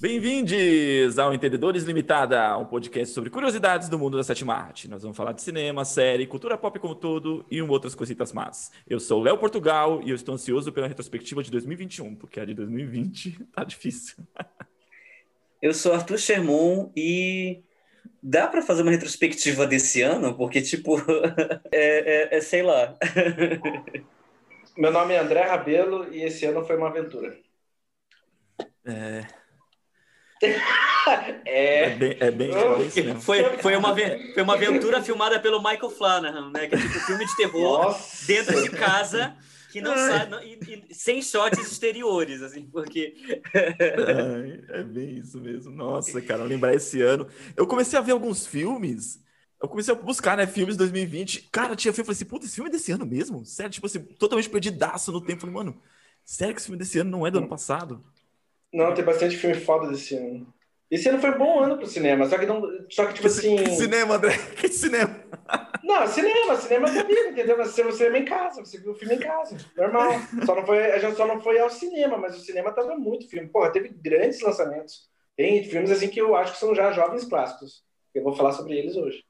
Bem-vindos ao Entendedores Limitada, um podcast sobre curiosidades do mundo da sétima arte. Nós vamos falar de cinema, série, cultura pop como todo e um outras coisitas más. Eu sou o Léo Portugal e eu estou ansioso pela retrospectiva de 2021, porque a de 2020 tá difícil. Eu sou Arthur Sherman e dá para fazer uma retrospectiva desse ano? Porque, tipo, é, é, é sei lá. Meu nome é André Rabelo e esse ano foi uma aventura. É, É. é bem, é bem, é bem isso mesmo. Foi, foi, uma, foi uma aventura filmada pelo Michael Flanagan, né? Que é tipo um filme de terror Nossa. dentro de casa que não sai não- e, e sem shots exteriores, assim, porque Ai, é bem isso mesmo. Nossa, cara, lembrar esse ano. Eu comecei a ver alguns filmes. Eu comecei a buscar, né, filmes de 2020. Cara, tinha filme, eu falei assim, puta, esse filme é desse ano mesmo? Sério, tipo assim, totalmente perdidaço no tempo. Falei, mano, sério que esse filme desse ano não é do ano passado? Não, tem bastante filme foda desse ano. Esse ano foi um bom ano pro cinema, só que não. Só que, tipo assim. Que cinema, André? Que cinema? Não, cinema, cinema é vida, entendeu? Você viu cinema em casa, você viu o filme em casa. Normal. Só não foi, a gente só não foi ao cinema, mas o cinema tava muito filme. Porra, teve grandes lançamentos. Tem filmes assim que eu acho que são já jovens clássicos. Eu vou falar sobre eles hoje.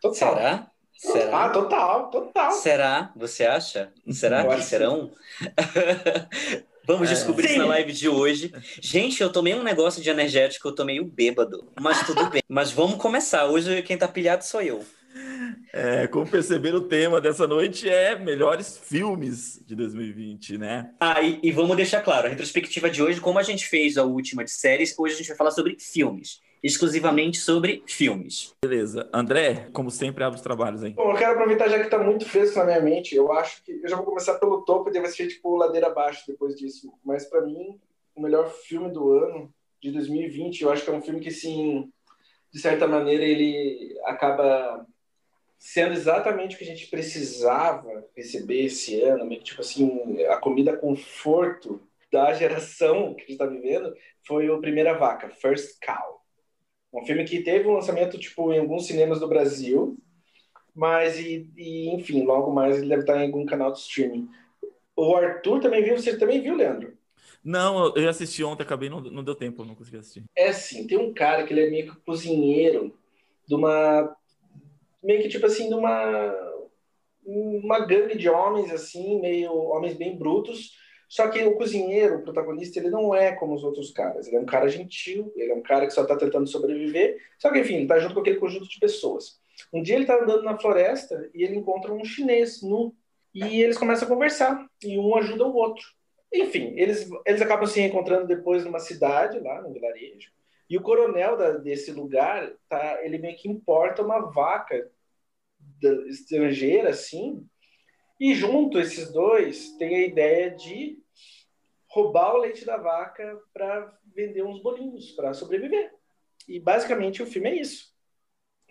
Total. será? Ah, Será? total, total. Será? Você acha? Será Eu que acho que serão? Vamos É. descobrir isso na live de hoje. Gente, eu tomei um negócio de energético, eu tô meio bêbado. Mas tudo bem. Mas vamos começar. Hoje quem tá pilhado sou eu. É, como perceber, o tema dessa noite é melhores filmes de 2020, né? Ah, e, e vamos deixar claro, a retrospectiva de hoje, como a gente fez a última de séries, hoje a gente vai falar sobre filmes. Exclusivamente sobre filmes. Beleza. André, como sempre, abre os trabalhos aí. Bom, eu quero aproveitar já que tá muito fresco na minha mente. Eu acho que eu já vou começar pelo topo e depois ser tipo ladeira abaixo depois disso. Mas pra mim, o melhor filme do ano de 2020, eu acho que é um filme que sim, de certa maneira ele acaba sendo exatamente o que a gente precisava receber esse ano, meio que tipo assim, a comida conforto da geração que a gente está vivendo foi o Primeira Vaca, First Cow. Um filme que teve um lançamento tipo em alguns cinemas do Brasil, mas e, e, enfim, logo mais ele deve estar em algum canal de streaming. O Arthur também viu, você também viu, Leandro? Não, eu assisti ontem, acabei, não, não deu tempo, não consegui assistir. É assim, tem um cara que ele é meio que cozinheiro de uma meio que tipo assim, de uma uma gangue de homens assim, meio homens bem brutos. Só que o cozinheiro, o protagonista, ele não é como os outros caras. Ele é um cara gentil, ele é um cara que só está tentando sobreviver. Só que, enfim, ele está junto com aquele conjunto de pessoas. Um dia ele está andando na floresta e ele encontra um chinês nu. E eles começam a conversar. E um ajuda o outro. Enfim, eles, eles acabam se encontrando depois numa cidade, lá no vilarejo. E o coronel da, desse lugar, tá, ele meio que importa uma vaca da- estrangeira, assim. E junto, esses dois têm a ideia de roubar o leite da vaca para vender uns bolinhos, para sobreviver. E basicamente o filme é isso.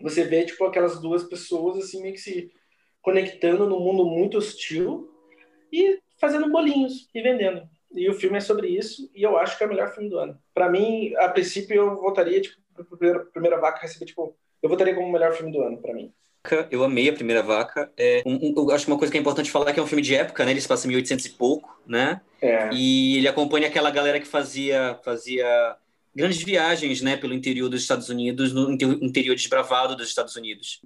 Você vê, tipo, aquelas duas pessoas, assim, meio que se conectando num mundo muito hostil e fazendo bolinhos e vendendo. E o filme é sobre isso, e eu acho que é o melhor filme do ano. Para mim, a princípio, eu votaria, tipo, primeira, primeira vaca receber, tipo, eu votaria como o melhor filme do ano, para mim. Eu amei a primeira vaca. É, um- um- eu acho que uma coisa que é importante falar é que é um filme de época, né? Ele se passa em 1800 e pouco, né? É. E ele acompanha aquela galera que fazia, fazia grandes viagens, né, pelo interior dos Estados Unidos, no inte- interior desbravado dos Estados Unidos.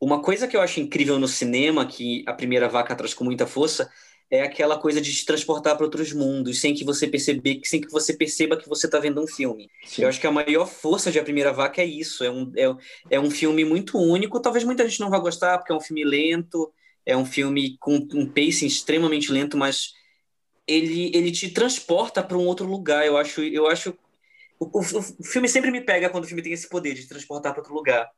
Uma coisa que eu acho incrível no cinema, que a primeira vaca traz com muita força, é aquela coisa de te transportar para outros mundos, sem que você perceber, sem que você perceba que você está vendo um filme. Sim. Eu acho que a maior força de A Primeira Vaca é isso. É um, é, é um filme muito único. Talvez muita gente não vá gostar, porque é um filme lento, é um filme com um pacing extremamente lento, mas ele, ele te transporta para um outro lugar. Eu acho. Eu acho o, o, o filme sempre me pega quando o filme tem esse poder de transportar para outro lugar.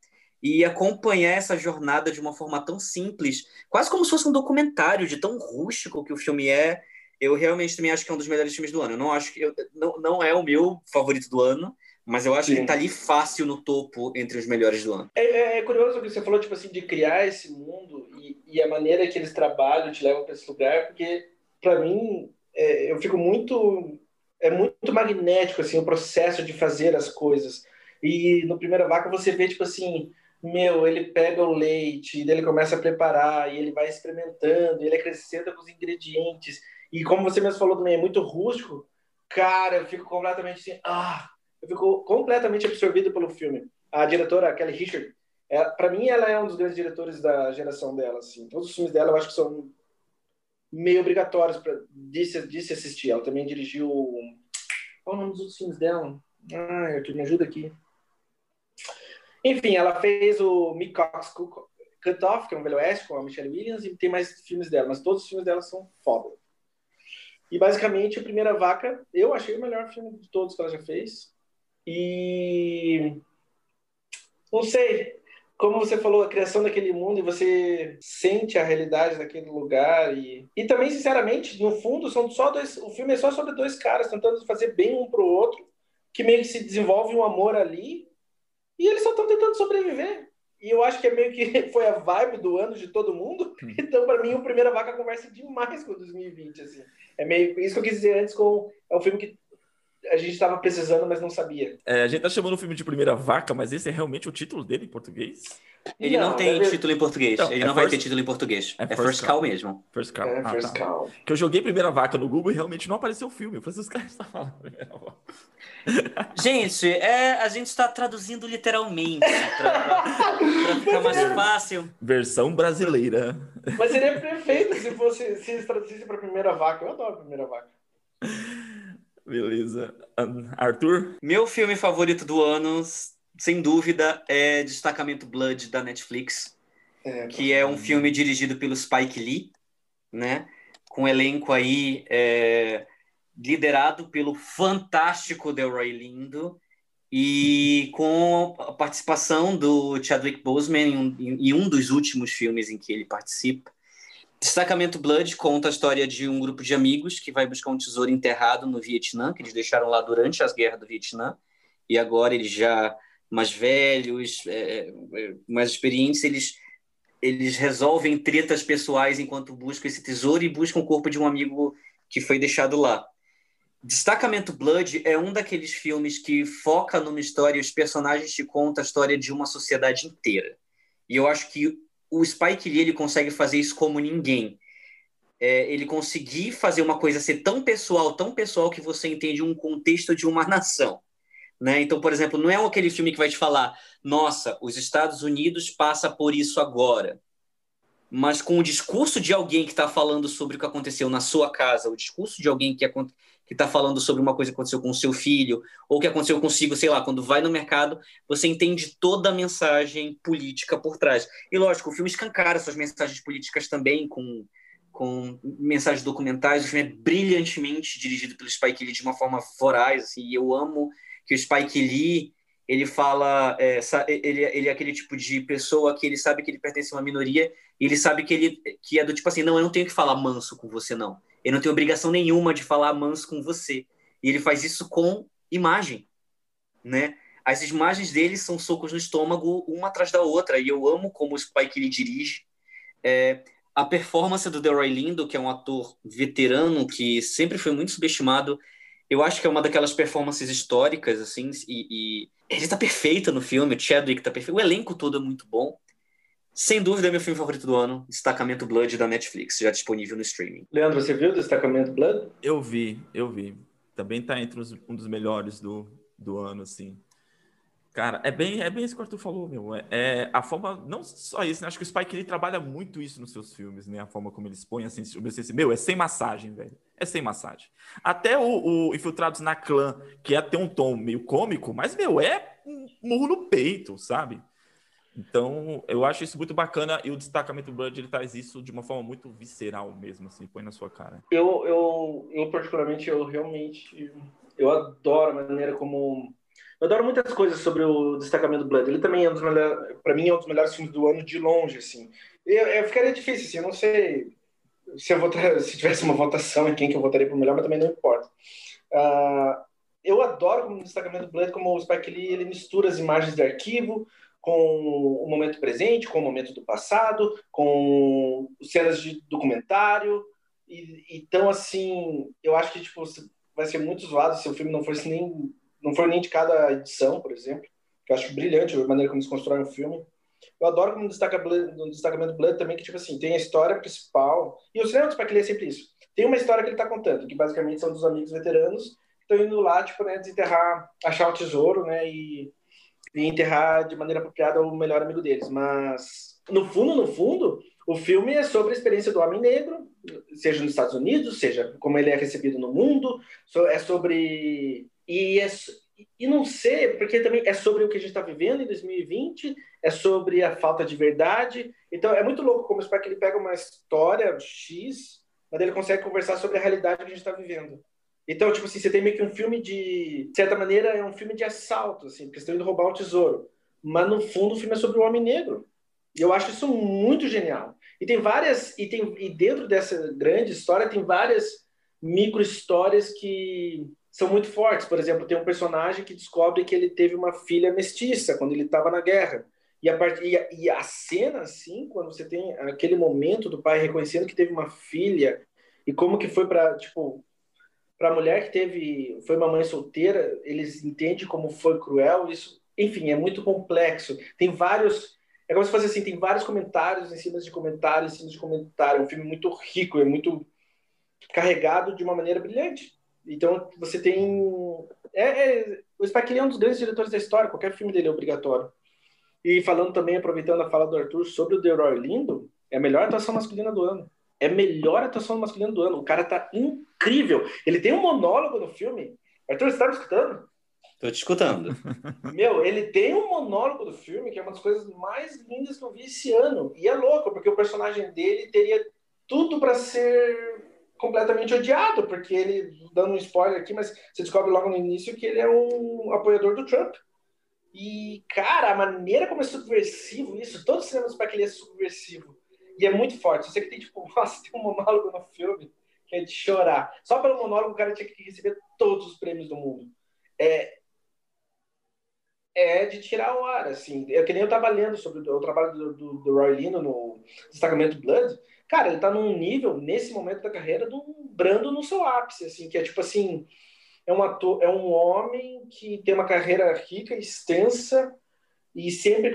E acompanhar essa jornada de uma forma tão simples, quase como se fosse um documentário de tão rústico que o filme é. Eu realmente também acho que é um dos melhores filmes do ano. Eu não acho que eu, não, não é o meu favorito do ano, mas eu acho Sim. que tá ali fácil no topo entre os melhores do ano. É, é- é curioso o que você falou, tipo assim, de criar esse mundo e, e a maneira que eles trabalham te levam para esse lugar, porque para mim é, eu fico muito é muito magnético assim o processo de fazer as coisas. E no primeira vaca você vê tipo assim, meu, ele pega o leite, e ele começa a preparar, e ele vai experimentando, ele acrescenta com os ingredientes. E como você mesmo falou também, é muito rústico. Cara, eu fico completamente assim, ah, eu fico completamente absorvido pelo filme. A diretora, Kelly Richard, é, para mim, ela é um dos grandes diretores da geração dela. Assim. Todos os filmes dela eu acho que são meio obrigatórios pra, de, de se assistir. Ela também dirigiu. Qual é o nome dos outros filmes dela? Ah, Arthur, me ajuda aqui. Enfim, ela fez o Mick Cox Cut Off, que é um velho oeste com a Michelle Williams, e tem mais filmes dela, mas todos os filmes dela são foda. E basicamente, a Primeira Vaca, eu achei o melhor filme de todos que ela já fez. E. Não sei, como você falou, a criação daquele mundo e você sente a realidade daquele lugar e e também sinceramente, no fundo são só dois, o filme é só sobre dois caras tentando fazer bem um pro outro, que meio que se desenvolve um amor ali e eles só estão tentando sobreviver. E eu acho que é meio que foi a vibe do ano de todo mundo. Então, para mim, o Primeira Vaca conversa demais com 2020, assim. É meio isso que eu quis dizer antes com é um filme que a gente estava precisando, mas não sabia. É, a gente tá chamando o filme de Primeira Vaca, mas esse é realmente o título dele em português? Ele não, não tem é... título em português. Então, ele é não first... vai ter título em português. É, é First, first Call mesmo. First Call. É, ah, first tá. Call. Que eu joguei Primeira Vaca no Google e realmente não apareceu o filme. Eu falei, os caras estão falando Primeira Vaca. Gente, é, a gente está traduzindo literalmente para ficar mais fácil. Versão brasileira. Mas seria perfeito se fosse se eles traduzissem para Primeira Vaca. Eu adoro Primeira Vaca. Beleza. Arthur? Meu filme favorito do ano, sem dúvida, é Destacamento Blood da Netflix, é, que é um filme dirigido pelo Spike Lee, né? Com um elenco aí é, liderado pelo fantástico Delroy Lindo e com a participação do Chadwick Boseman em um, em um dos últimos filmes em que ele participa. Destacamento Blood conta a história de um grupo de amigos que vai buscar um tesouro enterrado no Vietnã, que eles deixaram lá durante as guerras do Vietnã, e agora eles já mais velhos, é, é, mais experientes, eles, eles resolvem tretas pessoais enquanto buscam esse tesouro e buscam o corpo de um amigo que foi deixado lá. Destacamento Blood é um daqueles filmes que foca numa história e os personagens te contam a história de uma sociedade inteira. E eu acho que o Spike Lee ele consegue fazer isso como ninguém. É, ele conseguir fazer uma coisa ser tão pessoal, tão pessoal que você entende um contexto de uma nação. Né? Então, por exemplo, não é aquele filme que vai te falar, nossa, os Estados Unidos passa por isso agora. Mas com o discurso de alguém que está falando sobre o que aconteceu na sua casa, o discurso de alguém que que está falando sobre uma coisa que aconteceu com o seu filho, ou que aconteceu consigo, sei lá, quando vai no mercado, você entende toda a mensagem política por trás. E lógico, o filme escancara suas mensagens políticas também, com, com mensagens documentais. O filme é brilhantemente dirigido pelo Spike Lee de uma forma voraz, assim, e eu amo que o Spike Lee ele fala, é, ele, ele é aquele tipo de pessoa que ele sabe que ele pertence a uma minoria e ele sabe que ele que é do tipo assim, não, eu não tenho que falar manso com você, não. Ele não tem obrigação nenhuma de falar manso com você. E ele faz isso com imagem, né? As imagens dele são socos no estômago, uma atrás da outra, e eu amo como o Spike ele dirige. É, a performance do Delroy Lindo, que é um ator veterano que sempre foi muito subestimado, eu acho que é uma daquelas performances históricas, assim, e, e ele tá perfeito no filme, o Chadwick tá perfeito, o elenco todo é muito bom. Sem dúvida é meu filme favorito do ano, Destacamento Blood da Netflix, já disponível no streaming. Leandro, você viu Destacamento Blood? Eu vi, eu vi. Também tá entre os, um dos melhores do, do ano, assim. Cara, é bem, é bem isso que o Arthur falou, meu. É, é, a forma, não só isso, né? Acho que o Spike Lee trabalha muito isso nos seus filmes, né? A forma como ele expõe, assim, assim meu, é sem massagem, velho. É sem massagem. Até o, o Infiltrados na Clã, que é ter um tom meio cômico, mas, meu, é um murro no peito, sabe? Então, eu acho isso muito bacana e o destacamento Blood ele traz isso de uma forma muito visceral mesmo, assim, põe na sua cara. Eu, eu, eu particularmente, eu realmente, eu adoro a maneira como eu adoro muitas coisas sobre o destacamento Blood. Ele também é um dos melhores, para mim é um dos melhores filmes do ano de longe, assim. Eu, eu ficaria difícil, assim, eu não sei se eu votar, se tivesse uma votação em quem que eu votaria para o melhor, mas também não importa. Uh, eu adoro o destacamento Blood como o Spike Lee ele mistura as imagens de arquivo com o momento presente, com o momento do passado, com cenas de documentário. E, então, assim, eu acho que tipo, vai ser muito zoado se o filme não fosse nem não for nem indicado a edição, por exemplo. Que eu acho brilhante a maneira como eles constroem o filme. Eu adoro como destaca no destacamento Blood também, que, tipo assim, tem a história principal. E o cinema do Spike Lee é sempre isso. Tem uma história que ele está contando, que basicamente são dos amigos veteranos estão indo lá, tipo, né, desenterrar, achar o tesouro, né, e, e enterrar de maneira apropriada o melhor amigo deles. Mas, no fundo, no fundo, o filme é sobre a experiência do homem negro, seja nos Estados Unidos, seja como ele é recebido no mundo, é sobre... E, é, e não sei, porque também é sobre o que a gente está vivendo em 2020, é sobre a falta de verdade. Então, é muito louco como o Spike ele pega uma história X, mas ele consegue conversar sobre a realidade que a gente está vivendo. Então, tipo assim, você tem meio que um filme de... De certa maneira, é um filme de assalto, assim, porque estão indo roubar um tesouro. Mas, no fundo, o filme é sobre o homem negro. E eu acho isso muito genial. E tem várias... E, tem, e dentro dessa grande história, tem várias micro-histórias que são muito fortes. Por exemplo, tem um personagem que descobre que ele teve uma filha mestiça quando ele estava na guerra. E a, part... e, a, e a cena, assim, quando você tem aquele momento do pai reconhecendo que teve uma filha e como que foi para, tipo, para a mulher que teve, foi uma mãe solteira, eles entendem como foi cruel, isso, enfim, é muito complexo. Tem vários, é como se fosse assim, tem vários comentários em cima de comentários em cima de comentário, é um filme muito rico, é muito carregado de uma maneira brilhante. Então, você tem... É, é, o Spike Lee é um dos grandes diretores da história, qualquer filme dele é obrigatório. E falando também, aproveitando a fala do Arthur sobre o Delroy Lindo, é a melhor atuação masculina do ano. É a melhor atuação masculina do ano. O cara tá incrível. Ele tem um monólogo no filme. Arthur, você tá me escutando? Tô te escutando. Meu, ele tem um monólogo do filme que é uma das coisas mais lindas que eu vi esse ano. E é louco, porque o personagem dele teria tudo para ser completamente odiado, porque ele, dando um spoiler aqui, mas você descobre logo no início que ele é um apoiador do Trump. E, cara, a maneira como é subversivo isso, todo cinema do Spike Lee é subversivo. E é muito forte. Você que tem, tipo, nossa, tem um monólogo no filme que é de chorar. Só pelo monólogo o cara tinha que receber todos os prêmios do mundo. É, é de tirar o ar, assim. É que nem eu tava lendo sobre o trabalho do, do, do Roy Lino no destacamento Blood. Cara, ele tá num nível, nesse momento da carreira, do Brando no seu ápice, assim, que é tipo assim é um ator, é um homem que tem uma carreira rica, extensa e sempre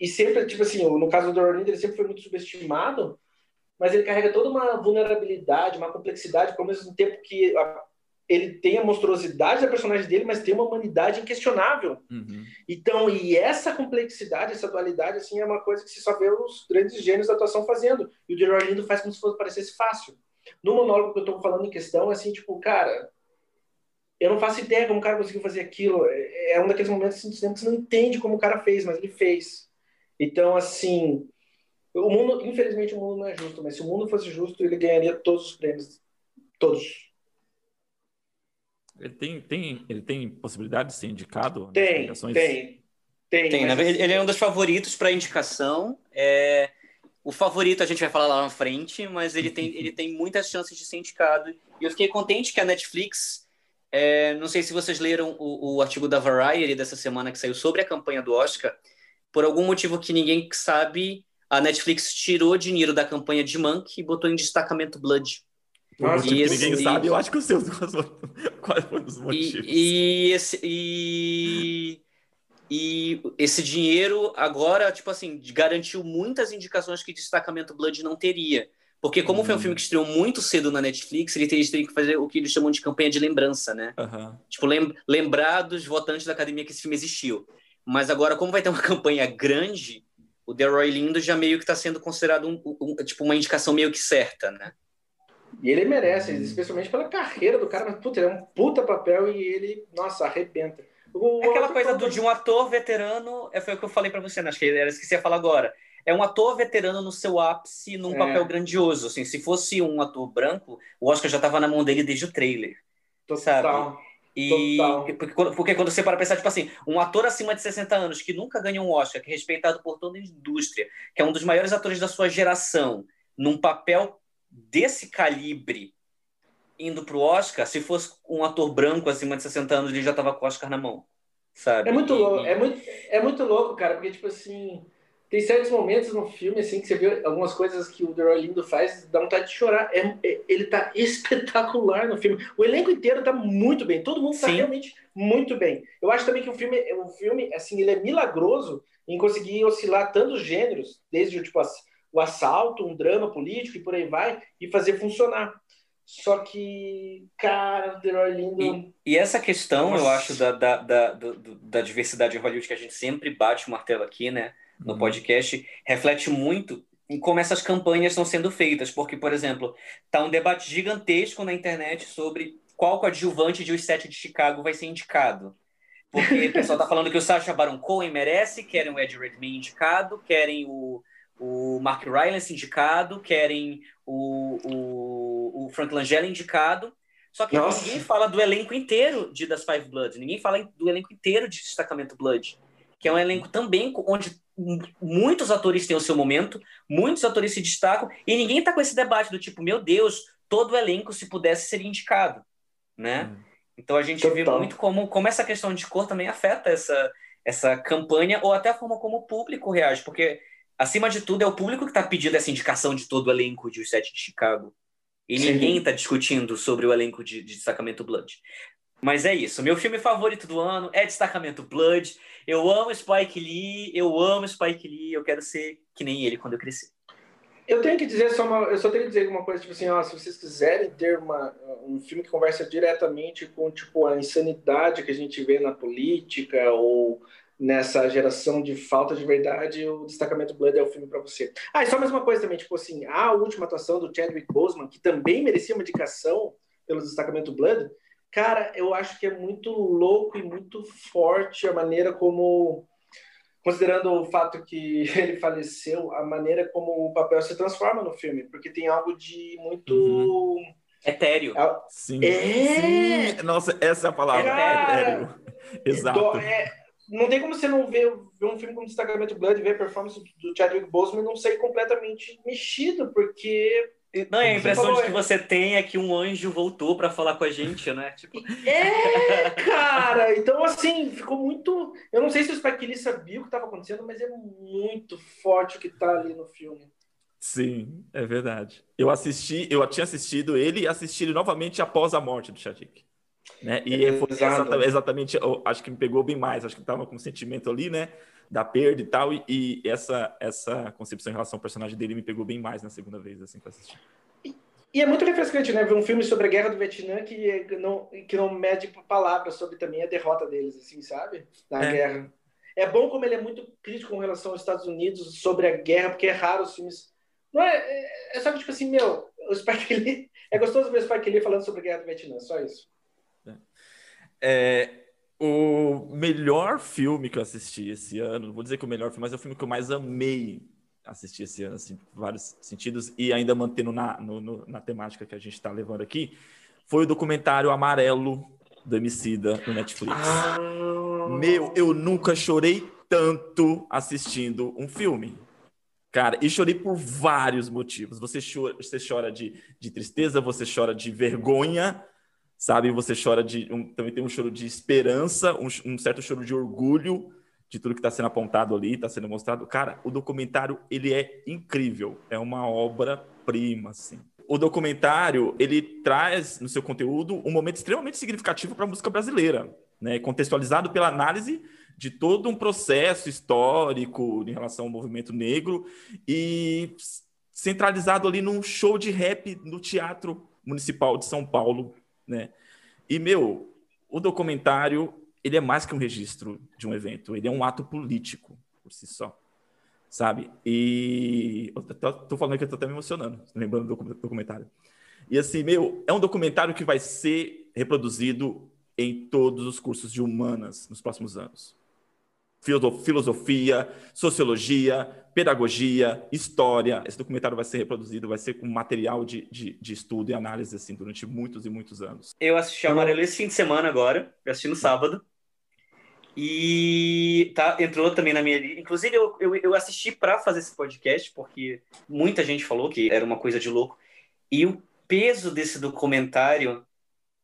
e sempre tipo assim, no caso do Orlando ele sempre foi muito subestimado, mas ele carrega toda uma vulnerabilidade, uma complexidade, ao mesmo tempo que a, ele tem a monstruosidade da personagem dele, mas tem uma humanidade inquestionável. Uhum. Então, e essa complexidade, essa dualidade, assim, é uma coisa que se só vê os grandes gênios da atuação fazendo. E o Delroy Lindo faz como se fosse parecesse fácil. No monólogo que eu estou falando em questão, assim, tipo, cara, eu não faço ideia como o cara conseguiu fazer aquilo. É, é um daqueles momentos assim, que você não entende como o cara fez, mas ele fez. Então, assim, o mundo, infelizmente, o mundo não é justo, mas se o mundo fosse justo, ele ganharia todos os prêmios. Todos. Ele tem, tem, ele tem possibilidade de ser indicado? Tem, tem. Tem, tem mas... Assim ele é um dos favoritos para indicação. É... O favorito a gente vai falar lá na frente, mas ele tem, ele tem muitas chances de ser indicado. E eu fiquei contente que a Netflix é, não sei se vocês leram o, o, artigo da Variety dessa semana que saiu sobre a campanha do Oscar. Por algum motivo que ninguém sabe, a Netflix tirou dinheiro da campanha de Monk e botou em destacamento Blood. Nossa, e esse, ninguém sabe, eu acho que eu sei quais foram os motivos. E, e, esse, e, e esse dinheiro agora, tipo assim, garantiu muitas indicações que destacamento Blood não teria. Porque como uhum. foi um filme que estreou muito cedo na Netflix, ele teria que fazer o que eles chamam de campanha de lembrança, né? Uhum. Tipo, lem lembrar dos votantes da academia que esse filme existiu. Mas agora, como vai ter uma campanha grande, o Delroy Lindo já meio que está sendo considerado um, um, tipo uma indicação meio que certa, né? E ele merece, especialmente pela carreira do cara, mas puta, ele é um puta papel e ele, nossa, arrebenta. O, Aquela coisa do, de um ator veterano, é, foi o que eu falei para você, né? acho que era esqueci de falar agora é um ator veterano no seu ápice, num é. papel grandioso. Assim, se fosse um ator branco, o Oscar já estava na mão dele desde o trailer. Total. Sabe? E porque, porque, quando você para pensar, tipo assim, um ator acima de 60 anos que nunca ganhou um Oscar, que é respeitado por toda a indústria, que é um dos maiores atores da sua geração, num papel desse calibre, indo pro Oscar, se fosse um ator branco acima de 60 anos, ele já tava com o Oscar na mão. Sabe? É muito louco, é muito, é muito louco, cara, porque, tipo assim tem certos momentos no filme, assim, que você vê algumas coisas que o Delroy Lindo faz, dá vontade de chorar. É, é, ele tá espetacular no filme. O elenco inteiro tá muito bem. Todo mundo tá Sim. realmente muito bem. Eu acho também que o filme, o filme, assim, ele é milagroso em conseguir oscilar tantos gêneros, desde tipo, o assalto, um drama político e por aí vai, e fazer funcionar. Só que, cara, o Delroy Lindo. E, e essa questão, Nossa. eu acho, da, da, da, da, diversidade em Hollywood, que a gente sempre bate o martelo aqui, né, no uhum. podcast, reflete muito em como essas campanhas estão sendo feitas. Porque, por exemplo, tá um debate gigantesco na internet sobre qual coadjuvante de Os Sete de Chicago vai ser indicado. Porque o pessoal tá falando que o Sacha Baron Cohen merece, querem o Ed Redmayne indicado, querem o, o Mark Rylance indicado, querem o, o, o Frank Langella indicado. Só que Nossa. ninguém fala do elenco inteiro de Das Five Bloods, ninguém fala do elenco inteiro de Destacamento Blood, que é um elenco também onde muitos atores têm o seu momento, muitos atores se destacam, e ninguém tá com esse debate do tipo, meu Deus, todo o elenco, se pudesse, seria indicado, né? Hum. Então a gente Total. vê muito como, como essa questão de cor também afeta essa, essa campanha ou até a forma como o público reage, porque acima de tudo é o público que está pedindo essa indicação de todo o elenco de Os Sete de Chicago. E Sim. ninguém está discutindo sobre o elenco de, de Destacamento Blood. Mas é isso. Meu filme favorito do ano é Destacamento Blood. Eu amo Spike Lee, eu amo Spike Lee, eu quero ser que nem ele quando eu crescer. Eu tenho que dizer só uma, eu só tenho que dizer uma coisa, tipo assim, ó, se vocês quiserem ter uma, um filme que conversa diretamente com, tipo, a insanidade que a gente vê na política ou nessa geração de falta de verdade, o Destacamento Blood é o filme para você. Ah, e só mais uma coisa também, tipo assim, a última atuação do Chadwick Boseman, que também merecia uma indicação pelo Destacamento Blood, cara, eu acho que é muito louco e muito forte a maneira como considerando o fato que ele faleceu, a maneira como o papel se transforma no filme, porque tem algo de muito uhum. etéreo. É... Sim. É... Sim. Nossa, essa é a palavra, Cara... etéreo. Exato. É... Não tem como você não ver, ver um filme como Destacamento Blood e ver a performance do Chadwick Boseman e não ser completamente mexido, porque não, a impressão falou, de que você tem é que um anjo voltou para falar com a gente, né? Tipo... É, cara! Então, assim, ficou muito. Eu não sei se o Spike Lee sabia o que estava acontecendo, mas é muito forte o que tá ali no filme. Sim, é verdade. Eu assisti, eu tinha assistido ele e assisti ele novamente após a morte do Chadwick. Né? E é, foi exatamente, exatamente, acho que me pegou bem mais, acho que estava com um sentimento ali, né? Da perda e tal, e, e, essa, essa concepção em relação ao personagem dele me pegou bem mais na segunda vez, assim, que eu assisti. E, e é muito refrescante, né, ver um filme sobre a Guerra do Vietnã que não, que não mede palavras sobre também a derrota deles, assim, sabe? Da é. guerra. É bom como ele é muito crítico com relação aos Estados Unidos sobre a guerra, porque é raro os filmes... Não é, é, é só que, tipo assim, meu, o Spike Lee... É gostoso ver o Spike Lee falando sobre a Guerra do Vietnã, só isso. É, é o melhor filme que eu assisti esse ano, não vou dizer que o melhor filme, mas é o filme que eu mais amei assistir esse ano, assim, vários sentidos, e ainda mantendo na, no, no, na temática que a gente está levando aqui, foi o documentário Amarelo do Emicida no Netflix. Ah. Meu, eu nunca chorei tanto assistindo um filme. Cara, e chorei por vários motivos. Você chora, você chora de, de tristeza, você chora de vergonha, sabe? Você chora de. Um, também tem um choro de esperança, um, um certo choro de orgulho de tudo que está sendo apontado ali, está sendo mostrado. Cara, o documentário ele é incrível, é uma obra-prima, assim. O documentário ele traz no seu conteúdo um momento extremamente significativo para a música brasileira, né? Contextualizado pela análise de todo um processo histórico em relação ao movimento negro e centralizado ali num show de rap no Teatro Municipal de São Paulo, né? E, meu, o documentário, ele é mais que um registro de um evento, ele é um ato político por si só, sabe? E eu tô, falando que eu tô até me emocionando, lembrando do documentário. E assim, meu, é um documentário que vai ser reproduzido em todos os cursos de humanas nos próximos anos filosofia, sociologia, pedagogia, história. Esse documentário vai ser reproduzido, vai ser com material de, de, de, estudo e análise assim, durante muitos e muitos anos. Eu assisti o Amarelo esse fim de semana agora, eu assisti no sábado. E tá, entrou também na minha. Inclusive, eu, eu, eu assisti para fazer esse podcast, porque muita gente falou que era uma coisa de louco. E o peso desse documentário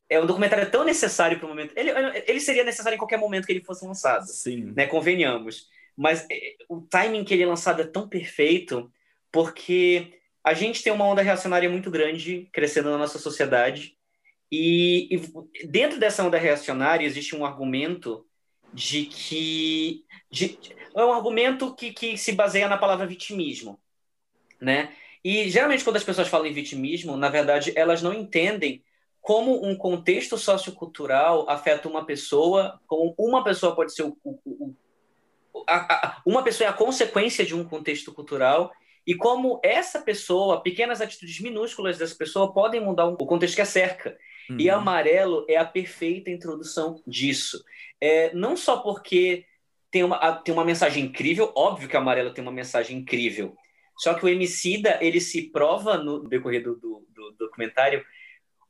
é um documentário tão necessário para o momento. Ele, ele seria necessário em qualquer momento que ele fosse lançado. Sim. Né, convenhamos. Mas é, o timing que ele é lançado é tão perfeito porque a gente tem uma onda reacionária muito grande crescendo na nossa sociedade. E, e dentro dessa onda reacionária existe um argumento de que. De, é um argumento que, que se baseia na palavra vitimismo. Né? E geralmente quando as pessoas falam em vitimismo, na verdade, elas não entendem como um contexto sociocultural afeta uma pessoa, como uma pessoa pode ser o, o, o a, a, uma pessoa é a consequência de um contexto cultural e como essa pessoa, pequenas atitudes minúsculas dessa pessoa podem mudar o contexto que a cerca. Uhum. E amarelo é a perfeita introdução disso. É, não só porque tem uma, tem uma mensagem incrível, óbvio que amarelo tem uma mensagem incrível. Só que o Emicida, ele se prova no decorrer do, do, do documentário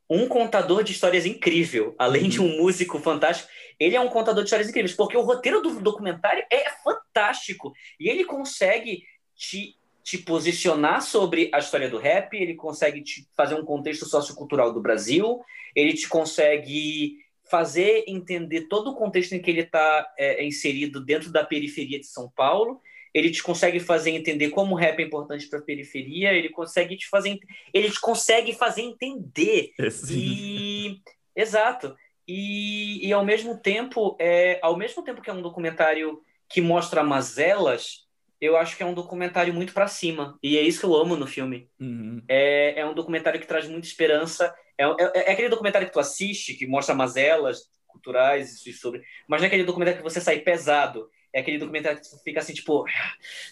um contador de histórias incrível, além uhum. de um músico fantástico. Ele é um contador de histórias incríveis, porque o roteiro do documentário é fantástico e ele consegue te, te posicionar sobre a história do rap, ele consegue te fazer um contexto sociocultural do Brasil, ele te consegue fazer entender todo o contexto em que ele está é, inserido dentro da periferia de São Paulo ele te consegue fazer entender como o rap é importante para a periferia, ele consegue te fazer ele te consegue fazer entender. É, e exato. E, e ao mesmo tempo, é, ao mesmo tempo que é um documentário que mostra mazelas, eu acho que é um documentário muito para cima. E é isso que eu amo no filme. Uhum. É, é um documentário que traz muita esperança. É, é, é, aquele documentário que tu assiste, que mostra mazelas culturais e sobre. Mas não é aquele documentário que você sai pesado é aquele documentário que fica assim, tipo,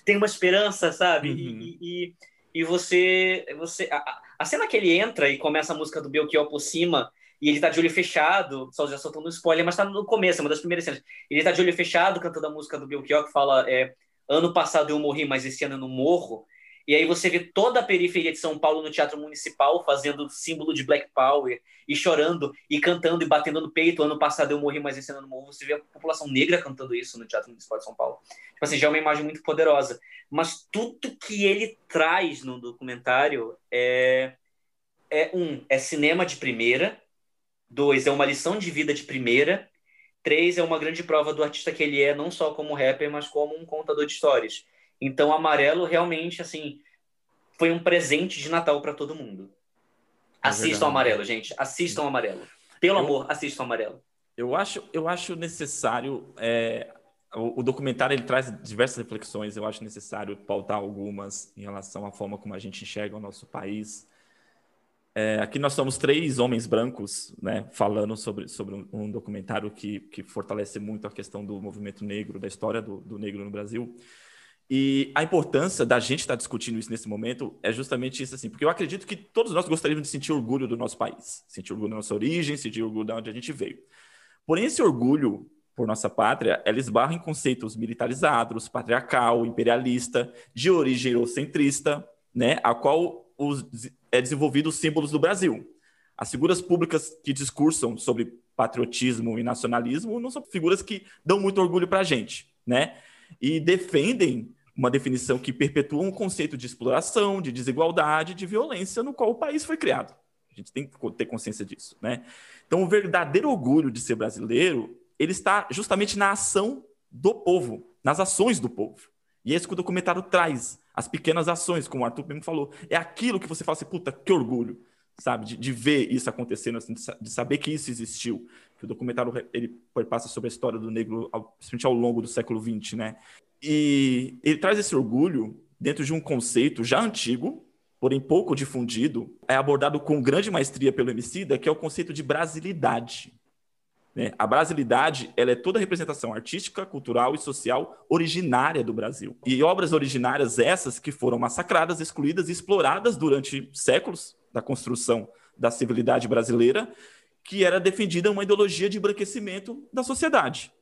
tem uma esperança, sabe? Uhum. E, e, e, você. você a, a, cena que ele entra e começa a música do Belchior por cima, e ele tá de olho fechado, só já soltando um spoiler, mas tá no começo, é uma das primeiras cenas. Ele tá de olho fechado cantando a música do Belchior que fala: é, Ano passado eu morri, mas esse ano eu não morro. E aí você vê toda a periferia de São Paulo no Teatro Municipal fazendo símbolo de Black Power e chorando e cantando e batendo no peito. Ano passado eu morri, mas esse ano não morro. Você vê a população negra cantando isso no Teatro Municipal de São Paulo. Tipo assim, já é uma imagem muito poderosa. Mas tudo que ele traz no documentário é, é um, é cinema de primeira. Dois, é uma lição de vida de primeira. Três, é uma grande prova do artista que ele é, não só como rapper, mas como um contador de histórias. Então, amarelo realmente, assim, foi um presente de Natal para todo mundo. É assistam amarelo, gente. Assistam amarelo. Pelo eu, amor, assistam amarelo. Eu acho, eu acho necessário. É, o, o, documentário ele traz diversas reflexões. Eu acho necessário pautar algumas em relação à forma como a gente enxerga o nosso país. É, aqui nós somos três homens brancos, né, falando sobre, sobre um, um, documentário que, que fortalece muito a questão do movimento negro, da história do, do negro no Brasil. E a importância da gente estar discutindo isso nesse momento é justamente isso, assim, porque eu acredito que todos nós gostaríamos de sentir orgulho do nosso país, sentir orgulho da nossa origem, sentir orgulho de onde a gente veio. Porém, esse orgulho por nossa pátria, ela esbarra em conceitos militarizados, patriarcal, imperialista, de origem eurocentrista, né, a qual os, é desenvolvido os símbolos do Brasil. As figuras públicas que discursam sobre patriotismo e nacionalismo não são figuras que dão muito orgulho para a gente, né? E defendem uma definição que perpetua um conceito de exploração, de desigualdade, de violência no qual o país foi criado. A gente tem que ter consciência disso, né? Então, o verdadeiro orgulho de ser brasileiro, ele está justamente na ação do povo, nas ações do povo. E é isso que o documentário traz, as pequenas ações, como o Arthur mesmo falou. É aquilo que você fala assim, puta, que orgulho, sabe? De, de ver isso acontecendo, assim, de saber que isso existiu que o documentário ele passa sobre a história do negro, principalmente ao longo do século XX, né? E ele traz esse orgulho dentro de um conceito já antigo, porém pouco difundido, é abordado com grande maestria pelo Emicida, que é o conceito de brasilidade. Né? A brasilidade ela é toda a representação artística, cultural e social originária do Brasil. E obras originárias essas que foram massacradas, excluídas e exploradas durante séculos da construção da civilidade brasileira que era defendida uma ideologia de embranquecimento da sociedade.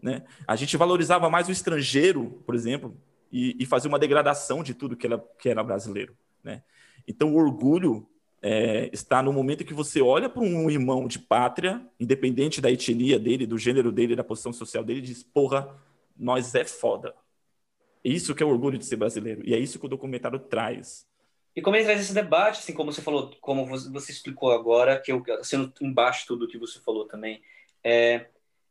Né? A gente valorizava mais o estrangeiro, por exemplo, e, e fazia uma degradação de tudo que era, que era brasileiro. Né? Então, o orgulho é, está no momento que você olha para um irmão de pátria, independente da etnia dele, do gênero dele, da posição social dele, e diz: porra, nós é foda. Isso que é o orgulho de ser brasileiro. E é isso que o documentário traz. E como ele traz esse debate, assim como você falou, como você explicou agora, que eu sendo embaixo tudo que você falou também, é,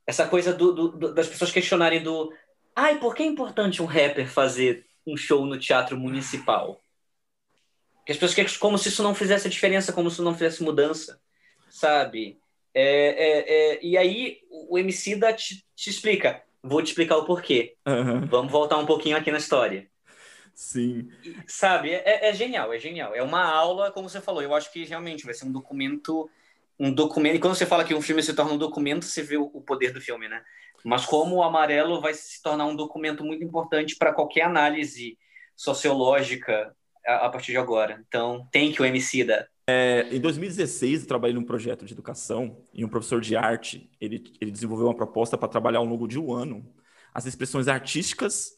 essa coisa do, do, das pessoas questionarem do, ai, por que é importante um rapper fazer um show no teatro municipal? Que as pessoas querem como se isso não fizesse diferença, como se isso não fizesse mudança, sabe? É, é, é, e aí o MC da te, te, explica, vou te explicar o porquê. Uhum. Vamos voltar um pouquinho aqui na história. Sim. Sabe, é, é, genial, é genial. É uma aula, como você falou, eu acho que realmente vai ser um documento. Um documento. E quando você fala que um filme se torna um documento, você vê o, o poder do filme, né? Mas como o amarelo vai se tornar um documento muito importante para qualquer análise sociológica a, a, partir de agora. Então, tem que o MC da. É, em 2016, eu trabalhei num projeto de educação e um professor de arte, ele, ele desenvolveu uma proposta para trabalhar ao longo de um ano as expressões artísticas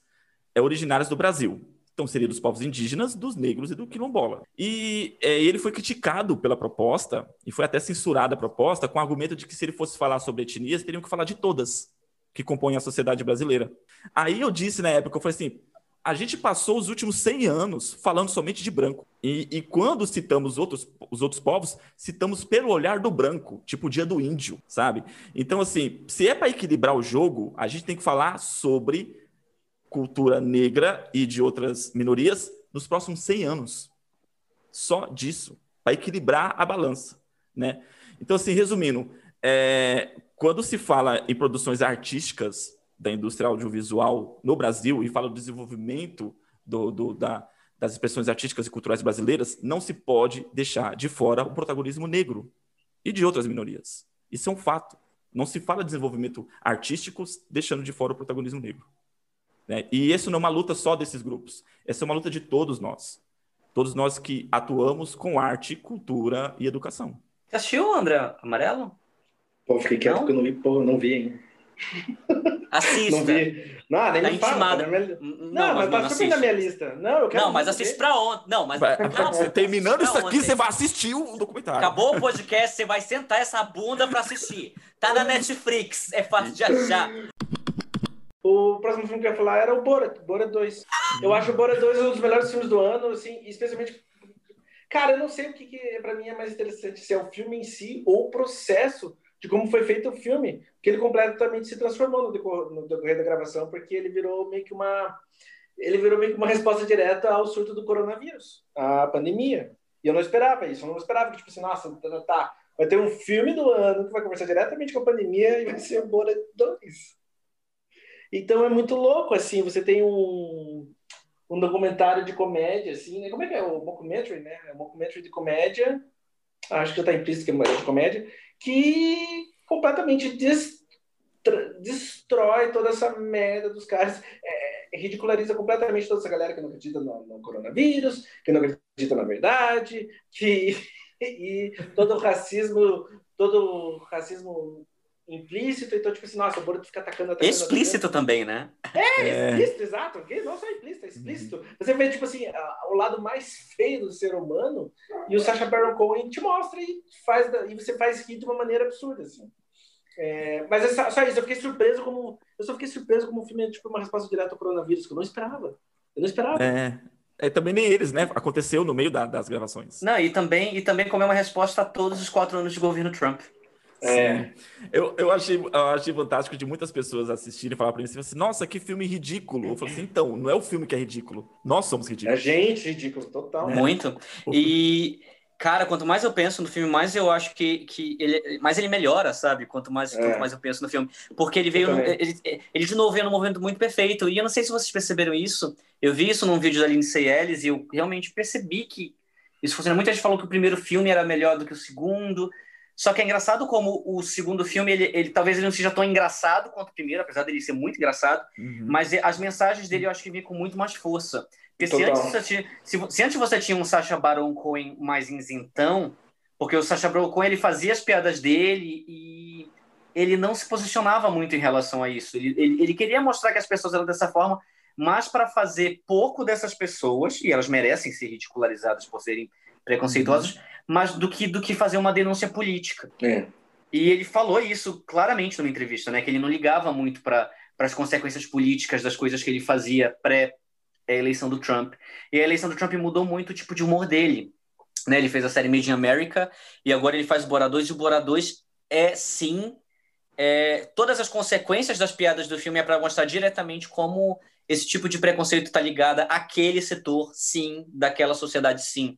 é, originárias do Brasil. Então, seria dos povos indígenas, dos negros e do quilombola. E é, ele foi criticado pela proposta, e foi até censurada a proposta, com o argumento de que se ele fosse falar sobre etnias, teriam que falar de todas que compõem a sociedade brasileira. Aí eu disse na época, eu falei assim, a gente passou os últimos 100 anos falando somente de branco. E, e, quando citamos outros, os outros povos, citamos pelo olhar do branco, tipo o dia do índio, sabe? Então, assim, se é para equilibrar o jogo, a gente tem que falar sobre cultura negra e de outras minorias nos próximos 100 anos. Só disso, para equilibrar a balança, né? Então, assim, resumindo, é, quando se fala em produções artísticas da indústria audiovisual no Brasil e fala do desenvolvimento do, do, da, das expressões artísticas e culturais brasileiras, não se pode deixar de fora o protagonismo negro e de outras minorias. Isso é um fato. Não se fala de desenvolvimento artístico deixando de fora o protagonismo negro. Né? E isso não é uma luta só desses grupos. Essa é uma luta de todos nós. Todos nós que atuamos com arte, cultura e educação. Você assistiu, André Amarelo? Pô, fiquei quieto porque eu não vi, pô, não vi ainda. Assista. Não vi. Não, nem tá me fala. Tá minha... Não, não, mas, tá super na minha lista. Não, eu quero Não, mas assiste pra ontem. Não, mas não, terminando isso aqui, você vai assistir o documentário. Acabou o podcast, você vai sentar essa bunda pra assistir. Tá na Netflix, é fácil de achar. O próximo filme que eu ia falar era o Borat, Borat 2. Eu acho o Borat 2 um dos melhores filmes do ano, assim, especialmente. Cara, eu não sei o que, que para mim é mais interessante, se é o filme em si ou o processo de como foi feito o filme, que ele completamente se transformou no decorrer, no decorrer da gravação, porque ele virou meio que uma ele virou meio que uma resposta direta ao surto do coronavírus, à pandemia. E eu não esperava isso, eu não esperava que tipo assim, nossa, tá, tá, tá vai ter um filme do ano que vai conversar diretamente com a pandemia e vai ser o Borat 2. Então é muito louco, assim, você tem um, um documentário de comédia, assim, né? Como é que é? O mockumentary, né? É um de comédia, acho que já está implícito que é de comédia, que completamente destrói toda essa merda dos caras, é, ridiculariza completamente toda essa galera que não acredita no, no coronavírus, que não acredita na verdade, que e todo o racismo, todo o racismo implícito, então, tipo assim, nossa, o Boruto fica atacando, atacando Explícito atacando. também, né? É, é, explícito, exato. Não só implícito, é explícito. Uhum. Você vê, tipo assim, o lado mais feio do ser humano e o Sacha Baron Cohen te mostra e, faz, e você faz rir de uma maneira absurda, assim. É, mas é só isso, eu fiquei surpreso como. Eu só fiquei surpreso como o filme é tipo uma resposta direta ao coronavírus, que eu não esperava. Eu não esperava. É. É, também nem eles, né? Aconteceu no meio da, das gravações. Não, e também, e também como é uma resposta a todos os quatro anos de governo Trump. É. Eu, eu, achei, eu achei fantástico de muitas pessoas assistirem e falar pra mim assim, nossa, que filme ridículo. Eu falei assim, então, não é o filme que é ridículo, nós somos ridículos. É gente ridículo, total. É. Muito. E, cara, quanto mais eu penso no filme, mais eu acho que, que ele, mais ele melhora, sabe? Quanto mais, é. quanto mais eu penso no filme. Porque ele veio, ele, ele de novo veio num movimento muito perfeito. E eu não sei se vocês perceberam isso, eu vi isso num vídeo da Lindsay Ellis e eu realmente percebi que isso funciona. Muita gente falou que o primeiro filme era melhor do que o segundo, só que é engraçado como o segundo filme, ele, ele talvez ele não seja tão engraçado quanto o primeiro, apesar dele ser muito engraçado, uhum. mas as mensagens dele eu acho que vêm com muito mais força. Porque se antes, você tinha, se, se, antes você tinha um Sacha Baron Cohen mais isentão, porque o Sacha Baron Cohen ele fazia as piadas dele e ele não se posicionava muito em relação a isso. Ele, ele, ele queria mostrar que as pessoas eram dessa forma, mas para fazer pouco dessas pessoas, e elas merecem ser ridicularizadas por serem preconceituosas, uhum mas do que do que fazer uma denúncia política. É. E ele falou isso claramente numa entrevista, né? Que ele não ligava muito para as consequências políticas das coisas que ele fazia pré a eleição do Trump. E a eleição do Trump mudou muito o tipo de humor dele. Né? Ele fez a série Made in America e agora ele faz Bora 2 e o Bora 2 é sim é, todas as consequências das piadas do filme é para mostrar diretamente como esse tipo de preconceito está ligado àquele setor, sim, daquela sociedade, sim.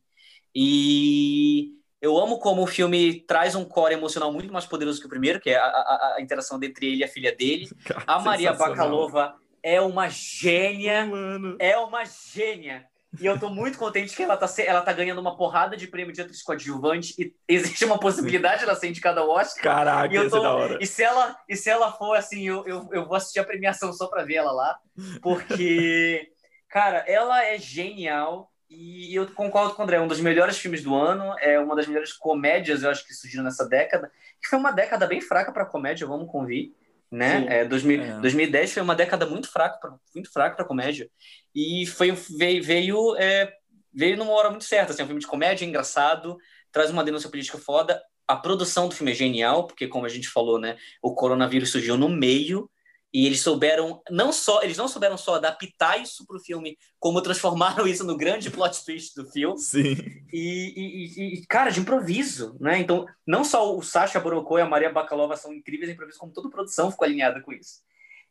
E eu amo como o filme traz um core emocional muito mais poderoso que o primeiro, que é a, a, a interação entre ele e a filha dele. Cara, a Maria Bakalova é uma gênia. Mano. É uma gênia. E eu tô muito contente que ela tá, ela tá ganhando uma porrada de prêmio de atriz coadjuvante e existe uma possibilidade dela ser indicada ao Oscar. Caraca, E, eu tô- da hora. e se ela e se ela for assim, eu, eu, eu vou assistir a premiação só pra ver ela lá, porque cara, ela é genial e eu concordo com o André, é um dos melhores filmes do ano, é uma das melhores comédias, eu acho que surgiram nessa década, que foi uma década bem fraca pra comédia, vamos convir, né? É, 2000, É. 2010 foi uma década muito fraca, pra- muito fraca para comédia e foi veio veio, é, veio numa hora muito certa, assim, é um filme de comédia engraçado, traz uma denúncia política foda. A produção do filme é genial, porque como a gente falou, né, o coronavírus surgiu no meio e eles souberam não só eles não souberam só adaptar isso para o filme, como transformaram isso no grande plot twist do filme. Sim. E, e- e- cara, de improviso, né? Então, não só o Sacha Baron e a Maria Bakalova são incríveis em improviso, como toda a produção ficou alinhada com isso.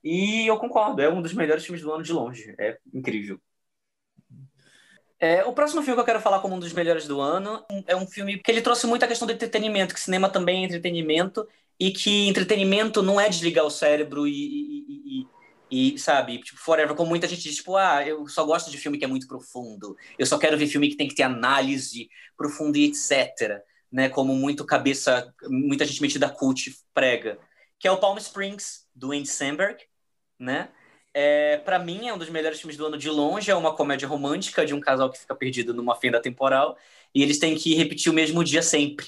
E eu concordo, é um dos melhores filmes do ano de longe. É incrível. É, o próximo filme que eu quero falar como um dos melhores do ano é um filme que ele trouxe muito a questão do entretenimento, que cinema também é entretenimento, e que entretenimento não é desligar o cérebro e, e- e- e- sabe, tipo, forever, como muita gente diz, tipo, ah, eu só gosto de filme que é muito profundo, eu só quero ver filme que tem que ter análise profunda e etc, né, como muito cabeça, muita gente metida cult prega, que é o Palm Springs, do Andy Samberg, né, é, para mim, é um dos melhores filmes do ano de longe. É uma comédia romântica de um casal que fica perdido numa fenda temporal e eles têm que repetir o mesmo dia sempre,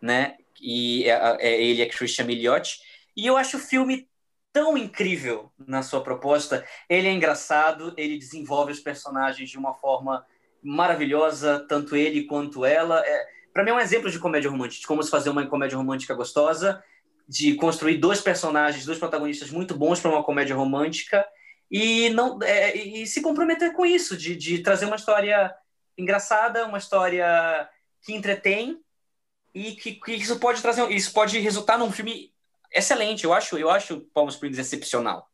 né? E é, é ele a Christian Milioti. E eu acho o filme tão incrível na sua proposta. Ele é engraçado, ele desenvolve os personagens de uma forma maravilhosa, tanto ele quanto ela. É, para mim é um exemplo de comédia romântica, de como se fazer uma comédia romântica gostosa de construir dois personagens, dois protagonistas muito bons para uma comédia romântica e não é, e se comprometer com isso, de, de trazer uma história engraçada, uma história que entretém e que, que isso pode trazer, isso pode resultar num filme excelente. Eu acho, eu acho Palm Springs excepcional.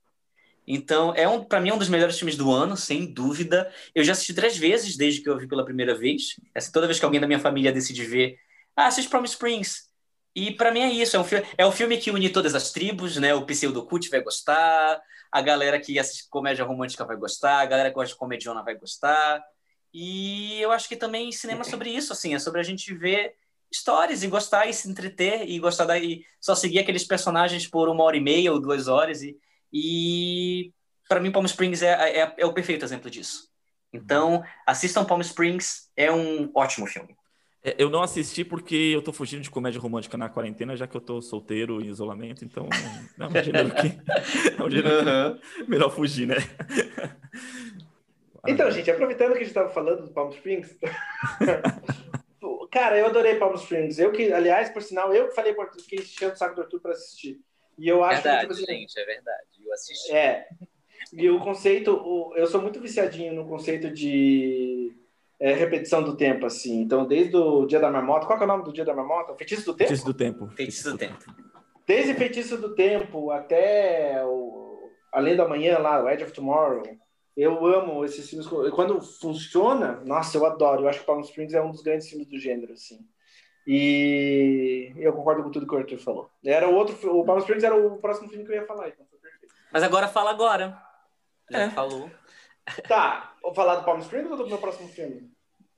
Então, é um, para mim, é um dos melhores filmes do ano, sem dúvida. Eu já assisti três vezes desde que eu vi pela primeira vez. Essa, toda vez que alguém da minha família decide ver, ah, assiste Palm Springs. E para mim é isso, é um, filme, é um filme que une todas as tribos, né? O pseudo cult vai gostar, a galera que assiste comédia romântica vai gostar, a galera que gosta de comediona vai gostar. E eu acho que também cinema é sobre isso, assim, é sobre a gente ver histórias e gostar e se entreter e gostar daí só seguir aqueles personagens por uma hora e meia ou duas horas e, e para mim Palm Springs é, é, é o perfeito exemplo disso. Então assistam Palm Springs, é um ótimo filme. É, Eu não assisti porque eu tô fugindo de comédia romântica na quarentena, já que eu tô solteiro em isolamento, então é um gênero que. É um gênero que melhor fugir, né? Então, gente, aproveitando que a gente estava falando do Palm Springs, cara, eu adorei Palm Springs. Eu que, aliás, por sinal, eu que falei para fiquei enchendo o saco do Arthur para assistir. E eu acho verdade, que, tipo assim, gente, é verdade. Eu assisti. É. E o conceito, o- eu sou muito viciadinho no conceito de é, repetição do tempo, assim. Então, desde o Dia da Marmota, qual que é o nome do Dia da Marmota? O Feitiço do Tempo? Feitiço do tempo. Feitiço do Tempo. Desde Feitiço do Tempo até o Além da Manhã, lá, o Edge of Tomorrow. Eu amo esses filmes. Quando funciona, nossa, eu adoro. Eu acho que Palm Springs é um dos grandes filmes do gênero, assim. E eu concordo com tudo que o Arthur falou. Era o outro, o Palm Springs era o próximo filme que eu ia falar, então foi perfeito. Mas agora fala agora. Já É. falou. Tá, vou falar do Palm Springs ou do meu próximo filme?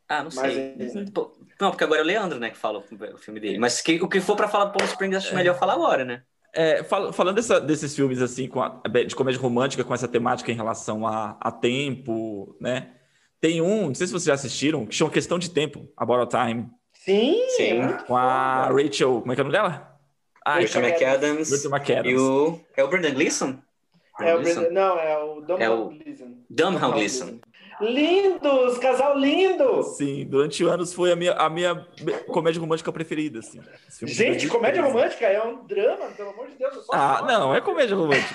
Ah, não Mas sei. é- Pô, Não, porque agora é o Leandro, né, que fala o filme dele. Mas que- o que for pra falar do Palm Springs, acho melhor falar agora, né? É, fal- falando dessa- desses filmes assim com a- de comédia romântica com essa temática em relação a, a tempo, né? Tem um, não sei se vocês já assistiram, que chama Questão de Tempo, A Borrow Time, Sim, Sim. é com a. Rachel, como é que é o nome dela? Ah, Rachel Rachel McAdams Rachel McAdams. e o... É o Brendan Gleeson? É o? Brendan- não, é o Domhnall É o- Gleeson. Domhnall Gleeson. Lindos, casal lindo! Sim, durante anos foi a minha, a minha comédia romântica preferida, assim. Gente, 2013. comédia romântica é um drama, pelo amor de Deus. eu só Ah, gosto. não, é comédia romântica.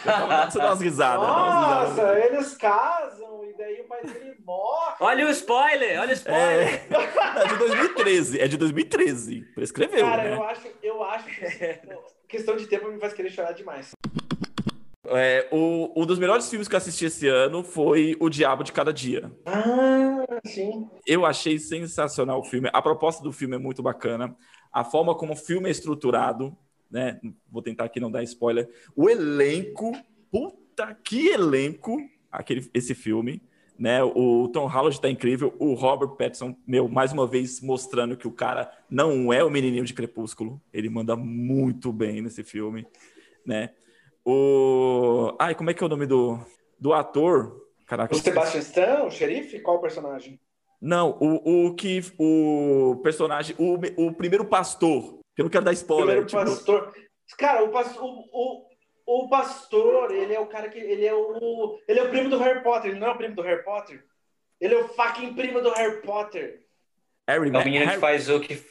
Você dá umas risadas. dá umas risadas. Nossa, eles casam e daí o pai dele morre. Olha o spoiler! Olha o spoiler! É, é de 2013, é de 2013. Prescreveu, Cara, né? eu acho, eu acho que questão de tempo me faz querer chorar demais. É, o, um dos melhores filmes que eu assisti esse ano foi O Diabo de Cada Dia. Ah, sim. Eu achei sensacional o filme. A proposta do filme é muito bacana. A forma como o filme é estruturado, né? Vou tentar aqui não dar spoiler. O elenco, puta que elenco aquele, esse filme. Né? O Tom Holland tá incrível, o Robert Pattinson, meu, mais uma vez mostrando que o cara não é o menininho de Crepúsculo, ele manda muito bem nesse filme, né? O, ai, como é que é o nome do, do ator? Caraca, o Sebastian Stan, o xerife, qual o personagem? Não, o, o que o personagem, o, o primeiro pastor, eu não quero dar spoiler. Primeiro tipo... pastor. Cara, o, pastor, o, o, o pastor, ele é o cara que. Ele é o. Ele é o primo do Harry Potter. Ele não é o primo do Harry Potter. Ele é o fucking primo do Harry Potter. Harry, é o menino Harry... que faz o que,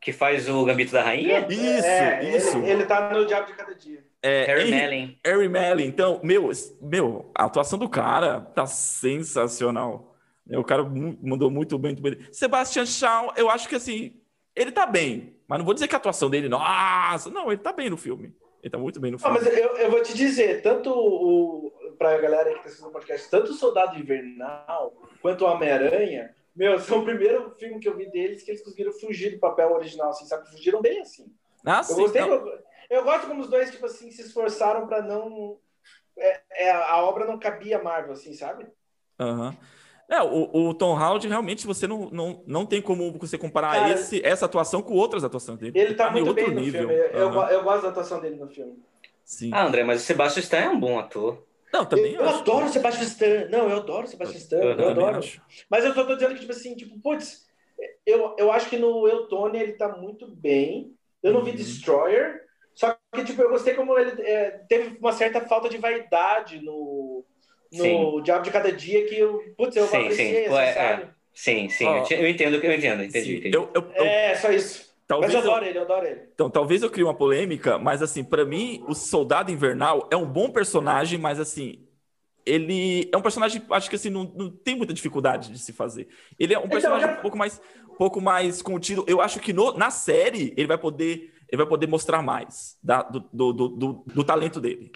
que faz o Gambito da Rainha? Isso, é, isso. Ele, ele tá no Diabo de Cada Dia. É, Harry Melling. Harry Melling. Então, meu, meu, a atuação do cara tá sensacional. O cara mandou muito bem, muito bem. Sebastian Shaw, eu acho que assim, ele tá bem. Mas não vou dizer que a atuação dele, nossa, não, ele tá bem no filme. Ele tá muito bem no filme. Ah, mas eu, eu vou te dizer, tanto o, pra galera que tá assistindo o podcast, tanto o Soldado Invernal quanto o Homem-Aranha, meu, são o primeiro filme que eu vi deles que eles conseguiram fugir do papel original, assim, sabe? Fugiram bem assim. Ah, eu sim. Gostei, então... eu, eu, gosto como os dois, tipo assim, se esforçaram para não. É, é, a obra não cabia Marvel, assim, sabe? Aham. Uhum. É, o, o, Tom Holland realmente você não, não, não tem como você comparar Cara, esse, essa atuação com outras atuações dele. Ele tá, tá muito bem no nível. filme. Eu, uhum. eu, gosto da atuação dele no filme. Sim. Ah, André, mas o Sebastian Stan é um bom ator. Não, também eu, eu adoro o Sebastian Stan. Não, eu adoro o Sebastian Stan. Eu, eu adoro. Acho. Mas eu tô, tô, dizendo que, tipo assim, tipo, putz, eu, eu acho que no Eutone ele tá muito bem. Eu não uhum. vi Destroyer. Que, tipo, eu gostei como ele é, teve uma certa falta de vaidade no, no sim. Diabo de Cada Dia que eu, putz, eu sim, apreciei, sim. Assim, é, sim, sim, oh, eu entendo, eu entendo, entendi. entendi. Eu, eu, eu, é, só isso. Talvez mas eu adoro eu, ele, eu adoro ele. Então, talvez eu crie uma polêmica, mas assim, para mim, o Soldado Invernal é um bom personagem, mas assim, ele é um personagem, acho que assim, não, não tem muita dificuldade de se fazer. Ele é um então, personagem então, já... um pouco mais, um pouco mais contido. Eu acho que no, na série ele vai poder, ele vai poder mostrar mais da, do, do, do, do, talento dele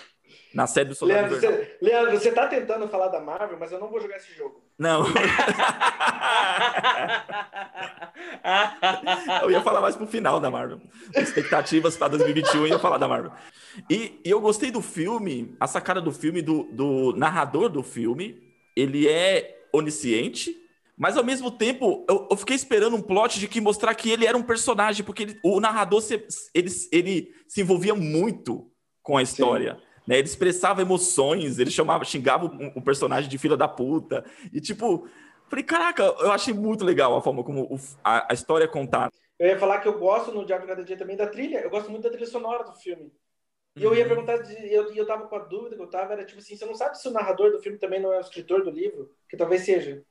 na série do Soldado Leandro, você, Leandro, você tá tentando falar da Marvel, mas eu não vou jogar esse jogo. Não. eu ia falar mais pro final da Marvel. Expectativas para 2021, eu ia falar da Marvel. E, e, eu gostei do filme, a sacada do filme, do, do narrador do filme. Ele é onisciente, mas ao mesmo tempo, eu, eu, fiquei esperando um plot de que mostrar que ele era um personagem, porque ele, o narrador se, ele, ele se envolvia muito com a história. Sim. Né? Ele expressava emoções, ele chamava, xingava o, o personagem de filha da puta. E tipo, falei, caraca, eu achei muito legal a forma como o, a, a, história é contada. Eu ia falar que eu gosto no Diabo Cada Dia também da trilha, eu gosto muito da trilha sonora do filme. E eu ia uhum. perguntar, eu, eu tava com a dúvida que eu tava, era tipo assim, você não sabe se o narrador do filme também não é o escritor do livro? Que talvez seja.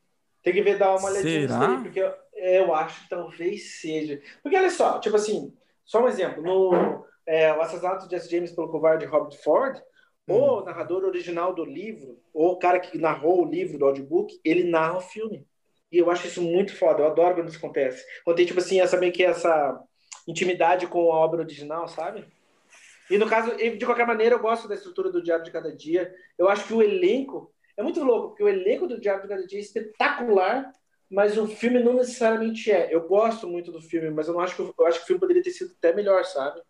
Tem que ver, dar uma olhadinha nisso aí, porque eu, eu acho que talvez seja. Porque olha só, tipo assim, só um exemplo, no é, O Assassinato de Jesse James pelo covarde Robert Ford, hum. o narrador original do livro, ou o cara que narrou o livro do audiobook, ele narra o filme. E eu acho isso muito foda, eu adoro quando isso acontece. Quando tem, tipo assim, essa meio que essa intimidade com a obra original, sabe? E no caso, de qualquer maneira, eu gosto da estrutura do Diabo de Cada Dia. Eu acho que o elenco é muito louco, porque o elenco do Diabo de Cada Dia é espetacular, mas o filme não necessariamente é. Eu gosto muito do filme, mas eu não acho que eu acho que o filme poderia ter sido até melhor, sabe?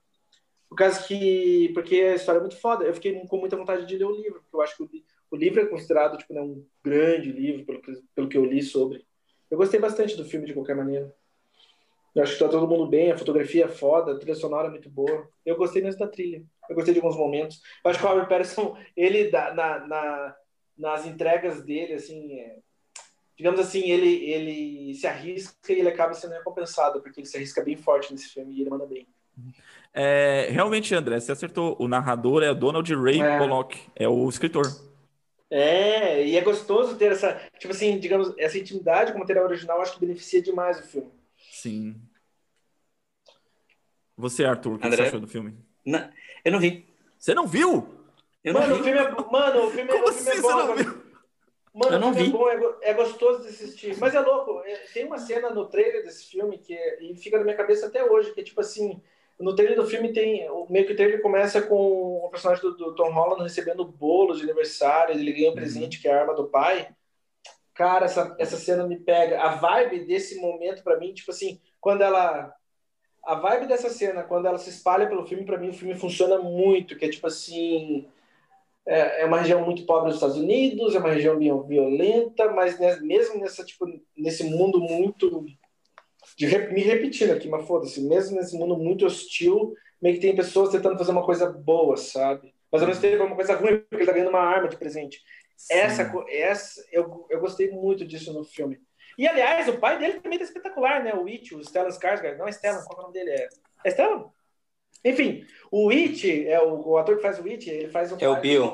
Por causa que. Porque a história é muito foda. Eu fiquei com muita vontade de ler o livro, porque eu acho que o, o livro é considerado tipo, né, um grande livro, pelo que, pelo que eu li sobre. Eu gostei bastante do filme, de qualquer maneira. Eu acho que tá todo mundo bem, a fotografia é foda, a trilha sonora é muito boa. Eu gostei mesmo da trilha. Eu gostei de alguns momentos. Eu acho que o Robert Pattinson, ele, na, na, nas entregas dele, assim, é, digamos assim, ele, ele se arrisca e ele acaba sendo recompensado, porque ele se arrisca bem forte nesse filme e ele manda bem. É, realmente, André, você acertou. O narrador é Donald Ray é. Pollock, é o escritor. É, e é gostoso ter essa, tipo assim, digamos, essa intimidade com o material original, acho que beneficia demais o filme. Sim. Você, Arthur, o que André? você achou do filme? Não, eu não vi. Você não viu? Eu mano, não vi. O filme é, mano, o filme, Como o filme assim, é bom. Você não viu? Mano, eu não vi. É, bom, é, é, gostoso de assistir. Mas é louco. É, tem uma cena no trailer desse filme que é, e fica na minha cabeça até hoje, que é tipo assim, no trailer do filme tem. Meio que o trailer começa com o personagem do, do Tom Holland recebendo bolos de aniversário, ele ganha um uhum. presente que é a arma do pai. Cara, essa, essa cena me pega. A vibe desse momento, para mim, tipo assim, quando ela. A vibe dessa cena, quando ela se espalha pelo filme, para mim o filme funciona muito, que é tipo assim. É, é uma região muito pobre dos Estados Unidos, é uma região violenta, mas mesmo nessa, tipo, nesse mundo muito. De me repetindo aqui, mas foda-se, mesmo nesse mundo muito hostil, meio que tem pessoas tentando fazer uma coisa boa, sabe? Mas ao mesmo tempo é uma coisa ruim, porque ele tá ganhando uma arma de presente. Essa, essa eu, eu gostei muito disso no filme. E, aliás, o pai dele também tá espetacular, né? O It, o Stellan Skarsgård. Não é Stellan, qual é o nome dele? É, é Stellan? Enfim, o It, é o, o ator que faz o It, ele faz um... É o Bill.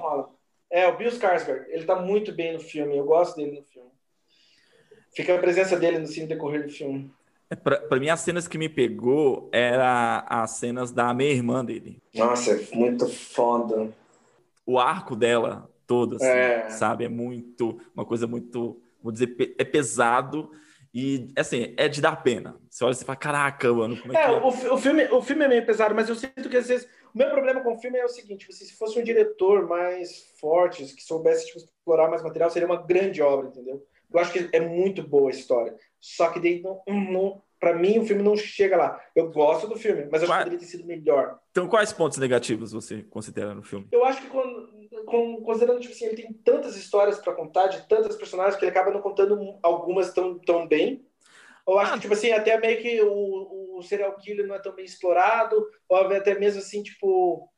É, o Bill Skarsgård. Ele tá muito bem no filme, eu gosto dele no filme. Fica a presença dele no cine decorrer do filme. É, pra, pra mim, as cenas que me pegou era as cenas da minha irmã dele. Nossa, é muito foda. O arco dela todo, assim, é. sabe? É muito, uma coisa muito, vou dizer, é pesado e, assim, é de dar pena. Você olha e fala, caraca, mano, como é, é que é? O, o, filme, o filme é meio pesado, mas eu sinto que, às vezes, o meu problema com o filme é o seguinte, se fosse um diretor mais forte, que soubesse tipo, explorar mais material, seria uma grande obra, entendeu? Eu acho que é muito boa a história. Só que daí não, não para mim o filme não chega lá. Eu gosto do filme, mas eu acho que poderia ter sido melhor. Então, quais pontos negativos você considera no filme? Eu acho que quando, considerando tipo assim, ele tem tantas histórias para contar de tantas personagens que ele acaba não contando algumas tão, tão bem. Eu acho ah. que tipo assim, até meio que o, o serial killer não é tão bem explorado, ou até mesmo assim, tipo,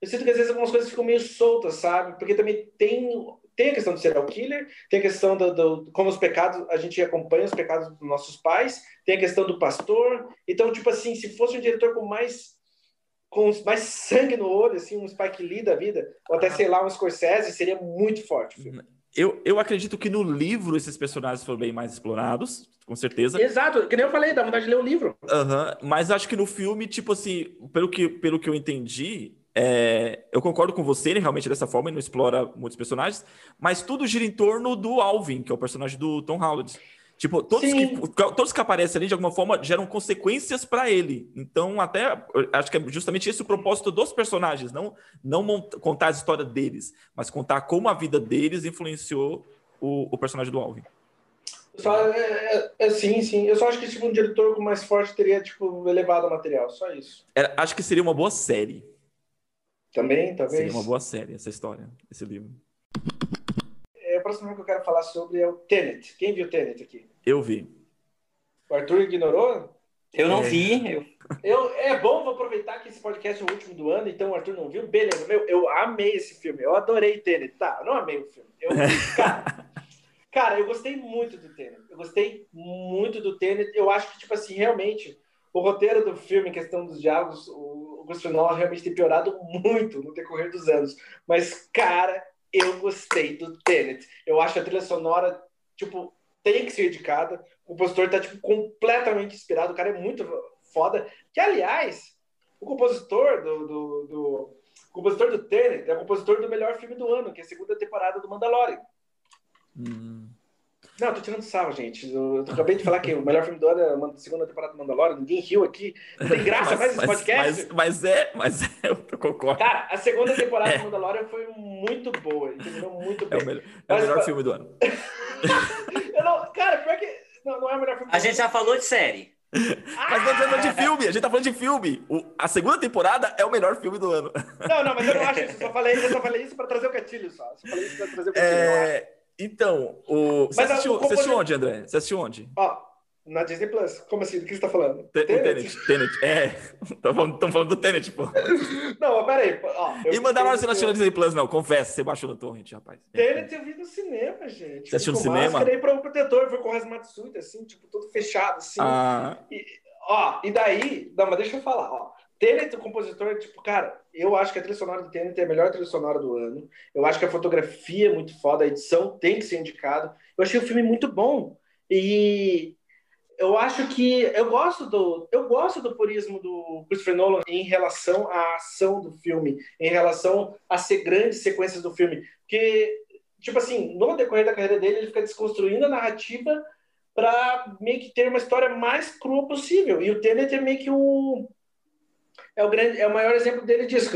eu sinto que às vezes algumas coisas ficam meio soltas, sabe? Porque também tem tem a questão do serial killer, tem a questão do, do, como os pecados, a gente acompanha os pecados dos nossos pais, tem a questão do pastor. Então, tipo assim, se fosse um diretor com mais com mais sangue no olho, assim, um Spike Lee da vida, ou até, ah. sei lá, um Scorsese, seria muito forte o filme. Eu, eu acredito que no livro esses personagens foram bem mais explorados, com certeza. Exato, que nem eu falei, dá vontade de ler o livro. Uhum, mas acho que no filme, tipo assim, pelo que, pelo que eu entendi, é, eu concordo com você, ele realmente é dessa forma, ele não explora muitos personagens, mas tudo gira em torno do Alvin, que é o personagem do Tom Holland. Tipo, todos que, todos que aparecem ali, de alguma forma, geram consequências para ele. Então, até acho que é justamente esse o propósito dos personagens, não, não contar a história deles, mas contar como a vida deles influenciou o, o personagem do Alvin. Só, é, é, é, sim, sim. Eu só acho que tipo, um diretor mais forte teria tipo, elevado o material, só isso. Era, acho que seria uma boa série. Também, talvez. Seria uma boa série essa história, esse livro. O próximo filme que eu quero falar sobre é o Tenet. Quem viu Tenet aqui? Eu vi. O Arthur ignorou? Eu não é. vi. Eu... eu... é bom, vou aproveitar que esse podcast é o último do ano, então o Arthur não viu. Beleza, meu, eu amei esse filme. Eu adorei Tenet. Tá, eu não amei o filme. Eu, cara, cara, eu gostei muito do Tenet. Eu gostei muito do Tenet. Eu acho que, tipo assim, realmente o roteiro do filme, em questão dos diálogos, o Gustavo realmente tem piorado muito no decorrer dos anos. Mas, cara, eu gostei do Tenet. Eu acho a trilha sonora, tipo, tem que ser indicada. O compositor tá, tipo, completamente inspirado. O cara é muito foda. Que, aliás, o compositor do, do, do compositor do Tenet é o compositor do melhor filme do ano, que é a segunda temporada do Mandalorian. Hum. Não, tô tirando sarro, gente. Eu, eu acabei de falar que o melhor filme do ano é a segunda temporada do Mandalorian. Ninguém riu aqui. Não tem graça mas, mais esse podcast. Mas, mas, é, mas é, eu concordo. Cara, a segunda temporada é. do Mandalorian foi muito boa. Terminou muito bem. É o melhor, é o melhor filme do ano. eu não, cara, pior que. Não, não é o melhor filme A gente já falou de série. Mas não falando de filme, a gente tá falando de filme. O, a segunda temporada é o melhor filme do ano. Não, não, mas eu não acho isso. Eu só falei, eu só falei isso pra trazer o gatilho só. Eu só falei isso pra trazer o gatilho. É... Então, o... você, assistiu, o você assistiu onde, André? Você assistiu onde? Ó, na Disney Plus. Como assim? Do que você tá falando? T Tenet. Tenet. É. Estão falando, falando, do Tenet, pô. Não, peraí. Ó, e mandaram você não assistiu na Disney Plus, não. Confessa, você baixou no torrent, rapaz. Tenet eu vi no cinema, gente. Você assistiu no cinema? Aí para o protetor, foi com o Hazmatsuita, assim, tipo, todo fechado, assim. Ah. E, ó, e daí... Não, mas deixa eu falar, ó. Tenet, o compositor, tipo, cara, eu acho que a trilha sonora do Tenet é a melhor trilha sonora do ano. Eu acho que a fotografia é muito foda, a edição tem que ser indicado. Eu achei o filme muito bom. E eu acho que eu gosto do eu gosto do purismo do Christopher Nolan em relação à ação do filme, em relação a ser grandes sequências do filme, porque tipo assim, no decorrer da carreira dele, ele fica desconstruindo a narrativa para meio que ter uma história mais crua possível. E o Tenet é meio que o é o, grande, é o maior exemplo dele disso.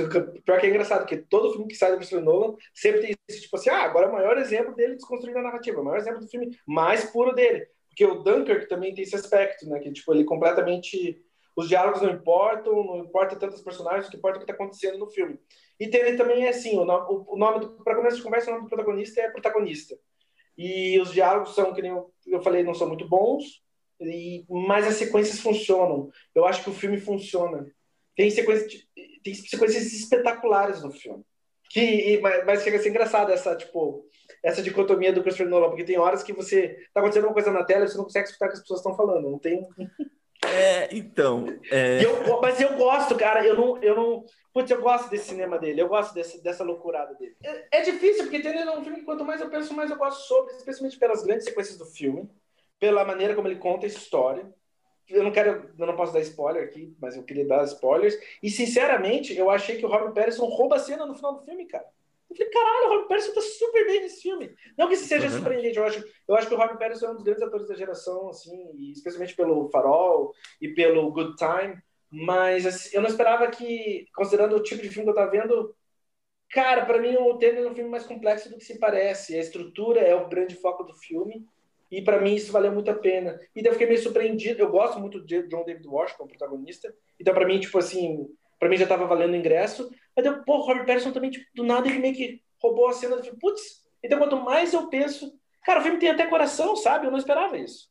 Pior que é engraçado, que todo filme que sai do Christopher Nolan sempre tem isso, tipo assim, ah, agora é o maior exemplo dele desconstruindo a narrativa, o maior exemplo do filme mais puro dele. Porque o Dunkirk também tem esse aspecto, né? Que, tipo, ele completamente... os diálogos não importam, não importa tantos personagens, o que importa é o que está acontecendo no filme. E Tenet também é assim, o nome, o nome para começo de conversa, o nome do protagonista é protagonista. E os diálogos são, que nem eu, eu falei, não são muito bons, e, mas as sequências funcionam. Eu acho que o filme funciona. Tem sequências, tem sequências espetaculares no filme. Que, mas chega a ser engraçado essa, tipo, essa dicotomia do Christopher Nolan, porque tem horas que você tá acontecendo uma coisa na tela e você não consegue escutar o que as pessoas estão falando. Não tem. É, então. É... Eu, mas eu gosto, cara. Eu não, eu não. Putz, eu gosto desse cinema dele. Eu gosto desse, dessa loucurada dele. É, é difícil, porque tem um filme que quanto mais eu penso, mais eu gosto sobre, especialmente pelas grandes sequências do filme, pela maneira como ele conta a história. Eu não quero, eu não posso dar spoiler aqui, mas eu queria dar spoilers. E sinceramente, eu achei que o Robert Pattinson rouba a cena no final do filme, cara. Eu falei, caralho, o Robert Pattinson tá super bem nesse filme. Não que isso seja uhum. surpreendente, eu acho, eu acho que o Robert Pattinson é um dos grandes atores da geração, assim, especialmente pelo Farol e pelo Good Time, mas assim, eu não esperava que, considerando o tipo de filme que eu tava vendo, cara, para mim o Tenet é um filme mais complexo do que se parece. A estrutura é o grande foco do filme, e para mim isso valeu muito a pena. E daí eu fiquei meio surpreendido, eu gosto muito de John David Washington, protagonista, então para mim, tipo assim, para mim já tava valendo o ingresso, Aí deu, pô, Robert Pattinson também, tipo, do nada ele meio que roubou a cena. Eu falei, putz, então quanto mais eu penso. Cara, o filme tem até coração, sabe? Eu não esperava isso.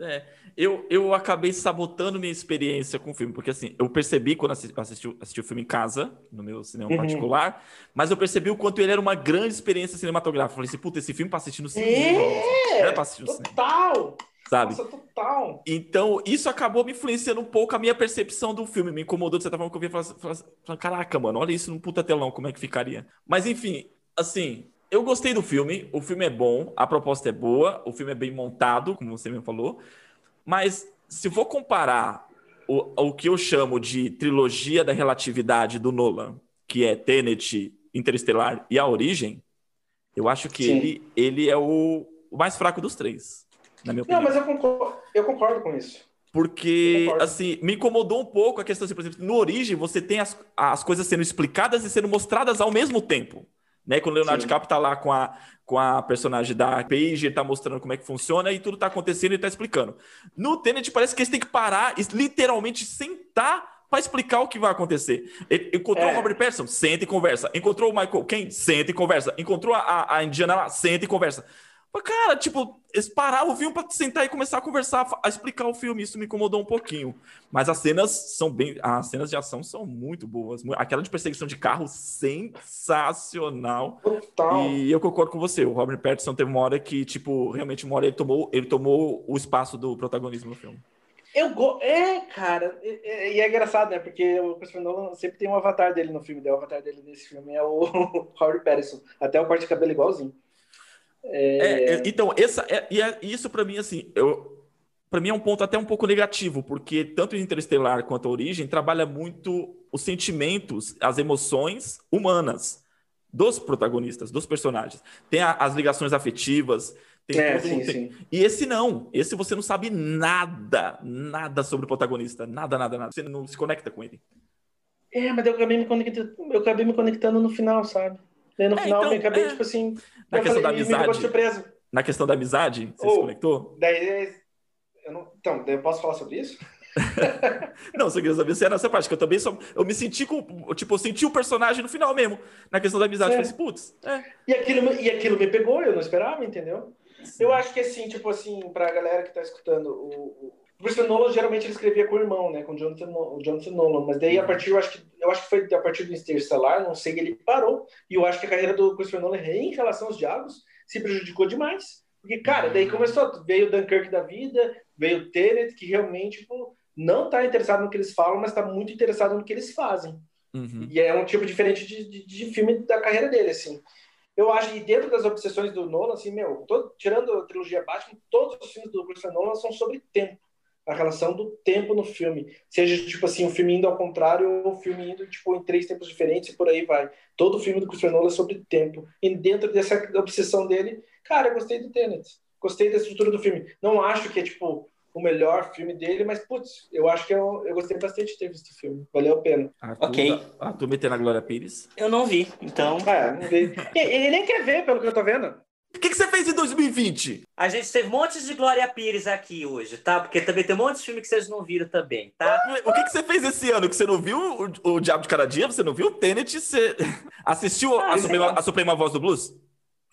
É, eu, eu acabei sabotando minha experiência com o filme, porque assim, eu percebi quando assisti, assisti, assisti o filme em casa, no meu cinema uhum. particular, mas eu percebi o quanto ele era uma grande experiência cinematográfica. Eu falei assim, puta, esse filme pra assistir no cinema. É, era pra assistir no total. cinema sabe? Nossa, total. Então, isso acabou me influenciando um pouco a minha percepção do filme. Me incomodou de certa forma que eu vi e falei, caraca, mano, olha isso no puta telão, como é que ficaria. Mas, enfim, assim, eu gostei do filme, o filme é bom, a proposta é boa, o filme é bem montado, como você mesmo falou, mas se for comparar o, o que eu chamo de trilogia da relatividade do Nolan, que é Tenet, Interestelar e A Origem, eu acho que ele, ele é o, o mais fraco dos três na minha opinião. Não, mas eu concordo, eu concordo com isso. Porque, assim, me incomodou um pouco a questão, assim, por exemplo, no Origem você tem as, as coisas sendo explicadas e sendo mostradas ao mesmo tempo. Né? Quando o Leonardo DiCaprio tá lá com a, com a personagem da Paige, ele tá mostrando como é que funciona e tudo tá acontecendo e tá explicando. No Tenet parece que eles têm que parar e literalmente sentar para explicar o que vai acontecer. Ele encontrou é. o Robert Pattinson, senta e conversa. Encontrou o Michael Caine, senta e conversa. Encontrou a, a Indiana lá, senta e conversa. Mas, cara, tipo, eles paravam o filme pra sentar e começar a conversar, a explicar o filme. Isso me incomodou um pouquinho. Mas as cenas são bem. As cenas de ação são muito boas. Aquela de perseguição de carro, sensacional. Total. E eu concordo com você. O Robert Pattinson teve uma hora que, tipo, realmente uma hora ele tomou, ele tomou o espaço do protagonismo no filme. Eu go... É, cara, e é, é, é, engraçado, né? Porque o Christopher Nolan sempre tem um avatar dele no filme. O avatar dele nesse filme é o Robert Pattinson. Até o corte de cabelo igualzinho. É... É, então, essa, é, e é, isso para mim, assim, eu, para mim é um ponto até um pouco negativo, porque tanto o Interestelar quanto a Origem trabalha muito os sentimentos, as emoções humanas dos protagonistas, dos personagens. Tem a, as ligações afetivas, tem é, sim, tem... E esse não. Esse você não sabe nada, nada sobre o protagonista. Nada, nada, nada. Você não se conecta com ele. É, mas eu acabei me conectando, eu acabei me conectando no final, sabe? E no é, final então, eu acabei, é... tipo assim, na questão falei, da amizade. Na questão da amizade, você oh, se conectou? Daí, eu não, então, daí eu posso falar sobre isso? não, você queria saber se era nessa parte, que eu também só. Eu me senti com. Tipo, eu senti o personagem no final mesmo, na questão da amizade. É. Eu falei assim, putz. É. E, aquilo, e aquilo me pegou, eu não esperava, entendeu? Sim. Eu acho que assim, tipo assim, pra galera que tá escutando, o Christopher Nolan geralmente ele escrevia com o irmão, né, com o Jonathan, o Jonathan Nolan, mas daí a partir, eu acho que eu acho que foi a partir do Interstellar, não sei, ele parou, e eu acho que a carreira do Christopher Nolan em relação aos diálogos se prejudicou demais. Porque, cara, daí começou, veio o Dunkirk da vida, veio o Tenet, que realmente tipo, não está interessado no que eles falam, mas está muito interessado no que eles fazem. Uhum. E é um tipo diferente de, de, de, filme da carreira dele, assim. Eu acho que dentro das obsessões do Nolan, assim, meu, todo, tirando a trilogia Batman, todos os filmes do Christopher Nolan são sobre tempo. A relação do tempo no filme. Seja, tipo assim, o filme indo ao contrário ou o filme indo, tipo, em três tempos diferentes e por aí vai. Todo filme do Christopher Nolan é sobre tempo. E dentro dessa obsessão dele, Cara, eu gostei do Tenet. Gostei da estrutura do filme. Não acho que é, tipo, o melhor filme dele, mas, putz, eu acho que eu, eu gostei bastante de ter visto o filme. Valeu a pena. Arthur, ok. Arthur metendo a Glória Pires? Eu não vi, então... É, não vi. Ele nem quer ver, pelo que eu tô vendo. O que, que você fez em 2020? A gente teve um monte de Glória Pires aqui hoje, tá? Porque também tem um monte de filme que vocês não viram também, tá? O que, que você fez esse ano? Que você não viu o, o Diabo de Cada Dia? Você não viu o Tenet? Você assistiu a, Ah, Suprema, a Suprema Voz do Blues?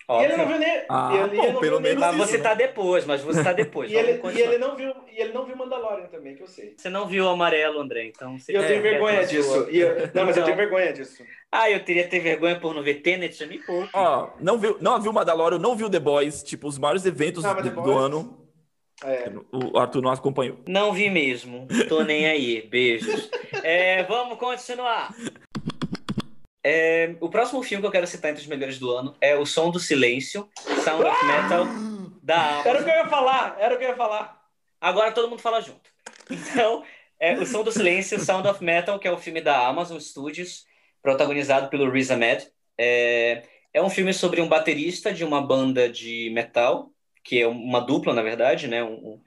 E ele não Óbvio. viu nem. Ah, ele, bom, ele não pelo menos Mas isso, você né? tá depois, mas você tá depois. E ele, e ele não viu e ele não viu Mandalorian também, que eu sei. Você não viu o amarelo, André, então você E eu tenho vergonha disso. E eu- não, mas eu tenho vergonha disso. Ah, eu teria ter vergonha por não ver Tenet, já me poupe. Ó, não viu, não viu Mandalorian, não viu The Boys, tipo, os maiores eventos Não, do, do ano. É. O Arthur não acompanhou. Não vi mesmo. Tô nem aí. Beijos. É, vamos continuar. É, o próximo filme que eu quero citar entre os melhores do ano é O Som do Silêncio, Sound of Metal, da Era o Amazon. que eu ia falar, era o que eu ia falar. Agora todo mundo fala junto. Então, é O Som do Silêncio, Sound of Metal, que é o filme da Amazon Studios, protagonizado pelo Riz Ahmed. É, é um filme sobre um baterista de uma banda de metal, que é uma dupla, na verdade, né? Um,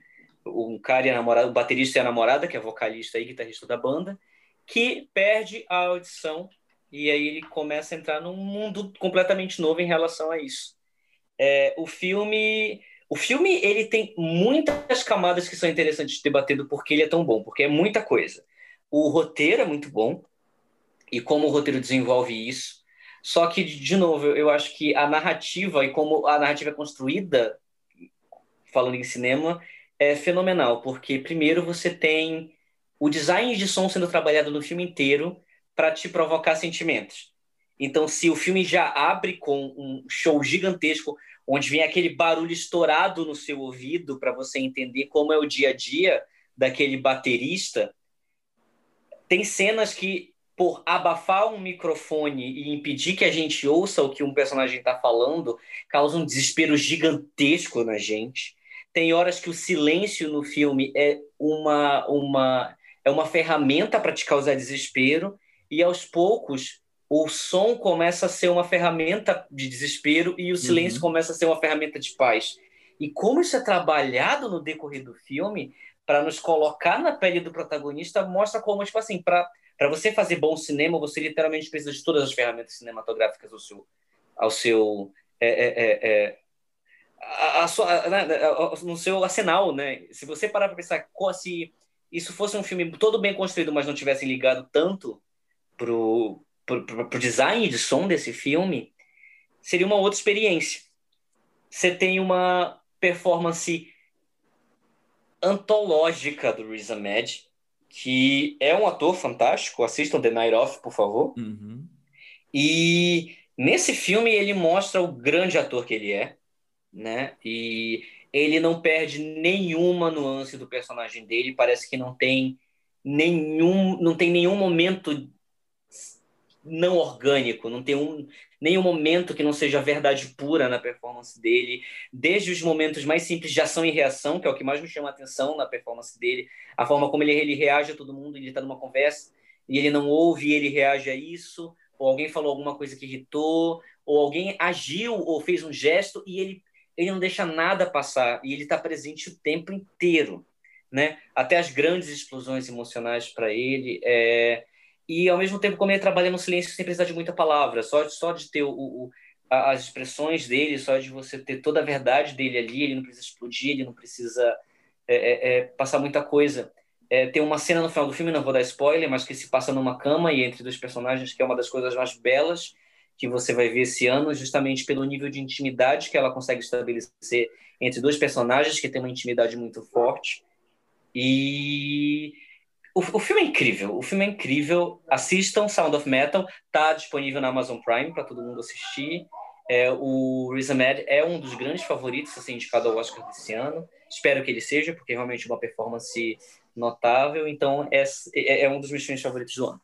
um, cara e a namorada, o baterista e a namorada, que é vocalista e guitarrista da banda, que perde a audição e aí ele começa a entrar num mundo completamente novo em relação a isso. É, o filme o filme ele tem muitas camadas que são interessantes de debater porque ele é tão bom, porque é muita coisa. O roteiro é muito bom e como o roteiro desenvolve isso. Só que de novo, eu- acho que a narrativa e como a narrativa é construída, falando em cinema, é fenomenal, porque primeiro você tem o design de som sendo trabalhado no filme inteiro para te provocar sentimentos. Então, se o filme já abre com um show gigantesco onde vem aquele barulho estourado no seu ouvido para você entender como é o dia a dia daquele baterista. Tem cenas que, por abafar um microfone e impedir que a gente ouça o que um personagem está falando, causam um desespero gigantesco na gente. Tem horas que o silêncio no filme é uma, uma, é uma ferramenta para te causar desespero, e aos poucos o som começa a ser uma ferramenta de desespero e o silêncio Uhum. começa a ser uma ferramenta de paz. E como isso é trabalhado no decorrer do filme para nos colocar na pele do protagonista, mostra como, tipo assim, para você fazer bom cinema, você literalmente precisa de todas as ferramentas cinematográficas ao seu, ao seu é, é, é, é, a, a sua, né, no seu arsenal, né? Se você parar para pensar se isso fosse um filme todo bem construído, mas não tivessem ligado tanto pro, pro, pro, pro design de som desse filme, seria uma outra experiência. Você tem uma performance antológica do Riz Ahmed, que é um ator fantástico. Assistam The Night Off, por favor. Uhum. E nesse filme ele mostra o grande ator que ele é, né? E ele não perde nenhuma nuance do personagem dele, parece que não tem nenhum, não tem nenhum momento não orgânico, não tem um, nenhum momento que não seja verdade pura na performance dele, desde os momentos mais simples de ação e reação, que é o que mais me chama a atenção na performance dele, a forma como ele, ele reage a todo mundo, ele está numa conversa e ele não ouve e ele reage a isso, ou alguém falou alguma coisa que irritou, ou alguém agiu ou fez um gesto e ele, ele não deixa nada passar e ele está presente o tempo inteiro, né? Até as grandes explosões emocionais para ele. É... E ao mesmo tempo, como ele trabalha no silêncio sem precisar de muita palavra, só, só de ter o, o, as expressões dele, só de você ter toda a verdade dele ali, ele não precisa explodir, ele não precisa é, é, é, passar muita coisa. É, tem uma cena no final do filme, não vou dar spoiler, mas que se passa numa cama e entre dois personagens, que é uma das coisas mais belas que você vai ver esse ano, justamente pelo nível de intimidade que ela consegue estabelecer entre dois personagens que tem uma intimidade muito forte. E o, o filme é incrível, o filme é incrível. Assistam Sound of Metal, tá disponível na Amazon Prime para todo mundo assistir. É, o Riz Ahmed é um dos grandes favoritos a ser indicado ao Oscar desse ano. Espero que ele seja, porque é realmente uma performance notável. Então, é, é, é um dos meus filmes favoritos do ano.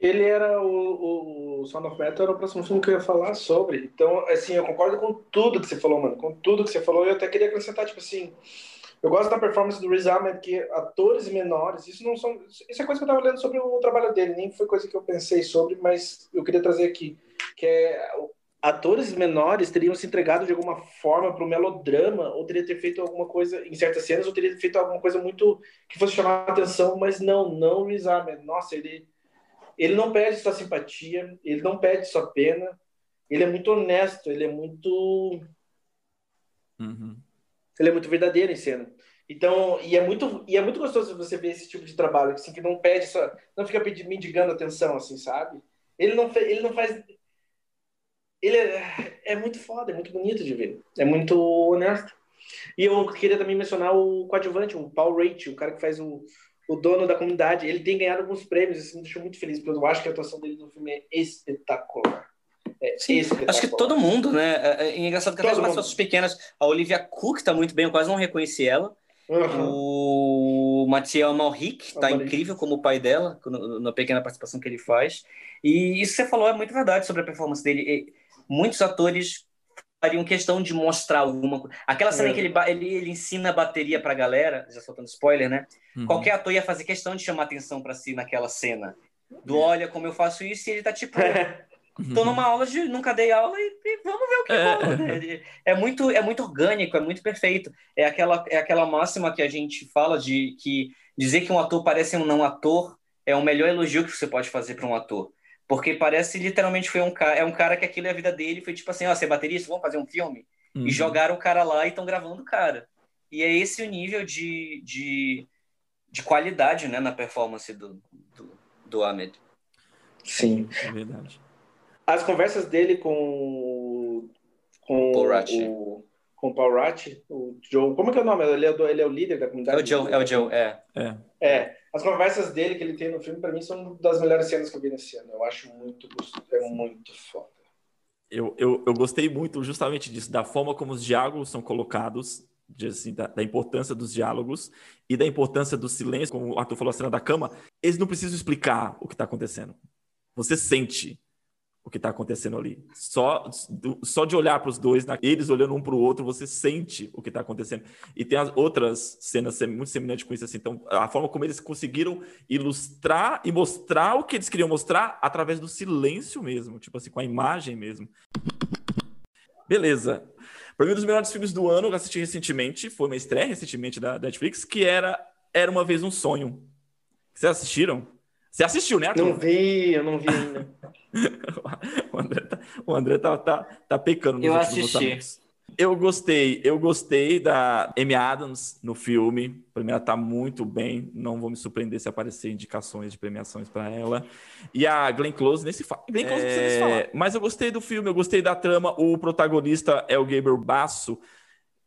Ele era o, o Sound of Metal, era o próximo filme que eu ia falar sobre. Então, assim, eu concordo com tudo que você falou, mano. Com tudo que você falou. Eu até queria acrescentar, tipo assim, eu gosto da performance do Riz Ahmed, que atores menores, isso não são. Isso é coisa que eu tava lendo sobre o trabalho dele, nem foi coisa que eu pensei sobre, mas eu queria trazer aqui. Que é atores menores teriam se entregado de alguma forma para o melodrama, ou teria ter feito alguma coisa, em certas cenas, ou teria feito alguma coisa muito que fosse chamar a atenção, mas não, não o Riz Ahmed. Nossa, ele, ele não pede sua simpatia, ele não pede sua pena, ele é muito honesto, ele é muito. Uhum. Ele é muito verdadeiro em cena. Então, e é muito, e é muito gostoso você ver esse tipo de trabalho, assim, que não pede só, não fica pedindo, mendigando atenção, assim, sabe? Ele não, ele não faz. Ele é, é muito foda, é muito bonito de ver. É muito honesto. E eu queria também mencionar o coadjuvante, o Paul Rate, o cara que faz o, o dono da comunidade. Ele tem ganhado alguns prêmios, isso me deixou muito feliz, porque eu acho que a atuação dele no filme é espetacular. É Sim, acho que todo mundo, né? É, é engraçado que até as Todo participações pequenas, a Olivia Cook tá muito bem, eu quase não reconheci ela. Uhum. O Mathieu Malric tá Malric. incrível como o pai dela, na pequena participação que ele faz. E isso que você falou é muito verdade sobre a performance dele. E muitos atores fariam questão de mostrar alguma coisa. Aquela cena É. em que ele, ele, ele ensina a bateria pra galera, já soltando spoiler, né? Uhum. Qualquer ator ia fazer questão de chamar atenção pra si naquela cena. Do olha como eu faço isso e ele tá tipo, tô numa aula de nunca dei aula e, e vamos ver o que É. rola. né? Ele- É muito, é muito orgânico, é muito perfeito. É aquela, é aquela máxima que a gente fala de que dizer que um ator parece um não ator é o melhor elogio que você pode fazer para um ator. Porque parece literalmente foi um cara, é um cara que aquilo é a vida dele, foi tipo assim, ó, você é baterista, vamos fazer um filme? Uhum. E jogaram o cara lá e estão gravando o cara. E é esse o nível de, de, de qualidade né, na performance do, do, do Ahmed. Sim. É verdade. As conversas dele com, com Paul o com o Paul Ratti, o Joe, como é que é o nome? Ele é, do- ele é o líder da É comunidade? o Joe, é o Joe, é. É. É, as conversas dele que ele tem no filme, pra mim, são das melhores cenas que eu vi nesse ano. Eu acho muito gostoso, é muito foda. Eu, eu, eu gostei muito justamente disso, da forma como os diálogos são colocados, de, assim, da, da importância dos diálogos e da importância do silêncio, como o Arthur falou, a cena da cama, eles não precisam explicar o que está acontecendo. Você sente o que está acontecendo ali. Só, do- só de olhar para os dois, na- eles olhando um para o outro, você sente o que está acontecendo. E tem as outras cenas muito semelhantes com isso, assim. Então, a forma como eles conseguiram ilustrar e mostrar o que eles queriam mostrar através do silêncio mesmo, tipo assim, com a imagem mesmo. Beleza. Para mim, um dos melhores filmes do ano, eu assisti recentemente, foi uma estreia recentemente da da Netflix, que era Era Uma Vez um Sonho. Vocês assistiram? Você assistiu, né, Arthur? Não vi, eu não vi ainda. o André tá, o André tá, tá, tá pecando nos Eu últimos assisti. lançamentos. Eu gostei, eu gostei da Amy Adams no filme. Pra mim, ela tá muito bem. Não vou me surpreender se aparecer indicações de premiações pra ela. E a Glenn Close, nesse fa... Glenn Close não precisa nem se falar. Mas eu gostei do filme, eu gostei da trama. O protagonista é o Gabriel Basso.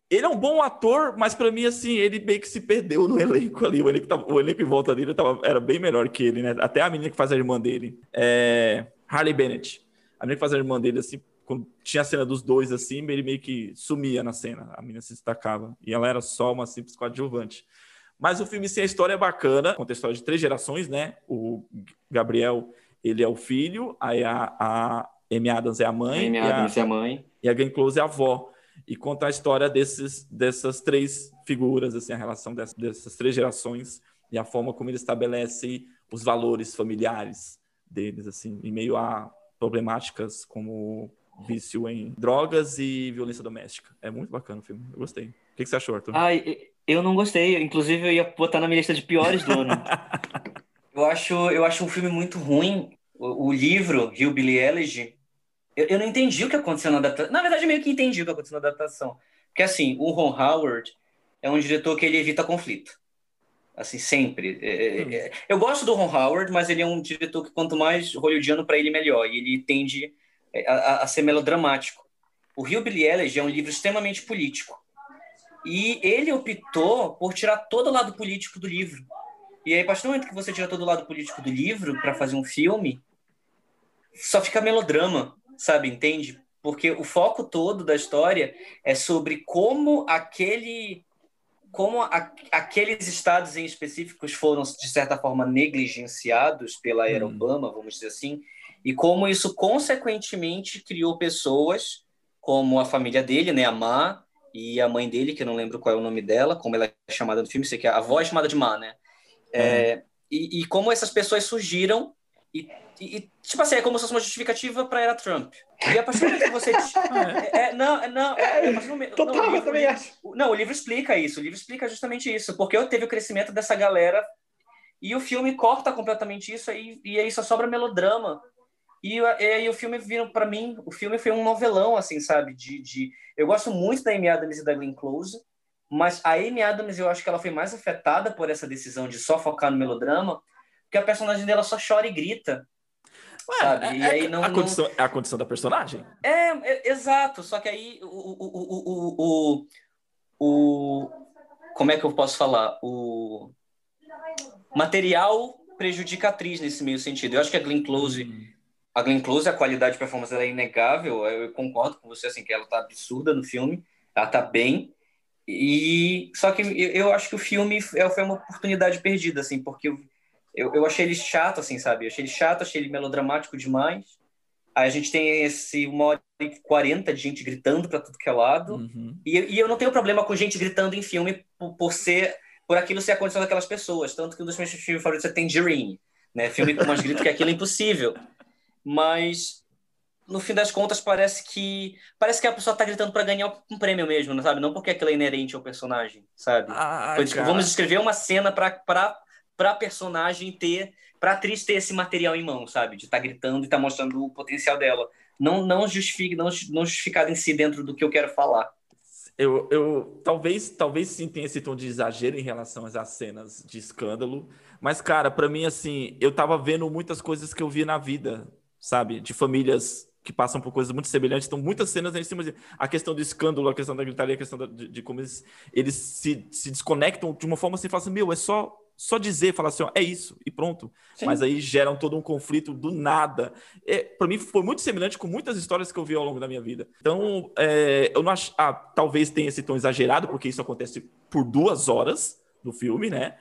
Ele é um bom ator, mas pra mim, assim, ele meio que se perdeu no elenco ali. O elenco, tava- o elenco em volta dele tava, era bem melhor que ele, né? Até a menina que faz a irmã dele. É... Harley Bennett. A menina que faz a irmã dele, assim, quando tinha a cena dos dois, assim, ele meio que sumia na cena. A menina se destacava. E ela era só uma simples coadjuvante. Mas o filme, sim, a história é bacana. Conta a história de três gerações, né? O Gabriel, ele é o filho. Aí a, a Amy Adams é a mãe. Amy e a- Adams é a mãe. e a Glenn Close é a avó. E conta a história desses, dessas três figuras, assim, a relação dessas, dessas três gerações e a forma como ele estabelece os valores familiares deles, assim, em meio a problemáticas como vício em drogas e violência doméstica. É muito bacana o filme, eu gostei. O que, que você achou, Arthur? Eu não gostei. Inclusive, eu ia botar na minha lista de piores do ano. eu, acho, eu acho um filme muito ruim. O, o livro, Rio Billy Elegy, eu, eu não entendi o que aconteceu na adaptação. Na verdade, eu meio que entendi o que aconteceu na adaptação. Porque, assim, o Ron Howard é um diretor que ele evita conflito. Assim, sempre. É, é, é, Eu gosto do Ron Howard, mas ele é um diretor que quanto mais hollywoodiano para ele, melhor. E ele tende é, a, a- a ser melodramático. O Rio Billy Elegy é um livro extremamente político. E ele optou por tirar todo o lado político do livro. E aí, a partir do momento que você tira todo o lado político do livro para fazer um filme, só fica melodrama, sabe? Entende? Porque o foco todo da história é sobre como aquele como a- aqueles estados em específicos foram de certa forma negligenciados pela era Hum. Obama, vamos dizer assim, e como isso consequentemente criou pessoas como a família dele, né, a Ma e a mãe dele, que eu não lembro qual é o nome dela, como ela é chamada no filme, sei que a avó é chamada de Ma, né? É, e, e como essas pessoas surgiram e, e- tipo assim, é como se fosse uma justificativa para era Trump. E a partir do momento que você é, é, não, é, não, é, a momento, não, o Total, eu livro- também acho. Não, o livro explica isso. O livro explica justamente isso. Porque eu teve o crescimento dessa galera e o filme corta completamente isso aí, e aí só sobra melodrama. E, e aí o filme viram para mim, o filme foi um novelão, assim, sabe? De, de, eu gosto muito da Amy Adams e da Glenn Close, mas a Amy Adams eu acho que ela foi mais afetada por essa decisão de só focar no melodrama, porque a personagem dela só chora e grita. Ué, sabe? é, E aí não- a, não- condição, é a condição da personagem. É, é, exato. Só que aí o, o, o, o, o, Como é que eu posso falar? O material prejudica a atriz nesse meio sentido. Eu acho que a Glenn Close, a Glenn Close, a qualidade de performance dela é inegável. Eu concordo com você, assim, que ela tá absurda no filme. Ela tá bem. E só que eu, eu acho que o filme é- foi uma oportunidade perdida, assim, porque eu, eu, achei ele chato, assim, sabe? Eu achei ele chato, achei ele melodramático demais. Aí a gente tem esse uma hora e quarenta de gente gritando para tudo que é lado. Uhum. E, e eu não tenho problema com gente gritando em filme por, por ser por aquilo ser a condição daquelas pessoas. Tanto que um dos meus filmes favoritos é Tangerine, né? Filme com mais grito que aquilo é impossível. Mas no fim das contas parece que parece que a pessoa tá gritando para ganhar um prêmio mesmo, não sabe? Não porque aquilo é inerente ao personagem, sabe? Ah, tipo, vamos escrever uma cena para para para personagem ter, para atriz ter esse material em mão, sabe? De estar gritando e estar mostrando o potencial dela. Não não justifique, não, não justificado em si dentro do que eu quero falar. Eu, eu talvez, talvez sim tenha esse tom de exagero em relação às cenas de escândalo, mas cara, pra mim assim, eu tava vendo muitas coisas que eu vi na vida, sabe, de famílias que passam por coisas muito semelhantes, então muitas cenas em cima de a questão do escândalo, a questão da gritaria, a questão da- de, de como eles, eles se, se desconectam de uma forma assim, falam assim, meu, é só só dizer, falar assim, ó, é isso e pronto. Sim. Mas aí geram todo um conflito do nada. É, para mim foi muito semelhante com muitas histórias que eu vi ao longo da minha vida. Então, é, eu não acho. Ah, talvez tenha esse tom exagerado, porque isso acontece por duas horas no filme, né?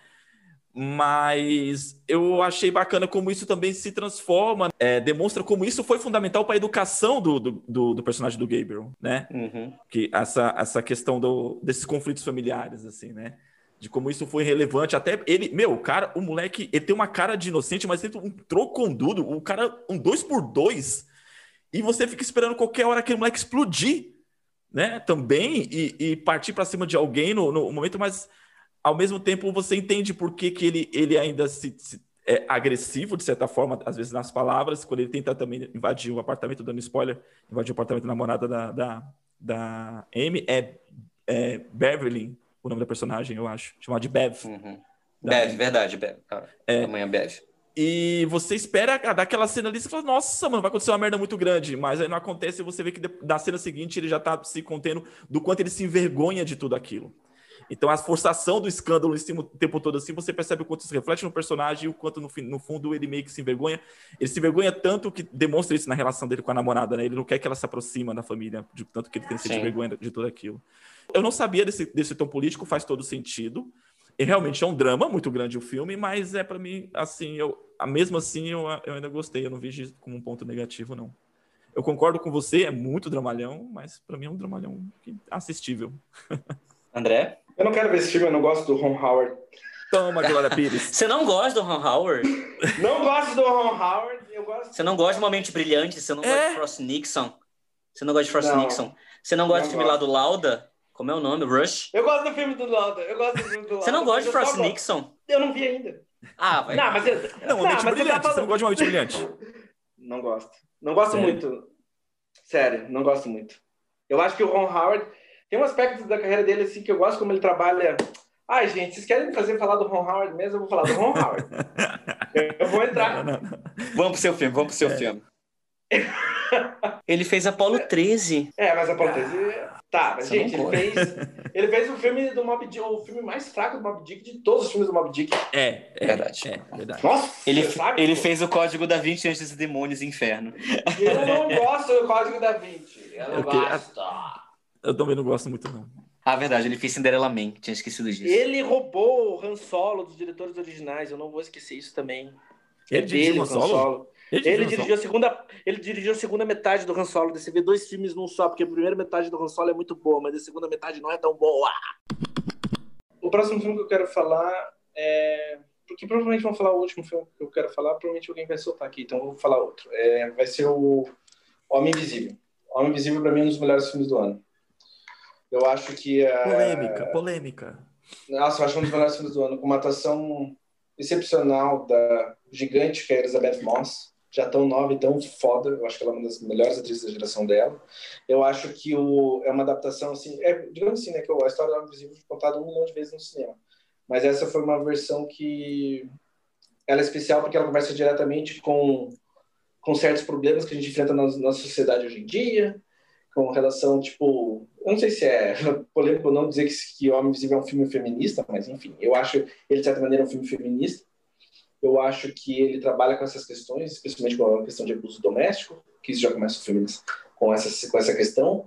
Mas eu achei bacana como isso também se transforma, é, demonstra como isso foi fundamental para a educação do, do, do- do personagem do Gabriel, né? Uhum. que essa, essa questão do, desses conflitos familiares, assim, né? De como isso foi relevante. Até ele, meu, o cara, o moleque, ele tem uma cara de inocente, mas ele um trocondudo, o cara, um dois por dois, e você fica esperando qualquer hora aquele moleque explodir, né? Também, e, e partir para cima de alguém no, no momento, mas ao mesmo tempo você entende por que, que ele, ele ainda se, se- é agressivo, de certa forma, às vezes nas palavras, quando ele tenta também invadir o apartamento, dando spoiler, invadir o apartamento da namorada da, da, da Amy, é, é Beverly, o nome da personagem, eu acho, chamada de Bev. Uhum. Da- Bev, verdade, Bev. Ah, É. Amanhã Bev. E você espera daquela cena ali, você fala, nossa, mano, vai acontecer uma merda muito grande. Mas aí não acontece e você vê que na cena seguinte ele já tá se contendo do quanto ele se envergonha de tudo aquilo. Então a forçação do escândalo em cima o tempo todo assim, você percebe o quanto isso reflete no personagem e o quanto no, no fundo ele meio que se envergonha. Ele se envergonha tanto que demonstra isso na relação dele com a namorada, né? Ele não quer que ela se aproxima da família, de tanto que ele tem esse Sim. vergonha de tudo aquilo. Eu não sabia desse, desse tom político, faz todo sentido. E realmente é um drama muito grande o filme, mas é pra mim, assim, eu, mesmo assim eu, eu ainda gostei, eu não vejo isso como um ponto negativo, não. Eu concordo com você, é muito dramalhão, mas pra mim é um dramalhão que- assistível. André? Eu não quero ver esse filme, eu não gosto do Ron Howard. Toma, Glória Pires. Você não gosta do Ron Howard? Não gosto do Ron Howard, eu gosto. Você não gosta de Uma Mente Brilhante? Você não gosta É. de Frost Nixon? Você não gosta de Frost Não. Nixon? Você não gosta Não do filme lá gosto. do Lauda? Como é o nome? Rush? Eu gosto do filme do Lauda, eu gosto do filme do Lauda. Você não gosta de Frost gosto- Nixon? Eu não vi ainda. Ah, vai. Não, mas eu... Não, uma mente mas você brilhante. tá Você não gosta de uma mente brilhante? Não gosto. Não gosto Sério? muito. Sério, não gosto muito. Eu acho que o Ron Howard tem um aspecto da carreira dele assim que eu gosto como ele trabalha. Ai, gente, vocês querem me fazer falar do Ron Howard mesmo? Eu vou falar do Ron Howard. Eu vou entrar. Não, não, não. Vamos pro seu filme, vamos pro seu É. filme. Ele fez Apolo 13. É, mas a Portese. Tá, mas Você gente, ele fez, ele fez o filme do Mob Dick, o filme mais fraco do Mob Dick de todos os filmes do Mob Dick. É, é, Verdade. É, verdade. Nossa, Ele, sabe? ele fez o Código da Vinci antes dos demônios e inferno. Eu não gosto do Código da Vinci. Eu não Eu gosto. Eu também não gosto muito, não. Ah, verdade, ele fez Cinderella Man. Tinha esquecido disso. Ele roubou o Han Solo dos diretores originais. Eu não vou esquecer isso também. Ele é dirigiu dele, Han o Han Solo? Solo. Ele Ele dirigiu a segunda, ele dirigiu a segunda metade do Han Solo. Você vê dois filmes num só, porque a primeira metade do Han Solo é muito boa, mas a segunda metade não é tão boa. O próximo filme que eu quero falar é porque provavelmente vão falar o último filme que eu quero falar, provavelmente alguém vai soltar aqui, então eu vou falar outro. É, vai ser o Homem Invisível. Homem Invisível para mim é um dos melhores filmes do ano. Eu acho que a... Polêmica, polêmica. Nossa, eu acho um dos melhores filmes do ano, com uma atuação excepcional da gigante que é Elizabeth Moss. já tão nova e tão foda. Eu acho que ela é uma das melhores atrizes da geração dela. Eu acho que o, é uma adaptação, assim, é, digamos assim, né, que a história do Invisível foi contada um milhão de vezes no cinema. Mas essa foi uma versão que ela é especial porque ela conversa diretamente com, com certos problemas que a gente enfrenta na nossa sociedade hoje em dia, com relação, tipo, eu não sei se é polêmico ou não dizer que, que Homem Invisível é um filme feminista, mas enfim, eu acho ele, de certa maneira, um filme feminista. Eu acho que ele trabalha com essas questões, especialmente com a questão de abuso doméstico, que isso já começa o filme com essa, com essa questão.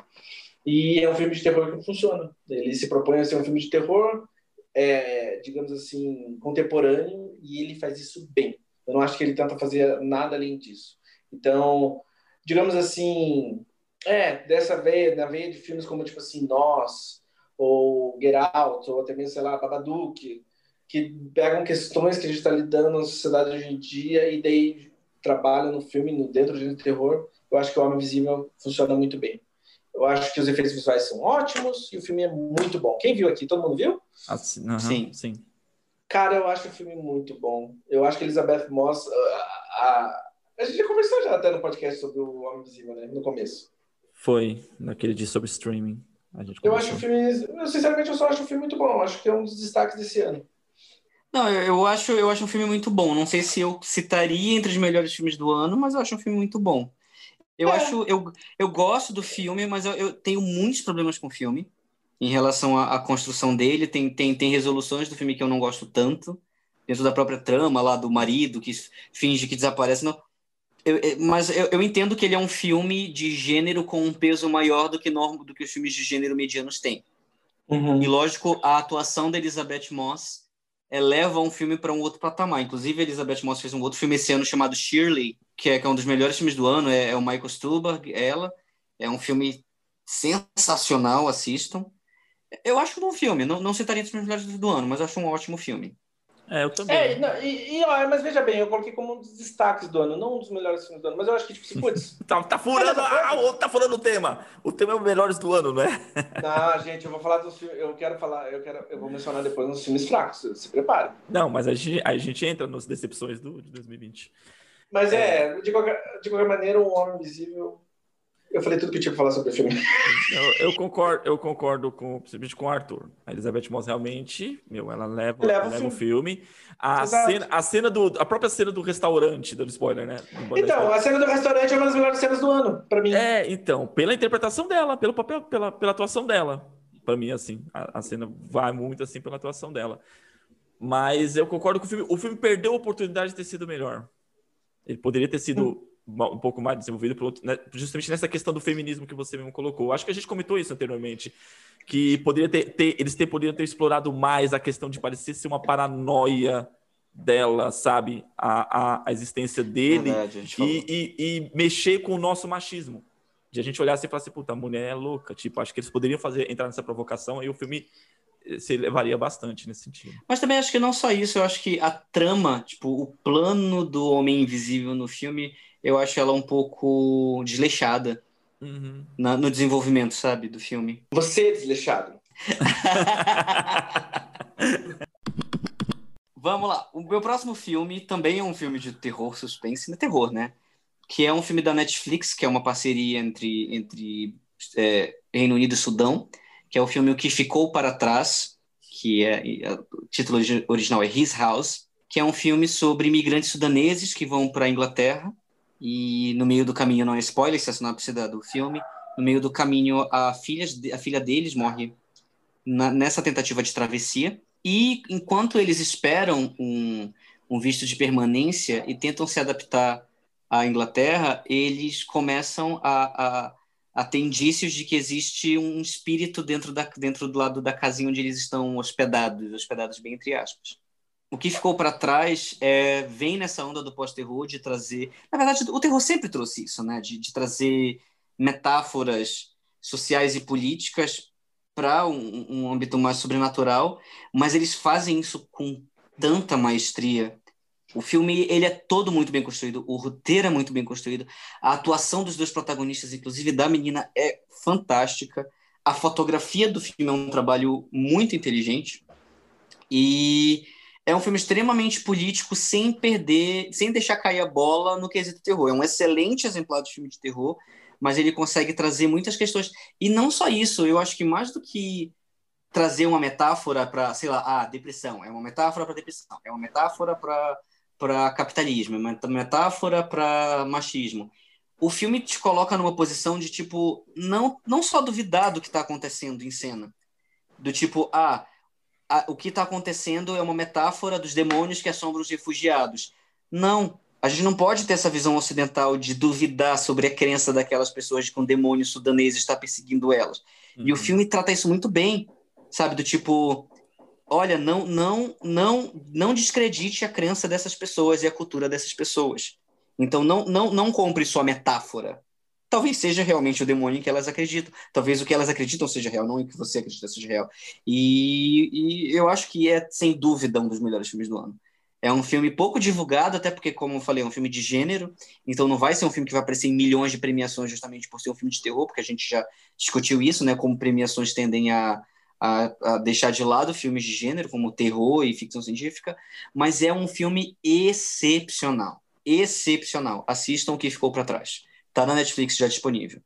E é um filme de terror que funciona. Ele se propõe a ser um filme de terror, é, digamos assim, contemporâneo, e ele faz isso bem. Eu não acho que ele tenta fazer nada além disso. Então, digamos assim, é, dessa veia, na veia de filmes como, tipo assim, Nós, ou Get Out, ou até mesmo, sei lá, Babadook, que pegam questões que a gente está lidando na sociedade hoje em dia e daí trabalham no filme, no, dentro do terror, eu acho que o Homem Invisível funciona muito bem. Eu acho que os efeitos visuais são ótimos e o filme é muito bom. Quem viu aqui? Todo mundo viu? Assim, uhum, sim, sim. Cara, eu acho o filme muito bom. Eu acho que Elizabeth Moss. A, a, a gente já conversou já até no podcast sobre o Homem Invisível, né? No começo. Foi, naquele dia sobre streaming. eu acho o filme. Eu, sinceramente, eu só acho o filme muito bom. Eu acho que é um dos destaques desse ano. Não, eu, eu, acho, eu acho um filme muito bom. Não sei se eu citaria entre os melhores filmes do ano, mas eu acho um filme muito bom. Eu é. acho, eu, eu gosto do filme, mas eu, eu tenho muitos problemas com o filme em relação à, à, construção dele. Tem, tem, tem resoluções do filme que eu não gosto tanto, dentro da própria trama lá do marido que finge que desaparece. Não, eu, mas eu, eu, entendo que ele é um filme de gênero com um peso maior do que, norma, do que os filmes de gênero medianos têm. Uhum. E lógico, a atuação da Elizabeth Moss eleva um filme para um outro patamar. Inclusive, a Elizabeth Moss fez um outro filme esse ano chamado Shirley, que é, que é um dos melhores filmes do ano. É, é o Michael Stuhlbarg, ela. É um filme sensacional, assistam. Eu acho um bom filme. Não, não citaria entre os melhores do ano, mas acho um ótimo filme. É, eu também. É, não, e, e ó, mas veja bem, eu coloquei como um dos destaques do ano, não um dos melhores filmes do ano, mas eu acho que, tipo, se putz. tá, tá furando, ah, tá furando o tema. O tema é os melhores do ano, não é? não, gente, eu vou falar dos filmes. Eu quero falar, eu quero, eu vou mencionar depois uns filmes fracos. Se prepare. Não, mas a gente, a gente entra nas decepções do, de 2020. Mas é, é de, qualquer, de qualquer maneira, um homem invisível eu falei tudo que eu tinha que falar sobre o filme. Eu, eu concordo, eu concordo com, principalmente com o Arthur. A Elizabeth Moss realmente, meu, ela leva, leva, leva o filme. A cena, a cena do, a própria cena do restaurante, dando spoiler, né? Então, a cena do restaurante é uma das melhores cenas do ano, para mim. É, então, pela interpretação dela, pelo papel, pela, pela atuação dela. Para mim, assim, a, a cena vai muito assim pela atuação dela. Mas eu concordo com o filme. O filme perdeu a oportunidade de ter sido melhor. Ele poderia ter sido hum um pouco mais desenvolvido pelo, né, justamente nessa questão do feminismo que você mesmo colocou. Acho que a gente comentou isso anteriormente, que poderia ter, ter eles ter, poderiam ter explorado mais a questão de parecer ser uma paranoia dela, sabe, a, a, a existência dele Verdade, e, e, e, mexer com o nosso machismo. De a gente olhar assim e falar assim, puta, a mulher é louca. Tipo, acho que eles poderiam fazer entrar nessa provocação e o filme eh, se levaria bastante nesse sentido. Mas também acho que não só isso, eu acho que a trama, tipo, o plano do Homem Invisível no filme eu acho ela um pouco desleixada uhum. na, no desenvolvimento, sabe, do filme. Você é desleixado. Vamos lá. O meu próximo filme também é um filme de terror, suspense, não é terror, né? Que é um filme da Netflix, que é uma parceria entre, entre é, Reino Unido e Sudão, que é o filme O Que Ficou Para Trás, que é, o título original é His House, que é um filme sobre imigrantes sudaneses que vão para a Inglaterra e no meio do caminho, não é spoiler, se é a sinopse do filme, no meio do caminho a filha, a filha deles morre na, nessa tentativa de travessia, e enquanto eles esperam um, um visto de permanência e tentam se adaptar à Inglaterra, eles começam a, a, a ter indícios de que existe um espírito dentro, da, dentro do lado da casinha onde eles estão hospedados, hospedados bem entre aspas o que ficou para trás é, vem nessa onda do pós-terror de trazer. Na verdade, o terror sempre trouxe isso, né? De, de trazer metáforas sociais e políticas para um, um âmbito mais sobrenatural, mas eles fazem isso com tanta maestria. O filme ele é todo muito bem construído, o roteiro é muito bem construído, a atuação dos dois protagonistas, inclusive da menina, é fantástica. A fotografia do filme é um trabalho muito inteligente e é, um filme extremamente político, sem perder, sem deixar cair a bola no quesito terror. É um excelente exemplar de filme de terror, mas ele consegue trazer muitas questões. E não só isso, eu acho que mais do que trazer uma metáfora para, sei lá, ah, depressão, é uma metáfora para depressão, é uma metáfora para para capitalismo, é uma metáfora para machismo. O filme te coloca numa posição de tipo não não só duvidar do que está acontecendo em cena, do tipo ah a, o que está acontecendo é uma metáfora dos demônios que assombram os refugiados. Não, a gente não pode ter essa visão ocidental de duvidar sobre a crença daquelas pessoas de que um demônio sudanês está perseguindo elas. Uhum. E o uhum. filme trata isso muito bem, sabe? Do tipo, olha, não, não, não, não descredite a crença dessas pessoas e a cultura dessas pessoas. Então não, não, não compre sua metáfora talvez seja realmente o demônio em que elas acreditam. Talvez o que elas acreditam seja real, não o que você acredita seja real. E, e, eu acho que é, sem dúvida, um dos melhores filmes do ano. É um filme pouco divulgado, até porque, como eu falei, é um filme de gênero, então não vai ser um filme que vai aparecer em milhões de premiações justamente por ser um filme de terror, porque a gente já discutiu isso, né? Como premiações tendem a, a, a deixar de lado filmes de gênero, como terror e ficção científica, mas é um filme excepcional. Excepcional. Assistam o que ficou para trás. Tá na Netflix já disponível.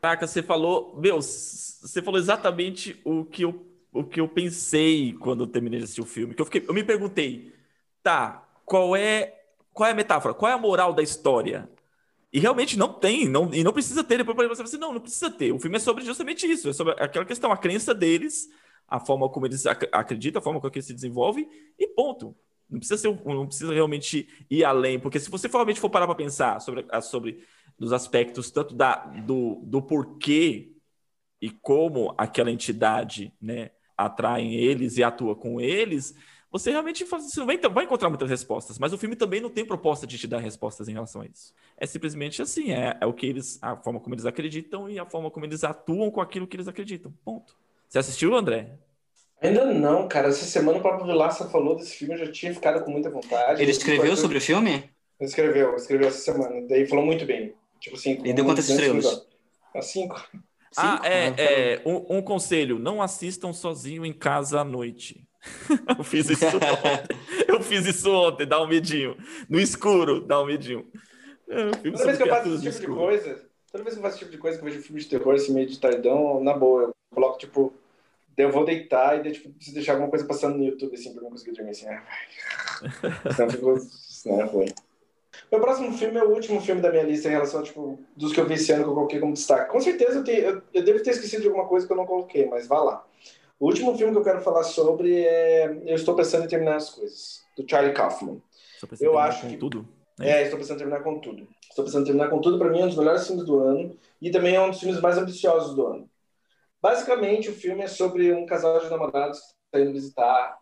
Caraca, você falou, meu, você falou exatamente o que eu, o que eu pensei quando eu terminei de assistir o filme. Que eu, fiquei, eu me perguntei, tá, qual é, qual é a metáfora? Qual é a moral da história? E realmente não tem, não, e não precisa ter. Depois você fala assim, não, não precisa ter. O filme é sobre justamente isso, é sobre aquela questão, a crença deles, a forma como eles ac acreditam, a forma como eles se desenvolvem, e ponto. Não precisa, ser, não precisa realmente ir além, porque se você realmente for parar para pensar sobre, sobre dos aspectos tanto da, do, do porquê e como aquela entidade né, atrai eles e atua com eles, você realmente você não vai, vai, encontrar muitas respostas, mas o filme também não tem proposta de te dar respostas em relação a isso. É simplesmente assim, é, é o que eles, a forma como eles acreditam e a forma como eles atuam com aquilo que eles acreditam. Ponto. Você assistiu, André? Ainda não, cara. Essa semana o próprio Vilaça falou desse filme, eu já tinha ficado com muita vontade. Ele escreveu sobre o filme? Escreveu, escreveu essa semana. Daí falou muito bem. Tipo assim. E deu quantas estrelas? A cinco. Ah, é, ah, é um, um, conselho: não assistam sozinho em casa à noite. eu fiz isso ontem. Eu fiz isso ontem, dá um medinho. No escuro, dá um medinho. É, toda vez que eu faço esse tipo de coisa, toda vez que eu faço esse tipo de coisa, que eu vejo filme de terror assim, meio de tardão, na boa, eu coloco, tipo, eu vou deitar e daí, tipo, preciso deixar alguma coisa passando no YouTube, assim, pra não conseguir dormir, assim, ah, vai. Senão, tipo, senão é ruim. Meu próximo filme é o último filme da minha lista em relação, tipo, dos que eu vi esse ano que eu coloquei como destaque. Com certeza eu, tenho, eu, eu devo ter esquecido de alguma coisa que eu não coloquei, mas vá lá. O último filme que eu quero falar sobre é Eu Estou Pensando em Terminar as Coisas, do Charlie Kaufman. Eu acho que tudo. Né? É, estou pensando em terminar com tudo. Estou pensando em terminar com tudo, para mim é um dos melhores filmes do ano e também é um dos filmes mais ambiciosos do ano. Basicamente, o filme é sobre um casal de namorados que está indo visitar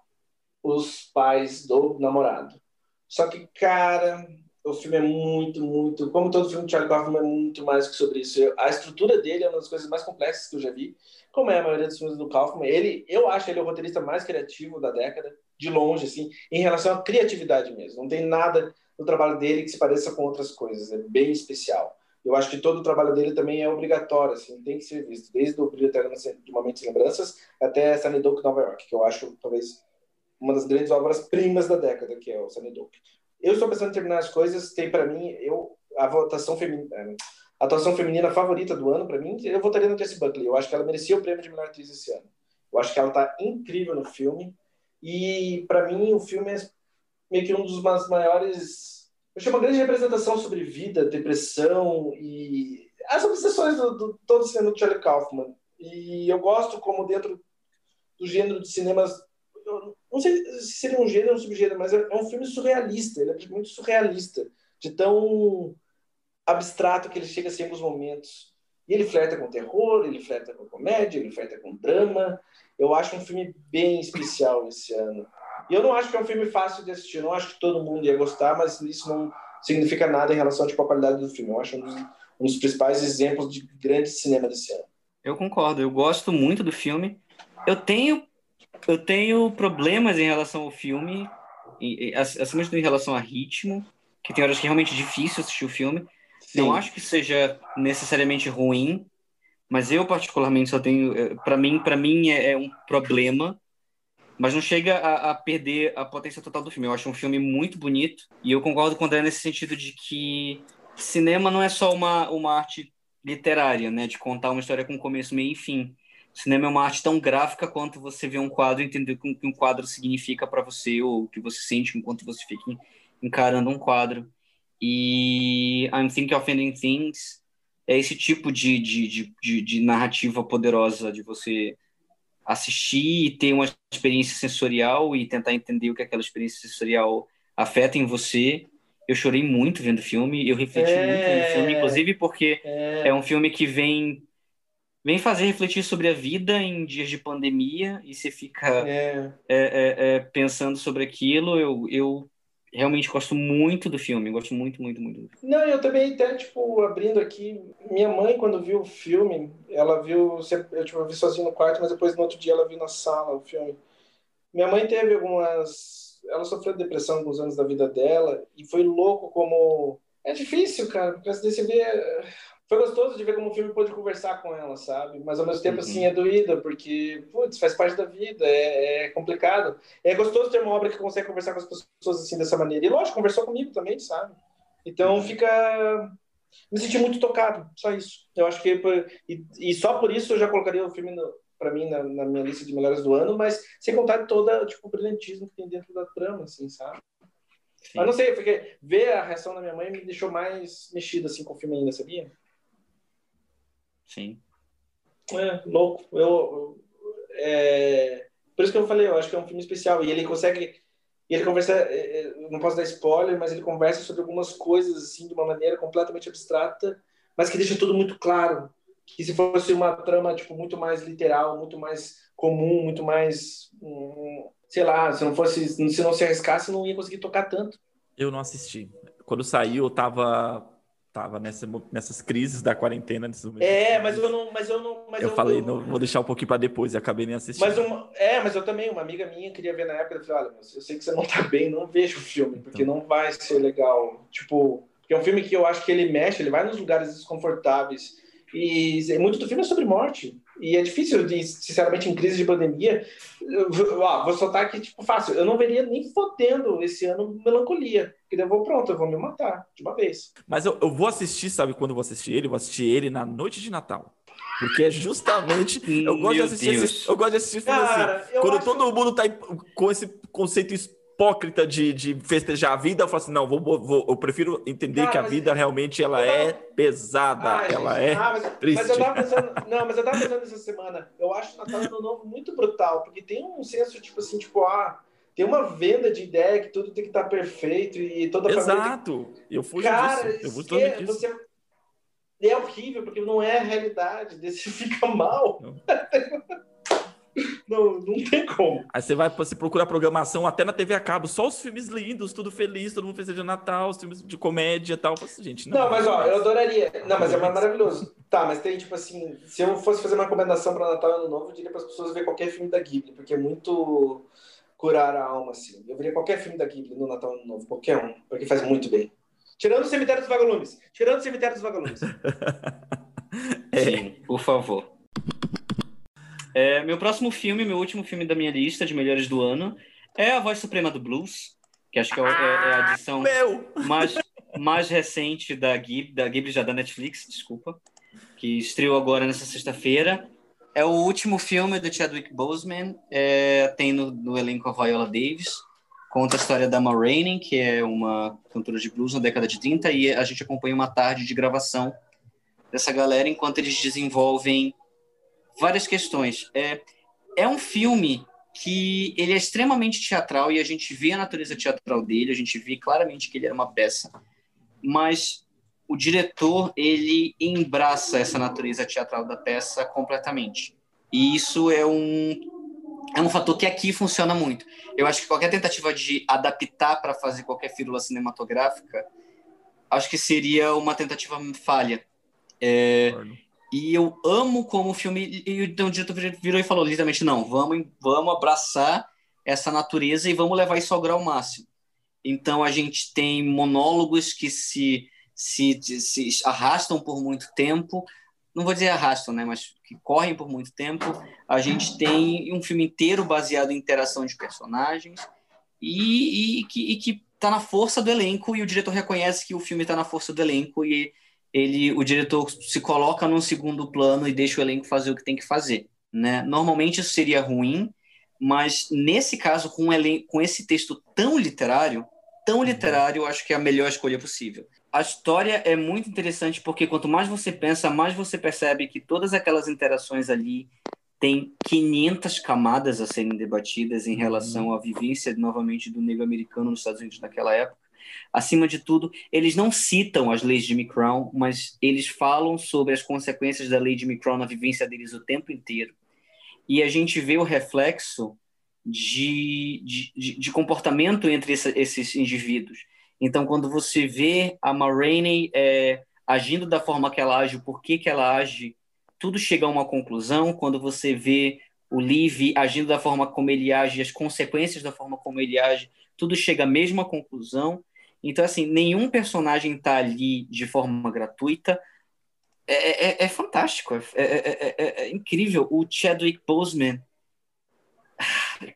os pais do namorado. Só que, cara, o filme é muito, muito. Como todo filme de Charlie Kaufman é muito mais que sobre isso. A estrutura dele é uma das coisas mais complexas que eu já vi, como é a maioria dos filmes do Kaufman. Ele, eu acho ele o roteirista mais criativo da década, de longe, assim, em relação à criatividade mesmo. Não tem nada no trabalho dele que se pareça com outras coisas. É bem especial. Eu acho que todo o trabalho dele também é obrigatório, assim, tem que ser visto. Desde o Brilho Eterno de Momentos e Lembranças até Sunnydoke Nova York, que eu acho, talvez, uma das grandes obras-primas da década, que é o Sunnydoke. Eu estou pensando em terminar as coisas. Tem para mim, eu a votação feminina, é, a atuação feminina favorita do ano para mim, eu votaria no Jessie Buckley. Eu acho que ela merecia o prêmio de melhor atriz esse ano. Eu acho que ela está incrível no filme e para mim o filme é meio que um dos maiores, eu chamo uma grande representação sobre vida, depressão e as obsessões do, do todo cinema do Charlie Kaufman. E eu gosto como dentro do gênero de cinemas não sei se seria um gênero ou um subgênero, mas é, é um filme surrealista, ele é muito surrealista, de tão abstrato que ele chega assim, em momentos. E ele flerta com terror, ele flerta com comédia, ele flerta com drama. Eu acho um filme bem especial esse ano. E eu não acho que é um filme fácil de assistir, não acho que todo mundo ia gostar, mas isso não significa nada em relação tipo, à qualidade do filme. Eu acho um dos, um dos principais exemplos de grande cinema desse ano. Eu concordo, eu gosto muito do filme. Eu tenho eu tenho problemas em relação ao filme, acima de tudo em relação a ritmo, que tem horas que é realmente difícil assistir o filme. Sim. Não acho que seja necessariamente ruim, mas eu particularmente só tenho, para mim, para mim é, é, um problema. mas não chega a, a, perder a potência total do filme. Eu acho um filme muito bonito e eu concordo com o André nesse sentido de que cinema não é só uma, uma arte literária, né, de contar uma história com começo, meio e fim. Cinema é uma arte tão gráfica quanto você vê um quadro e entender o que um quadro significa para você ou o que você sente enquanto você fica encarando um quadro. E I'm Thinking of Ending Things é esse tipo de, de, de, de, de narrativa poderosa de você assistir e ter uma experiência sensorial e tentar entender o que aquela experiência sensorial afeta em você. Eu chorei muito vendo o filme, eu refleti é... muito vendo o filme, inclusive porque é... é um filme que vem vem fazer refletir sobre a vida em dias de pandemia e você fica é. É, é, é pensando sobre aquilo. Eu, eu realmente gosto muito do filme, gosto muito, muito, muito. Não, eu também até, tipo, abrindo aqui, minha mãe, quando viu o filme, ela viu, eu, tipo, eu vi sozinho no quarto, mas depois no outro dia ela viu na sala o filme. Minha mãe teve algumas, ela sofreu depressão alguns anos da vida dela, e foi louco como, é difícil, cara, porque você vê foi gostoso de ver como o filme pôde conversar com ela, sabe? Mas ao mesmo tempo, assim, uhum. assim, é doída, porque, putz, faz parte da vida, é, é, complicado. É gostoso ter uma obra que consegue conversar com as pessoas assim, dessa maneira. E, lógico, conversou comigo também, sabe? Então, uhum. fica... Me senti muito tocado, só isso. Eu acho que... E, e só por isso eu já colocaria o filme, para mim, na, na, minha lista de melhores do ano, mas sem contar toda, tipo, o brilhantismo que tem dentro da trama, assim, sabe? Sim. Mas não sei, porque ver a reação da minha mãe me deixou mais mexido, assim, com o filme ainda, sabia? Sim. É, louco. Eu, é... Por isso que eu falei, eu acho que é um filme especial. E ele consegue. Ele conversa. É, é, não posso dar spoiler, mas ele conversa sobre algumas coisas, assim, de uma maneira completamente abstrata, mas que deixa tudo muito claro. Que se fosse uma trama, tipo, muito mais literal, muito mais comum, muito mais. Hum, sei lá, se não fosse. Se não se arriscasse, não ia conseguir tocar tanto. Eu não assisti. Quando saiu, eu tava tava nessa, nessas crises da quarentena. é, mas eu não, mas eu não, mas eu, eu falei, eu, não vou deixar um pouquinho para depois e acabei nem assistindo. Mas uma, é, mas eu também, uma amiga minha queria ver na época, eu falei, olha, eu sei que você não tá bem, não veja o filme, porque então. não vai ser legal. Tipo, porque é um filme que eu acho que ele mexe, ele vai nos lugares desconfortáveis. E muito do filme é sobre morte. E é difícil, de, sinceramente, em crise de pandemia. Eu, ó, vou soltar aqui, tipo, fácil. Eu não veria nem fodendo esse ano melancolia. Porque eu vou, pronto, eu vou me matar de uma vez. Mas eu, eu vou assistir, sabe quando eu vou assistir ele? Eu vou assistir ele na noite de Natal. Porque é justamente. eu gosto de assistir esse, Eu gosto de assistir filme assim. Quando todo que... mundo tá com esse conceito hipócrita de, de festejar a vida, eu falo assim, não, vou, vou eu prefiro entender que a vida realmente ela é pesada, ah, ela gente, é ah, mas, triste. Mas eu tava pensando, não, mas eu tava pensando essa semana, eu acho o Natal Ano Novo muito brutal, porque tem um senso, tipo assim, tipo, ah, tem uma venda de ideia que tudo tem que estar tá perfeito e toda a Exato, tem... eu fujo Cara, disso, eu fujo disso. Você... É horrível, porque não é a realidade, você fica mal. Não. Não, tem como. Aí você vai você procura programação até na TV a cabo, só os filmes lindos, tudo feliz, todo mundo festeja Natal, os filmes de comédia e tal. Assim, gente, não, não mas ó, eu adoraria. Não, mas é maravilhoso. Tá, mas tem tipo assim, se eu fosse fazer uma recomendação para Natal e Ano Novo, eu diria para as pessoas ver qualquer filme da Ghibli, porque é muito curar a alma assim. Eu veria qualquer filme da Ghibli no Natal e Ano Novo, qualquer um, porque faz muito bem. Tirando o Cemitério dos Vagalumes. Tirando o Cemitério dos Vagalumes. é. Sim, por favor. É, meu próximo filme, meu último filme da minha lista de melhores do ano, é A Voz Suprema do Blues, que acho que é, é, é a edição ah, mais, mais recente da Ghibli, da Ghibli já da Netflix, desculpa, que estreou agora nessa sexta-feira. É o último filme do Chadwick Boseman, é, tem no, no, elenco a Viola Davis, conta a história da Ma Rainey, que é uma cantora de blues na década de 30, e a gente acompanha uma tarde de gravação dessa galera enquanto eles desenvolvem várias questões. É, é um filme que ele é extremamente teatral e a gente vê a natureza teatral dele, a gente vê claramente que ele era uma peça, mas o diretor ele embraça essa natureza teatral da peça completamente. E isso é um é um fator que aqui funciona muito. Eu acho que qualquer tentativa de adaptar para fazer qualquer fírula cinematográfica, acho que seria uma tentativa falha. É, e eu amo como o filme. E então o diretor virou e falou literalmente: não, vamos, vamos abraçar essa natureza e vamos levar isso ao grau máximo. Então a gente tem monólogos que se, se, se arrastam por muito tempo, não vou dizer arrastam, né, mas que correm por muito tempo. A gente tem um filme inteiro baseado em interação de personagens e, e, que, e que tá na força do elenco e o diretor reconhece que o filme está na força do elenco e ele, o diretor se coloca num segundo plano e deixa o elenco fazer o que tem que fazer, né? Normalmente isso seria ruim, mas nesse caso com, um elenco, com esse texto tão literário, tão uhum. literário, eu acho que é a melhor escolha possível. A história é muito interessante porque quanto mais você pensa, mais você percebe que todas aquelas interações ali têm 500 camadas a serem debatidas em relação uhum. à vivência novamente do negro americano nos Estados Unidos naquela época. Acima de tudo, eles não citam as leis de Jimmy Crown, mas eles falam sobre as consequências da lei de Jimmy Crown na vivência deles o tempo inteiro. E a gente vê o reflexo de, de, de comportamento entre essa, esses indivíduos. Então, quando você vê a Ma Rainey é, agindo da forma que ela age, por que, que ela age, tudo chega a uma conclusão. Quando você vê o Liv agindo da forma como ele age, as consequências da forma como ele age, tudo chega à mesma conclusão. Então, assim, nenhum personagem está ali de forma gratuita. É, é, é fantástico, é, é, é, incrível. O Chadwick Boseman,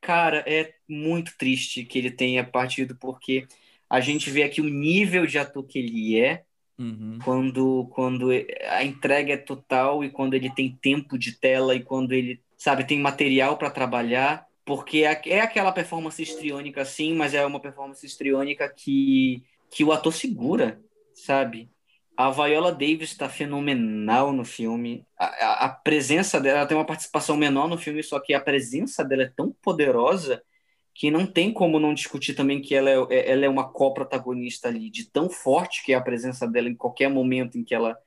cara, é muito triste que ele tenha partido, porque a gente vê aqui o nível de ator que ele é, uhum. quando, quando a entrega é total e quando ele tem tempo de tela e quando ele, sabe, tem material para trabalhar, porque é, é aquela performance histriônica, sim, mas é uma performance histriônica que, que o ator segura, sabe? A Viola Davis está fenomenal no filme. A, a, a, presença dela tem uma participação menor no filme, só que a presença dela é tão poderosa que não tem como não discutir também que ela é, é, ela é uma co-protagonista ali, de tão forte que é a presença dela em qualquer momento em que ela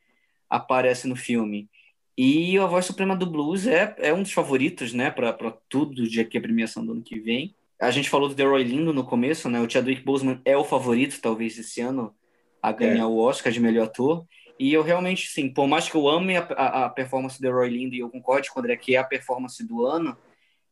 aparece no filme. E a Voz Suprema do Blues é, é um dos favoritos, né, para tudo de aqui a premiação do ano que vem. A gente falou do The Roy Lindo no começo, né? O Chadwick Boseman é o favorito, talvez, esse ano a ganhar é. o Oscar de melhor ator. E eu realmente, sim, por mais que eu ame a, a, a performance do Roy Lindo e eu concorde com o André que é a performance do ano,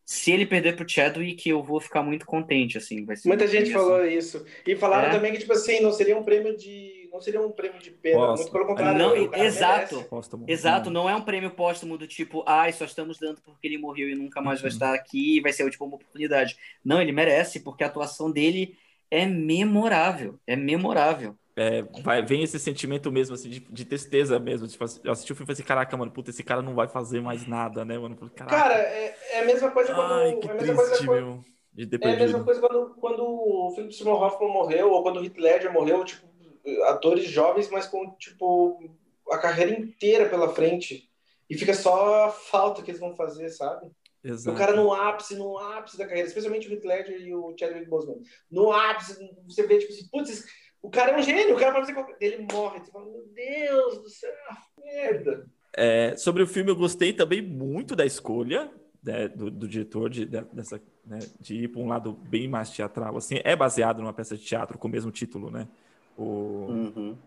se ele perder pro Chadwick, eu vou ficar muito contente, assim. Muita gente falou isso. E falaram é? também que, tipo assim, não seria um prêmio de. Não seria um prêmio de pena, Posto. muito pelo contrário. Não, exato. Exato, não é um prêmio póstumo do tipo, ai, só estamos dando porque ele morreu e nunca mais uhum. vai estar aqui e vai ser tipo, uma oportunidade. Não, ele merece, porque a atuação dele é memorável. É memorável é, vai, vem esse sentimento mesmo, assim, de, de tristeza mesmo. Tipo, eu assisti o filme e falei assim, caraca, mano, puta, esse cara não vai fazer mais nada, né, mano? Cara, é, é, a mesma coisa quando... Ai, que é a mesma triste, coisa meu, de É a mesma coisa quando, quando o Philip Seymour Hoffman morreu, ou quando o Heath Ledger morreu, tipo, atores jovens, mas com, tipo, a carreira inteira pela frente. E fica só a falta que eles vão fazer, sabe? Exato. O cara no ápice, no ápice da carreira, especialmente o Heath Ledger e o Chadwick Boseman. No ápice, você vê, tipo assim, putz, o cara é um gênio, o cara pode fazer qualquer... Ele morre, você fala, meu Deus do céu, merda. É, sobre o filme, eu gostei também muito da escolha né, do, do, diretor de, de, dessa, né, de ir para um lado bem mais teatral. Assim, é baseado numa peça de teatro com o mesmo título, né? O... Uhum.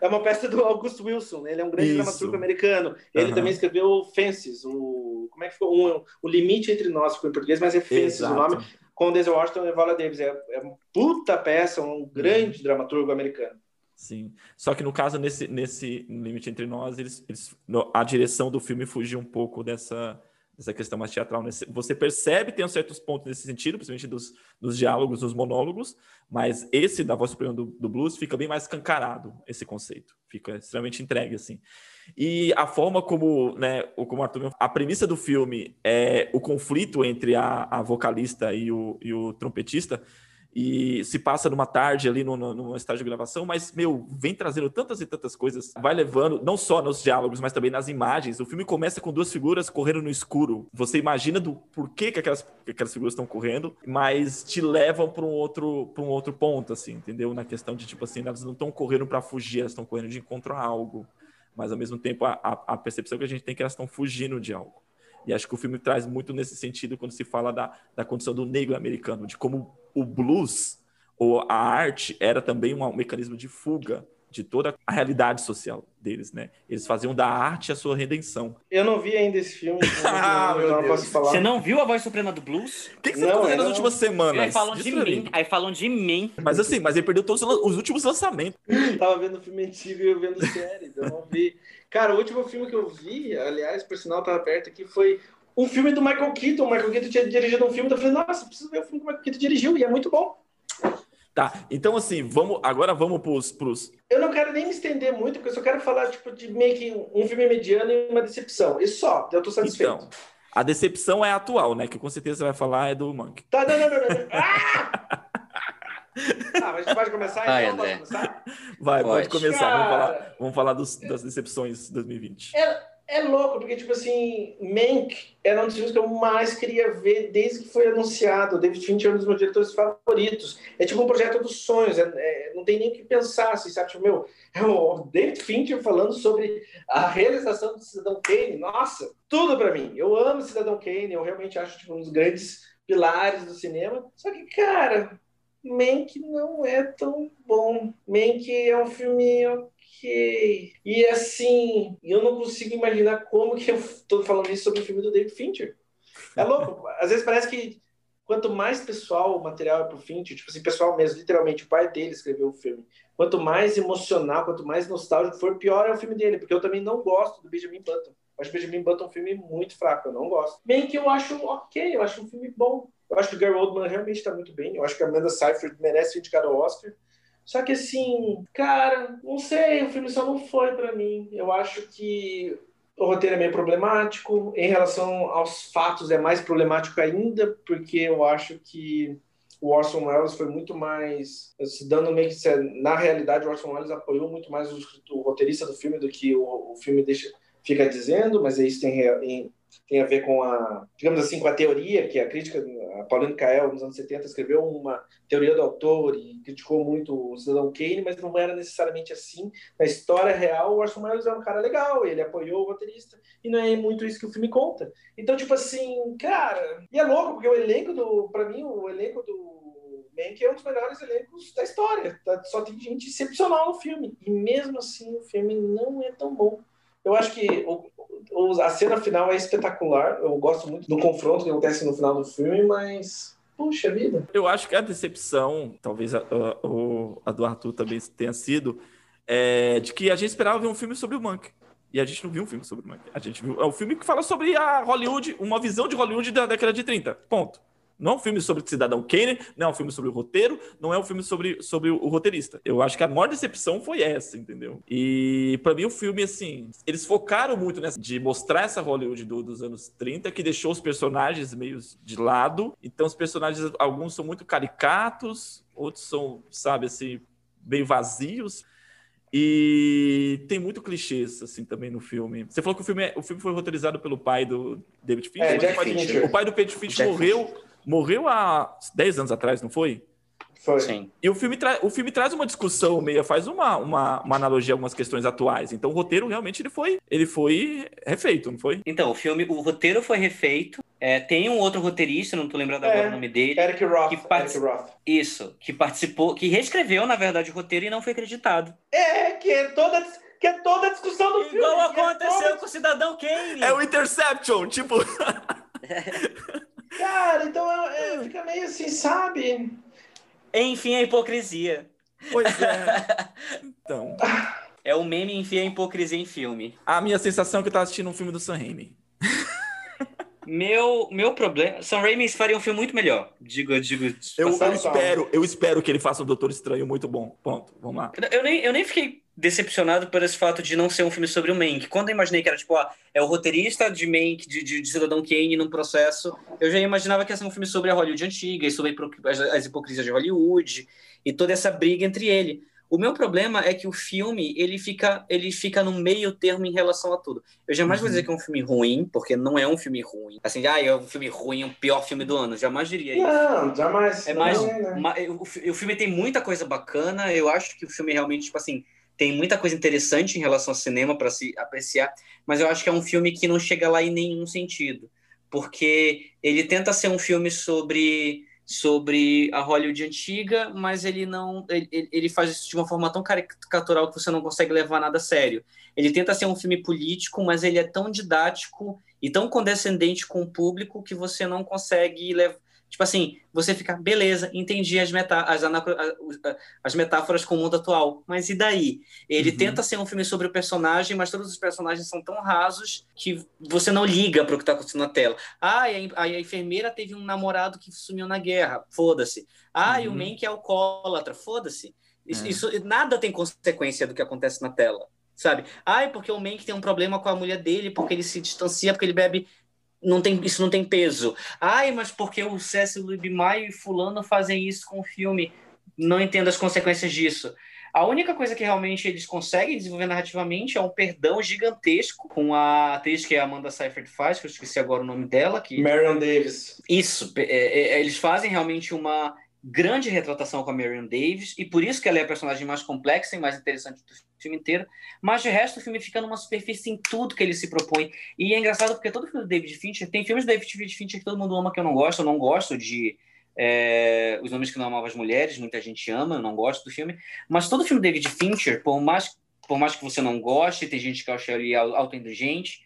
É uma peça do August Wilson, né? ele é um grande Isso. dramaturgo americano. Ele uhum. também escreveu Fences, o como é que ficou? Um, o Limite entre Nós, ficou em português, mas é Fences Exato. o nome com Denzel Washington e Viola Davis. É, é uma puta peça, um grande uhum. dramaturgo americano. Sim. Só que no caso, nesse, nesse Limite Entre Nós, eles, eles, a direção do filme fugiu um pouco dessa, dessa questão mais teatral. Você percebe, tem certos pontos nesse sentido, principalmente dos, dos diálogos, dos monólogos, mas esse da voz suprema do, do blues fica bem mais escancarado, esse conceito. Fica extremamente entregue, assim. E a forma como, né, como Arthur, a premissa do filme é o conflito entre a, a vocalista e o, e o trompetista, e se passa numa tarde ali no, no, estágio de gravação, mas, meu, vem trazendo tantas e tantas coisas, vai levando, não só nos diálogos, mas também nas imagens. O filme começa com duas figuras correndo no escuro. Você imagina do porquê que aquelas, que aquelas figuras estão correndo, mas te levam para um outro para um outro ponto, assim, entendeu? Na questão de, tipo assim, elas não estão correndo para fugir, elas estão correndo de encontro a algo mas ao mesmo tempo a, a, a percepção que a gente tem é que elas estão fugindo de algo. E acho que o filme traz muito nesse sentido quando se fala da, da condição do negro americano, de como o blues ou a arte era também um, mecanismo de fuga de toda a realidade social deles, né? Eles faziam da arte a sua redenção. Eu não vi ainda esse filme, então Ah, eu meu não Deus. posso falar. Você não viu a voz suprema do blues? O que, que você Não, tá fazendo nas não. últimas semanas? Aí falam de Diz pra mim. Aí falam de mim. Mas assim, mas ele perdeu todos os últimos lançamentos. Tava vendo filme antigo e eu vendo série, então eu não vi. Cara, o último filme que eu vi, aliás, por sinal tava perto aqui, foi um filme do Michael Keaton. O Michael Keaton tinha dirigido um filme, então eu falei, nossa, preciso ver o filme que o Michael Keaton dirigiu, e é muito bom. Tá, então assim, vamos agora vamos pros, pros... Eu não quero nem me estender muito, porque eu só quero falar, tipo, de meio que um filme mediano e uma decepção. Isso só, eu tô satisfeito. Então, a decepção é a atual, né? Que com certeza você vai falar é do Monk. Tá, não, não, não, não. não. Ah! Tá, mas a gente pode começar? Então, Vai, Pode André. começar? Vai, pode, Pode. começar. Vamos falar, vamos falar dos- das decepções de 2020. É louco, porque, tipo assim, Mank era um dos filmes que eu mais queria ver desde que foi anunciado. O David Fincher é um dos meus diretores favoritos. É tipo um projeto dos sonhos, é- é- não tem nem o que pensar, assim, sabe? Tipo, meu, é o David Fincher falando sobre a realização do Cidadão Kane. Nossa, tudo pra mim. Eu amo Cidadão Kane, eu realmente acho tipo, um dos grandes pilares do cinema. Só que, cara, Mank não é tão bom. Mank é um filme ok. E assim, eu não consigo imaginar como que eu tô falando isso sobre o filme do David Fincher. É louco. Às vezes parece que quanto mais pessoal o material é pro Fincher, tipo assim, pessoal mesmo, literalmente, o pai dele escreveu o filme. Quanto mais emocional, quanto mais nostálgico for, pior é o filme dele, porque eu também não gosto do Benjamin Button. Eu acho o Benjamin Button um filme muito fraco, eu não gosto. Bem que eu acho ok, eu acho um filme bom. Eu acho que o Gary Oldman realmente está muito bem. Eu acho que a Amanda Seyfried merece ser indicada ao Oscar. Só que assim, cara, não sei, o filme só não foi pra mim. Eu acho que o roteiro é meio problemático. Em relação aos fatos, é mais problemático ainda, porque eu acho que o Orson Welles foi muito mais se dando meio que na realidade o Orson Welles apoiou muito mais o, o roteirista do filme do que o, o filme deixa fica dizendo, mas isso tem, em, tem a ver com a, digamos assim, com a teoria que a crítica, a Pauline Kael, nos anos 70, escreveu uma teoria do autor e criticou muito o Cidadão Kane, mas não era necessariamente assim. Na história real, o Orson Welles é um cara legal, ele apoiou o roteirista, e não é muito isso que o filme conta. Então, tipo assim, cara, e é louco, porque o elenco do, pra mim, o elenco do Mank é um dos melhores elencos da história. Só tem gente excepcional no filme, e mesmo assim o filme não é tão bom. Eu acho que a cena final é espetacular. Eu gosto muito do confronto que acontece no final do filme, mas. Puxa vida. Eu acho que a decepção, talvez a, a, a do Arthur também tenha sido, é, de que a gente esperava ver um filme sobre o Monk. E a gente não viu um filme sobre o Monk. A gente viu. É um filme que fala sobre a Hollywood, uma visão de Hollywood da década de 30. Ponto. Não é um filme sobre o Cidadão Kane, não é um filme sobre o roteiro, não é um filme sobre, sobre o roteirista. Eu acho que a maior decepção foi essa, entendeu? E para mim o filme, assim, eles focaram muito nessa de mostrar essa Hollywood do, dos anos 30, que deixou os personagens meio de lado. Então os personagens, alguns são muito caricatos, outros são, sabe, assim, meio vazios. E tem muito clichês, assim, também no filme. Você falou que o filme, é, o filme foi roteirizado pelo pai do David Fincher. É, o, pai, Fincher. o pai do David Fincher Jack morreu, morreu há 10 anos atrás, não foi? Foi. Sim. E o filme, tra o filme traz uma discussão meia, faz uma, uma, uma analogia a algumas questões atuais. Então o roteiro realmente ele foi, ele foi refeito, não foi? Então, o filme, o roteiro foi refeito. É, tem um outro roteirista, não tô lembrando agora É. o nome dele. Eric Roth. Que Eric Roth. Isso, que participou, que reescreveu, na verdade, o roteiro e não foi acreditado. É, que é toda, que é toda a discussão do filme. Igual que é aconteceu toda- com o Cidadão Kane. É o Interception, tipo. Cara, então é, é, fica meio assim, sabe? Enfim, a hipocrisia. Pois é. Então, É o meme enfia a hipocrisia em filme. a minha sensação é que eu tava assistindo um filme do Sam Raimi. Meu, meu problema. Sam Raimi faria um filme muito melhor. Digo, digo. Eu, eu espero, eu espero que ele faça um Doutor Estranho muito bom. Ponto. Vamos lá. Eu nem, eu nem fiquei decepcionado por esse fato de não ser um filme sobre o Mank. Quando eu imaginei que era, tipo, ah, é o roteirista de Mank, de, de, de Cidadão Kane num processo, eu já imaginava que ia ser um filme sobre a Hollywood antiga e sobre as, as hipocrisias de Hollywood e toda essa briga entre ele. O meu problema é que o filme, ele fica, ele fica no meio termo em relação a tudo. Eu jamais vou Uhum. dizer que é um filme ruim, porque não é um filme ruim. Assim, ah, é um filme ruim, é o pior filme do ano. Jamais diria isso. Não, jamais. É mais. Não, né? o, o filme tem muita coisa bacana. Eu acho que o filme realmente, tipo assim, tem muita coisa interessante em relação ao cinema para se apreciar, mas eu acho que é um filme que não chega lá em nenhum sentido. Porque ele tenta ser um filme sobre sobre a Hollywood antiga, mas ele não ele, ele faz isso de uma forma tão caricatural que você não consegue levar nada a sério. Ele tenta ser um filme político, mas ele é tão didático e tão condescendente com o público que você não consegue levar Tipo assim, você fica, beleza, entendi as, metá as, as metáforas com o mundo atual, mas e daí? Ele uhum. tenta ser um filme sobre o personagem, mas todos os personagens são tão rasos que você não liga para o que está acontecendo na tela. Ah, a, a, enfermeira teve um namorado que sumiu na guerra, foda-se. Ah, uhum. e o Mank é alcoólatra, foda-se. Isso, é. isso, nada tem consequência do que acontece na tela sabe? Ai, porque o Mank tem um problema com a mulher dele, porque ele se distancia, porque ele bebe não tem, isso não tem peso. Ai, mas porque o Cécil Maio e fulano fazem isso com o filme? Não entendo as consequências disso. A única coisa que realmente eles conseguem desenvolver narrativamente é um perdão gigantesco com a atriz que a Amanda Seyfried faz, que eu esqueci agora o nome dela. Que... Marion Davis. Isso. É, é, é eles fazem realmente uma grande retratação com a Marion Davis, e por isso que ela é a personagem mais complexa e mais interessante do filme inteiro, mas de resto o filme fica numa superfície em tudo que ele se propõe, e é engraçado porque todo filme do David Fincher, tem filmes do David Fincher que todo mundo ama que eu não gosto, eu não gosto de é, Os Homens que Não Amavam as Mulheres, muita gente ama, eu não gosto do filme, mas todo filme do David Fincher, por mais, por mais que você não goste, tem gente que acha ele autoindulgente,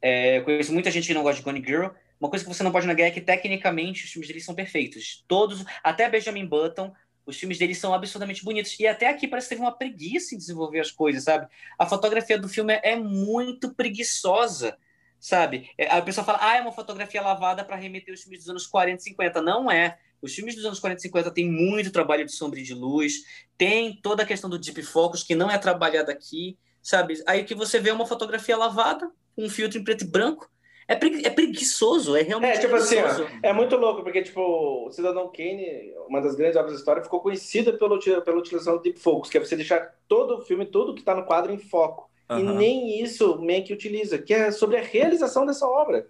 é, conheço muita gente que não gosta de Gone Girl, uma coisa que você não pode negar é que, tecnicamente, os filmes dele são perfeitos. Todos, até Benjamin Button, os filmes dele são absurdamente bonitos. E até aqui parece que teve uma preguiça em desenvolver as coisas, sabe? A fotografia do filme é muito preguiçosa, sabe? É, a pessoa fala, ah, é uma fotografia lavada para remeter os filmes dos anos 40 e 50. Não é. Os filmes dos anos 40 e 50 têm muito trabalho de sombra e de luz, tem toda a questão do deep focus, que não é trabalhada aqui, sabe? Aí que você vê uma fotografia lavada, um filtro em preto e branco, é, pregui é preguiçoso, é realmente. É, tipo assim, ó, é muito louco, porque, tipo, o Cidadão Kane, uma das grandes obras da história, ficou conhecida pelo, pela utilização do Deep Focus, que é você deixar todo o filme, tudo que está no quadro em foco. Uhum. E nem isso meio que utiliza, que é sobre a realização dessa obra.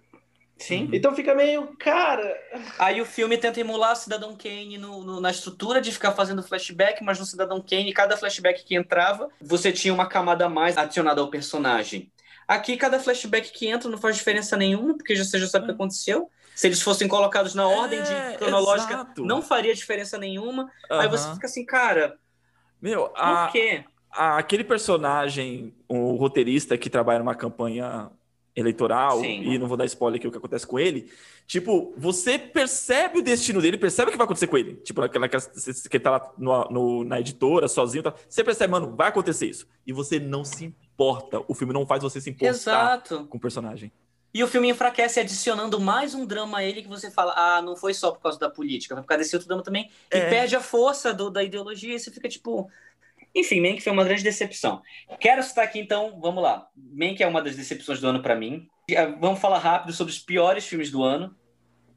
Sim. Então fica meio, cara. Aí o filme tenta emular o Cidadão Kane no, no, na estrutura de ficar fazendo flashback, mas no Cidadão Kane, cada flashback que entrava, você tinha uma camada a mais adicionada ao personagem. Aqui, cada flashback que entra não faz diferença nenhuma, porque já, você já sabe o que aconteceu. Se eles fossem colocados na ordem é, cronológica, exato. não faria diferença nenhuma. Uhum. Aí você fica assim, cara. Meu, a, por quê? A, aquele personagem, o roteirista que trabalha numa campanha eleitoral, Sim. e não vou dar spoiler aqui o que acontece com ele. Tipo, você percebe o destino dele, percebe o que vai acontecer com ele. Tipo, naquela que ele tá lá no, no, na editora, sozinho, tá, você percebe, mano, vai acontecer isso. E você não se importa. O filme não faz você se importar Exato. com o personagem. E o filme enfraquece adicionando mais um drama a ele que você fala, ah, não foi só por causa da política, foi por causa desse outro drama também. É. E perde a força do, da ideologia e você fica tipo. Enfim, Mank foi uma grande decepção. Quero citar aqui então, vamos lá. Mank é uma das decepções do ano para mim. Vamos falar rápido sobre os piores filmes do ano,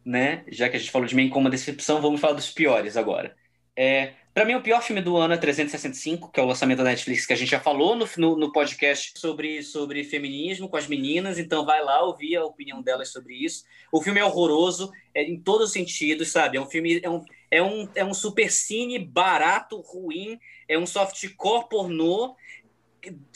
né? Já que a gente falou de Mank como uma decepção, vamos falar dos piores agora. É, para mim, o pior filme do ano é 365, que é o lançamento da Netflix, que a gente já falou no, no, no, podcast sobre, sobre feminismo com as meninas, então vai lá ouvir a opinião delas sobre isso. O filme é horroroso, é, em todos os sentidos, sabe? É um filme, é um, é um, é um super cine barato, ruim, é um softcore pornô,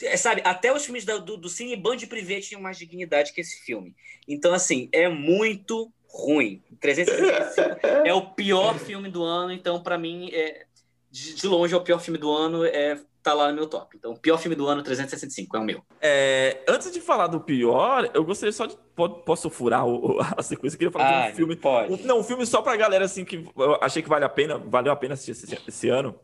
é, sabe, até os filmes do, do Cine Band Privé tinham mais dignidade que esse filme. Então, assim, é muito ruim. 365 é o pior filme do ano, então, para mim, é, de, de, longe é o pior filme do ano, é, tá lá no meu top. Então, o pior filme do ano, 365, é o meu. É, antes de falar do pior, eu gostaria só de. Posso furar o, a sequência? Eu queria falar ah, de um filme. Pode. Um, não, um filme só pra galera assim que eu achei que vale a pena, valeu a pena assistir esse, esse ano.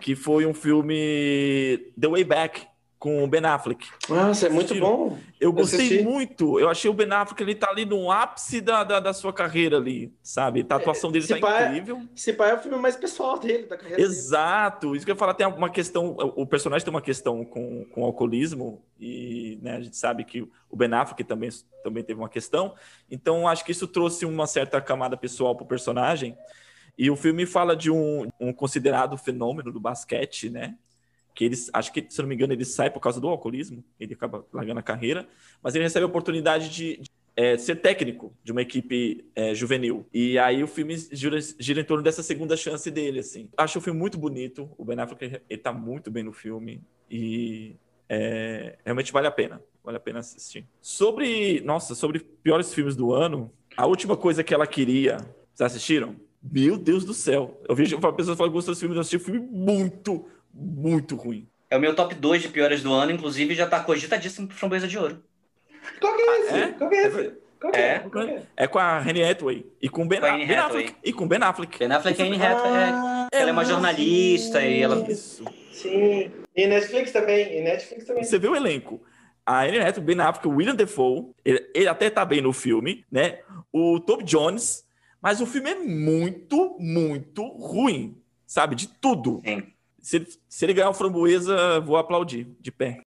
Que foi um filme The Way Back, com o Ben Affleck. Nossa, é muito bom. Eu gostei muito. Eu achei o Ben Affleck, ele tá ali no ápice da, da, da sua carreira ali, sabe? A atuação dele tá pai, incrível. Esse pai é o filme mais pessoal dele, da carreira Exato. Dele. Isso que eu ia falar, tem uma questão, o personagem tem uma questão com, com alcoolismo e né, a gente sabe que o Ben Affleck também, também teve uma questão. Então, acho que isso trouxe uma certa camada pessoal pro personagem. E o filme fala de um, um considerado fenômeno do basquete, né? Que eles, acho que, se não me engano, ele sai por causa do alcoolismo, ele acaba largando a carreira, mas ele recebe a oportunidade de, de é, ser técnico de uma equipe é, juvenil. E aí o filme gira, gira, em torno dessa segunda chance dele, assim. Acho o filme muito bonito, o Ben Affleck, ele tá muito bem no filme, e é, realmente vale a pena, vale a pena assistir. Sobre, nossa, sobre piores filmes do ano, a última coisa que ela queria, vocês assistiram? Meu Deus do céu. Eu vejo uma pessoa falando que gostou desse filme, eu assisti um filme muito, muito ruim. É o meu top 2 de piores do ano, inclusive já tá cogitadíssimo pro Framboesa de Ouro. Qual que é esse? é? Qual que é esse? Qual que é? É. Qual que é? É com a Anne Hathaway e com o Ben, Com a Ben. Affleck. E com Ben Affleck. Ben Affleck e Anne Hathaway, é, Ah, ela é uma jornalista e ela... Isso. Sim. E Netflix também. E Netflix também. Você vê o elenco. A Anne Hathaway, Ben Affleck, o William Defoe, ele, ele até tá bem no filme, né? O Toby Jones, mas o filme é muito, muito ruim, sabe? De tudo. Sim. Se ele, se ele ganhar o Framboesa, vou aplaudir, de pé.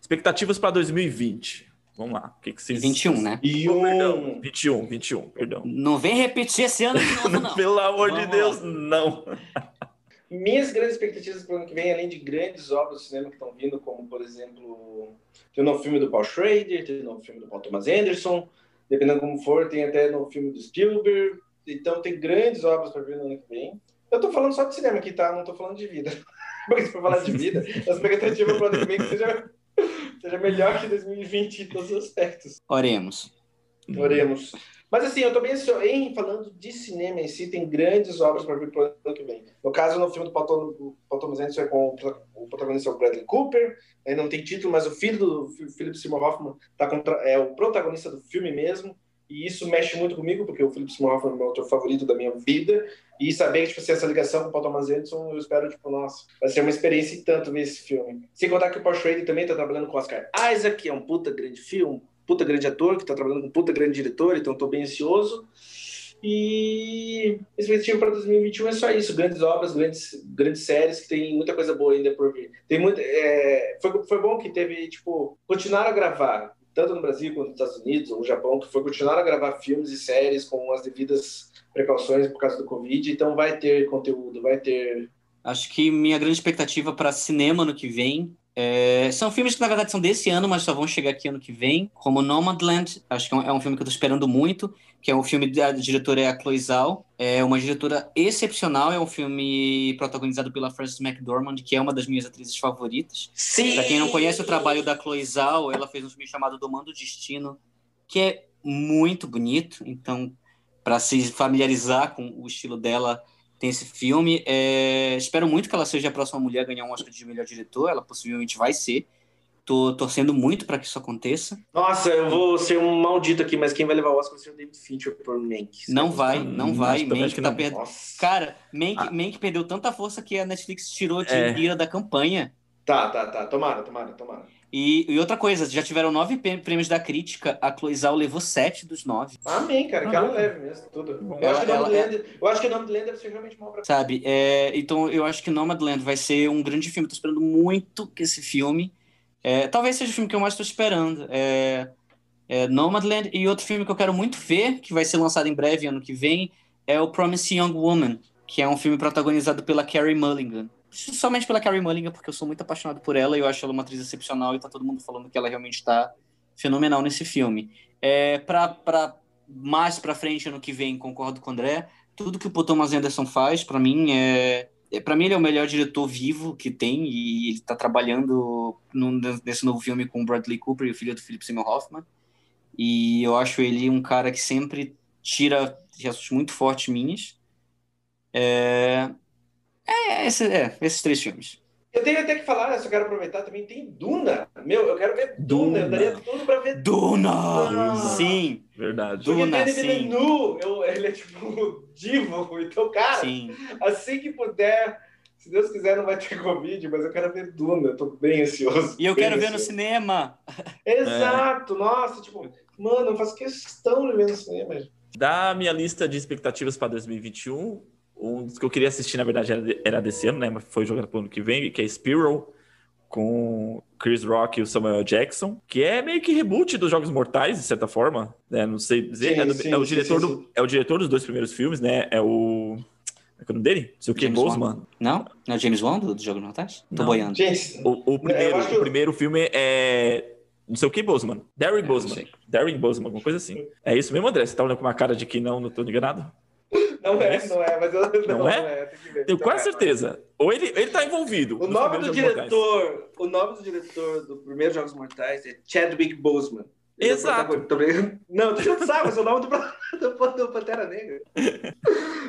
Expectativas para 2020. Vamos lá. O que, que vocês... 21, né? E Oh, um... perdão. 21, 21, perdão. Não vem repetir esse ano de novo, não. Pelo amor de Vamos Deus, não. Minhas grandes expectativas para o ano que vem, além de grandes obras do cinema que estão vindo, como, por exemplo, tem o novo filme do Paul Schrader, tem o novo filme do Paul Thomas Anderson, dependendo como for, tem até o novo filme do Spielberg. Então, tem grandes obras para vir no ano que vem. Eu tô falando só de cinema aqui, tá? Não tô falando de vida. Porque se for falar de vida, a expectativa para o ano que vem é que seja, seja melhor que 2020 em todos os aspectos. Oremos. Oremos. Mas assim, eu tô bem ansioso. Em falando de cinema em si, tem grandes obras para vir pro ano que vem. No caso, no filme do Paul Thomas Anderson é com o pro- o protagonista é o Bradley Cooper. Ainda não tem título, mas o filho do Philip Seymour Hoffman tá contra, é o protagonista do filme mesmo. E isso mexe muito comigo, porque o Philip Seymour é o meu autor favorito da minha vida. E saber que, tipo, assim, essa ligação com o Paul Thomas Anderson, eu espero, tipo, nossa, vai ser uma experiência e tanto ver esse filme. Sem contar que o Paul Schrader também tá trabalhando com Oscar Isaac, que é um puta grande filme, puta grande ator, que tá trabalhando com um puta grande diretor, então tô bem ansioso. E a expectativa para 2021 é só isso, grandes obras, grandes, grandes séries, que tem muita coisa boa ainda por vir. Tem muito, é, foi, foi bom que teve, tipo, continuaram a gravar, tanto no Brasil quanto nos Estados Unidos, ou no Japão, que foi continuar a gravar filmes e séries com as devidas precauções por causa do Covid, então vai ter conteúdo, vai ter... Acho que minha grande expectativa para cinema no que vem é, são filmes que na verdade são desse ano, mas só vão chegar aqui ano que vem, como Nomadland. Acho que é um, é um filme que eu tô esperando muito, que é um filme da diretora é a Chloe Zhao. É uma diretora excepcional, é um filme protagonizado pela Frances McDormand, que é uma das minhas atrizes favoritas. Sim! Pra quem não conhece o trabalho da Chloe Zhao, ela fez um filme chamado Domando Destino, que é muito bonito. Então, para se familiarizar com o estilo dela, tem esse filme. É, espero muito que ela seja a próxima mulher a ganhar um Oscar de melhor diretor. Ela possivelmente vai ser. Tô torcendo muito para que isso aconteça. Nossa, eu vou ser um maldito aqui, mas quem vai levar o Oscar vai ser o David Fincher por Mank. Não vai, não Hum, vai. Mank tá perdendo. Cara, Mank, Ah. Mank perdeu tanta força que a Netflix tirou de É. Ira da campanha. Tá, tá, tá. Tomara, tomara, tomara. E, e outra coisa, já tiveram nove prê- prêmios da crítica, a Chloe Zhao levou sete dos nove. Amém, cara, que ela Ah, leve mesmo, tudo. Bom. Eu, acho que o Ela- Lender, eu acho que o nome do Lender deve ser realmente uma obra. Sabe? É, então eu acho que Nomadland vai ser um grande filme. Tô esperando muito que esse filme. é, talvez seja o filme que eu mais tô esperando. É, é Nomadland. E outro filme que eu quero muito ver, que vai ser lançado em breve, ano que vem, é o Promising Young Woman, que é um filme protagonizado pela Carrie Mulligan. Somente pela Carrie Mulligan, porque eu sou muito apaixonado por ela e eu acho ela uma atriz excepcional e tá todo mundo falando que ela realmente está fenomenal nesse filme. É, pra mais pra frente, ano que vem, concordo com o André tudo que o Thomas Anderson faz, pra mim, é, é para mim ele é o melhor diretor vivo que tem e ele tá trabalhando nesse novo filme com Bradley Cooper e o filho do Philip Seymour Hoffman. E eu acho ele um cara que sempre tira gestos muito fortes minhas. É, é, esse- é, esses três filmes. Eu tenho até que falar, eu só quero aproveitar também, tem Duna. Meu, eu quero ver Duna. Eu Duna. daria tudo pra ver Duna! Duna. Sim, Verdade. Porque Duna, Denis sim. Villeneuve, eu, ele é tipo divo. Então, cara, sim. assim que puder, se Deus quiser, não vai ter Covid, mas eu quero ver Duna. Eu tô bem ansioso. E eu quero ver no ansioso. cinema. Exato, nossa, tipo, mano, eu faço questão de ver no cinema. Da minha lista de expectativas para 2021, um dos que eu queria assistir, na verdade, era, era desse ano, né? Mas foi jogado pro ano que vem, que é Spiral, com Chris Rock e o Samuel Jackson, que é meio que reboot dos Jogos Mortais, de certa forma. Né? Não sei dizer. Sim, é, do- sim, é o diretor sim, do, é o diretor dos dois primeiros filmes, né? É o. Como é que é o nome dele? Não sei o que, Boseman. Não? Não é o James Wan do, do Jogo de Mortais? Tô boiando. O, o primeiro, o primeiro filme é. Não sei o que, Boseman. Darren É, Boseman. Boseman, alguma coisa assim. É isso mesmo, André? Você tá olhando com uma cara de que não, não tô enganado? Não é, não é, mas eu não, Não é? ver. Tenho quase é, certeza. Ou ele, ele tá envolvido. O nome do diretor, o nome do diretor do primeiro Jogos Mortais é Chadwick Boseman. Ele é Exato. brincando. Não, deixa eu esse é o nome do, do, do Pantera Negra.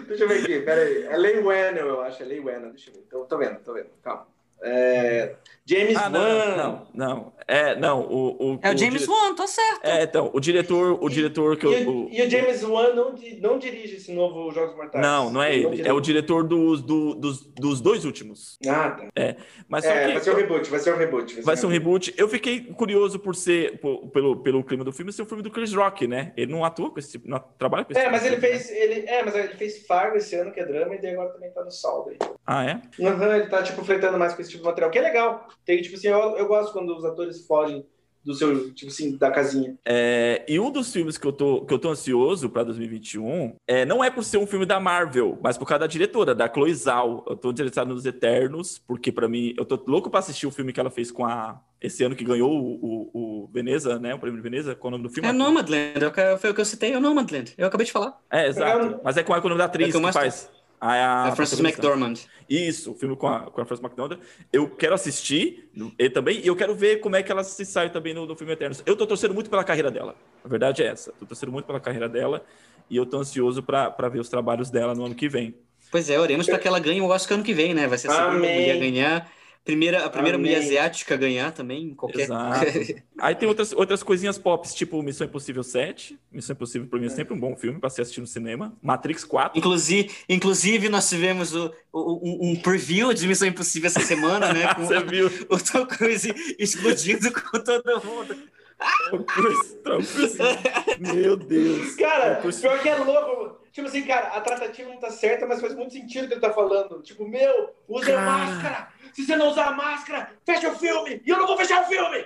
deixa eu ver aqui, peraí. É Leigh Whannell, eu acho. É Leigh Whannell, deixa eu ver. Tô, tô vendo, tô vendo, calma. É, James Ah, não, Wan. não, não. É, não, o, o, É o James dire- Wan, tô certo. É, então, o diretor, o diretor que eu. E, o- e o James Wan não, não dirige esse novo Jogos Mortais. Não, não é ele. dirige. É o diretor dos, do- dos, dos dois últimos. Ah, tá. Mas só É, que vai ser um reboot, vai ser um reboot. vai ser um reboot. Eu fiquei curioso por ser, por- pelo, pelo clima do filme, ser um filme do Chris Rock, né? Ele não atua com esse tipo, não trabalha com esse É, mas ele fez, ele, é, mas ele fez Fargo esse ano, que é drama, e daí agora também tá no saldo aí. né? Ah, é? Uhum, ele tá, tipo, flertando mais com esse tipo de material, que é legal. Tem, tipo assim, eu, eu gosto quando os atores fogem do seu, tipo assim, da casinha. É, e um dos filmes que eu tô, que eu tô ansioso pra 2021 é, não é por ser um filme da Marvel, mas por causa da diretora, da Chloe Zhao. Eu tô interessado nos Eternos, porque pra mim, eu tô louco pra assistir o filme que ela fez com a. Esse ano que ganhou o, o, o Veneza, né? O prêmio de Veneza. Qual é o nome do filme? É Nomadland, é o que- foi o que eu citei, é o Nomadland. Eu acabei de falar. É, exato. Eu- Mas é com a, qual é o nome da atriz É que eu que faz. A, É a Frances protagonista. McDormand. Isso, o filme com a, com a Frances McDormand. Eu quero assistir ele também e eu quero ver como é que ela se sai também no, no filme Eternos. Eu tô torcendo muito pela carreira dela. A verdade é essa. Tô torcendo muito pela carreira dela e eu tô ansioso pra pra ver os trabalhos dela no ano que vem. Pois é, oremos para que ela ganhe o Oscar ano que vem, né? Vai ser a segunda mulher a ganhar. Primeira, a primeira Amém. mulher asiática a ganhar também, em qualquer. Exato. Aí tem outras, outras coisinhas pops, tipo Missão Impossível 7. Missão Impossível pra mim é sempre um bom filme pra se assistir no cinema. Matrix 4. Inclusive, inclusive, nós tivemos o, o- um, um preview de Missão Impossível essa semana, né? Com Você viu? o Tom Cruise explodindo com todo mundo. Tom Cruise, Tom Cruise. Meu Deus. Cara, pior que é louco. Tipo assim, cara, a tratativa não tá certa, mas faz muito sentido o que ele tá falando. Tipo, meu, usa Cara. máscara. Se você não usar a máscara, fecha o filme. E eu não vou fechar o filme.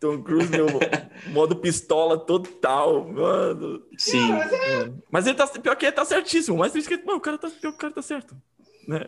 Tom Cruise, meu, modo pistola total, mano. Sim. Mas é, Mano. Mas ele tá, pior que ele tá certíssimo, mas triste que mano, o cara tá, o cara tá certo.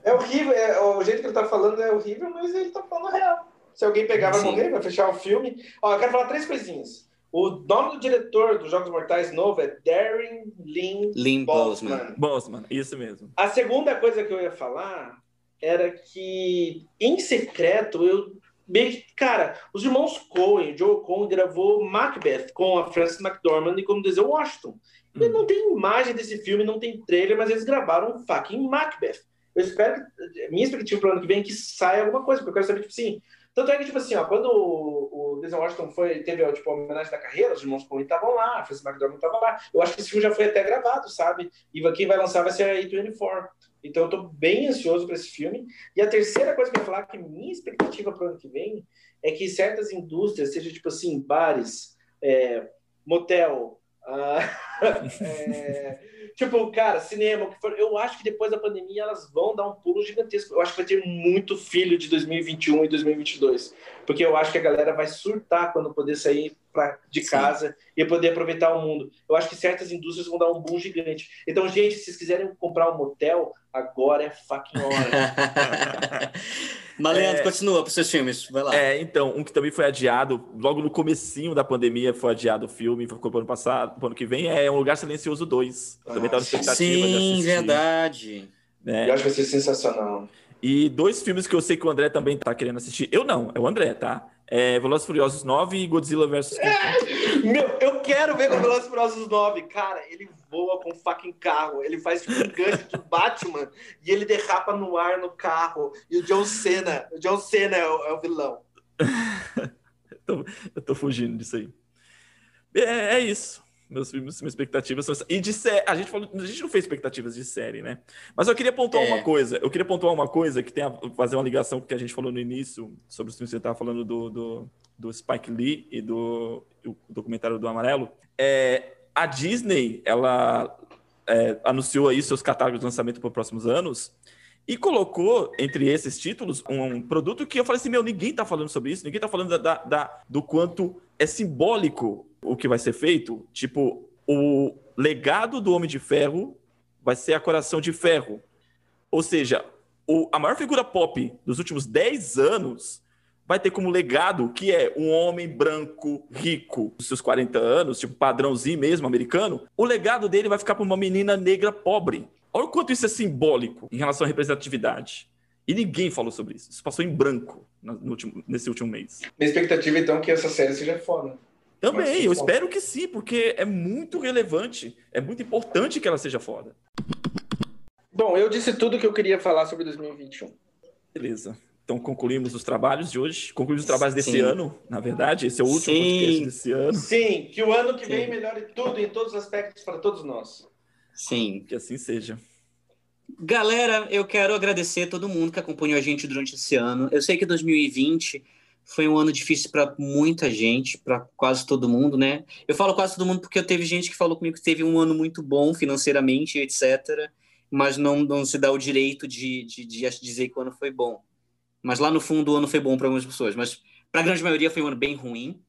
é horrível. é- o jeito que ele tá falando é horrível, mas ele tá falando real. Se alguém pegar, vai Sim. morrer, vai fechar o filme. Ó, eu quero falar três coisinhas. O nome do diretor dos Jogos Mortais novo é Darren Lynn Lynn Boseman. Boseman. Bom, isso mesmo. A segunda coisa que eu ia falar era que, em secreto, eu meio cara, os irmãos Coen, Joe Coen gravou Macbeth com a Frances McDormand e com o Denzel Washington. E Hum. não tem imagem desse filme, não tem trailer, mas eles gravaram um fucking Macbeth. Eu espero que. Minha expectativa para o ano que vem é que saia alguma coisa, porque eu quero saber, tipo assim. Tanto é que, tipo assim, ó, quando o, Denzel Washington foi, teve tipo, a homenagem da carreira, os irmãos Coen estavam lá, a Frances McDormand estava lá. Eu acho que esse filme já foi até gravado, sabe? E quem vai lançar vai ser a A24. Então eu tô bem ansioso para esse filme. E a terceira coisa que eu ia falar, que minha expectativa para o ano que vem, é que certas indústrias, seja tipo assim, bares, é, motel, ah, é, tipo, cara, cinema, eu acho que depois da pandemia elas vão dar um pulo gigantesco. Eu acho que vai ter muito filho de 2021 e 2022. Porque eu acho que a galera vai surtar quando poder sair pra, de Sim. casa e poder aproveitar o mundo. Eu acho que certas indústrias vão dar um boom gigante. Então, gente, se vocês quiserem comprar um motel, agora é fucking hora. Mas, Leandro, É. continua para os seus filmes. Vai lá. É, então, um que também foi adiado, logo no comecinho da pandemia foi adiado o filme, ficou pro ano passado, pro ano que vem, é Um Lugar Silencioso 2. Eu também tava na expectativa de Sim, verdade. né? Eu acho que vai ser sensacional. E dois filmes que eu sei que o André também tá querendo assistir. Eu não, é o André, tá? É Velozes Furiosos 9 e Godzilla vs. Kong. Meu, eu quero ver com o Velozes Furiosos 9. Cara, ele voa com um fucking carro. Ele faz tipo um gancho de Batman e ele derrapa no ar no carro. E o John Cena, o John Cena é o, é o vilão. Eu tô fugindo disso aí. É, é isso. Meus filmes, minhas expectativas são. E de série. A gente, falou, a gente não fez expectativas de série, né? Mas eu queria pontuar É. uma coisa. Eu queria pontuar uma coisa que tem a fazer uma ligação com o que a gente falou no início sobre os filmes que você estava falando do, do, do Spike Lee e do o documentário do Amarelo. É, a Disney, ela é, anunciou aí seus catálogos de lançamento para os próximos anos. E colocou entre esses títulos um produto que eu falei assim: meu, ninguém tá falando sobre isso, ninguém tá falando da, da- da- do quanto é simbólico o que vai ser feito. Tipo, o legado do Homem de Ferro vai ser a Coração de Ferro. Ou seja, o- a maior figura pop dos últimos 10 anos vai ter como legado que é um homem branco, rico, dos seus 40 anos, tipo padrãozinho mesmo, americano. O legado dele vai ficar para uma menina negra pobre. Olha o quanto isso é simbólico em relação à representatividade. E ninguém falou sobre isso. Isso passou em branco no- último- nesse último mês. Minha expectativa, então, é que essa série seja foda. Também, eu espero que sim, porque é muito relevante, é muito importante que ela seja foda. Bom, eu disse tudo que eu queria falar sobre 2021. Beleza. Então concluímos os trabalhos de hoje, concluímos os trabalhos desse Sim. ano, na verdade, esse é o último Sim. podcast desse ano, Sim, que o ano que vem Sim. melhore tudo em todos os aspectos para todos nós. Sim. que assim seja. Galera, eu quero agradecer a todo mundo que acompanhou a gente durante esse ano. Eu sei que 2020 foi um ano difícil para muita gente, para quase todo mundo, né? Eu falo quase todo mundo porque teve gente que falou comigo que teve um ano muito bom financeiramente, etc. Mas não, não se dá o direito de, de, de dizer que o ano foi bom. Mas lá no fundo o ano foi bom para algumas pessoas. Mas para a grande maioria foi um ano bem ruim.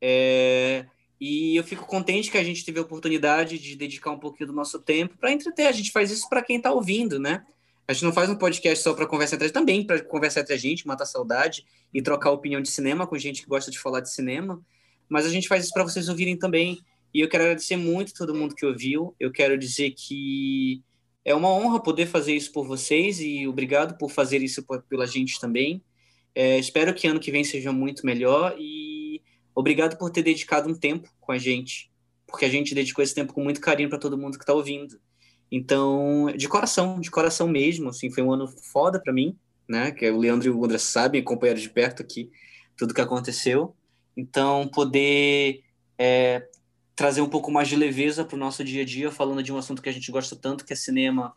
É, E eu fico contente que a gente teve a oportunidade de dedicar um pouquinho do nosso tempo para entreter. A gente faz isso para quem está ouvindo, né? A gente não faz um podcast só para conversar entre a gente, também para conversar entre a gente, matar saudade e trocar opinião de cinema com gente que gosta de falar de cinema. Mas a gente faz isso para vocês ouvirem também. E eu quero agradecer muito a todo mundo que ouviu. Eu quero dizer que é uma honra poder fazer isso por vocês e obrigado por fazer isso pela gente também. É, espero que ano que vem seja muito melhor e obrigado por ter dedicado um tempo com a gente, porque a gente dedicou esse tempo com muito carinho para todo mundo que está ouvindo. Então, de coração, de coração mesmo, assim, foi um ano foda para mim, né? Que o Leandro e o André sabem, acompanharam de perto aqui tudo que aconteceu. Então, poder é, trazer um pouco mais de leveza para o nosso dia a dia, falando de um assunto que a gente gosta tanto, que é cinema,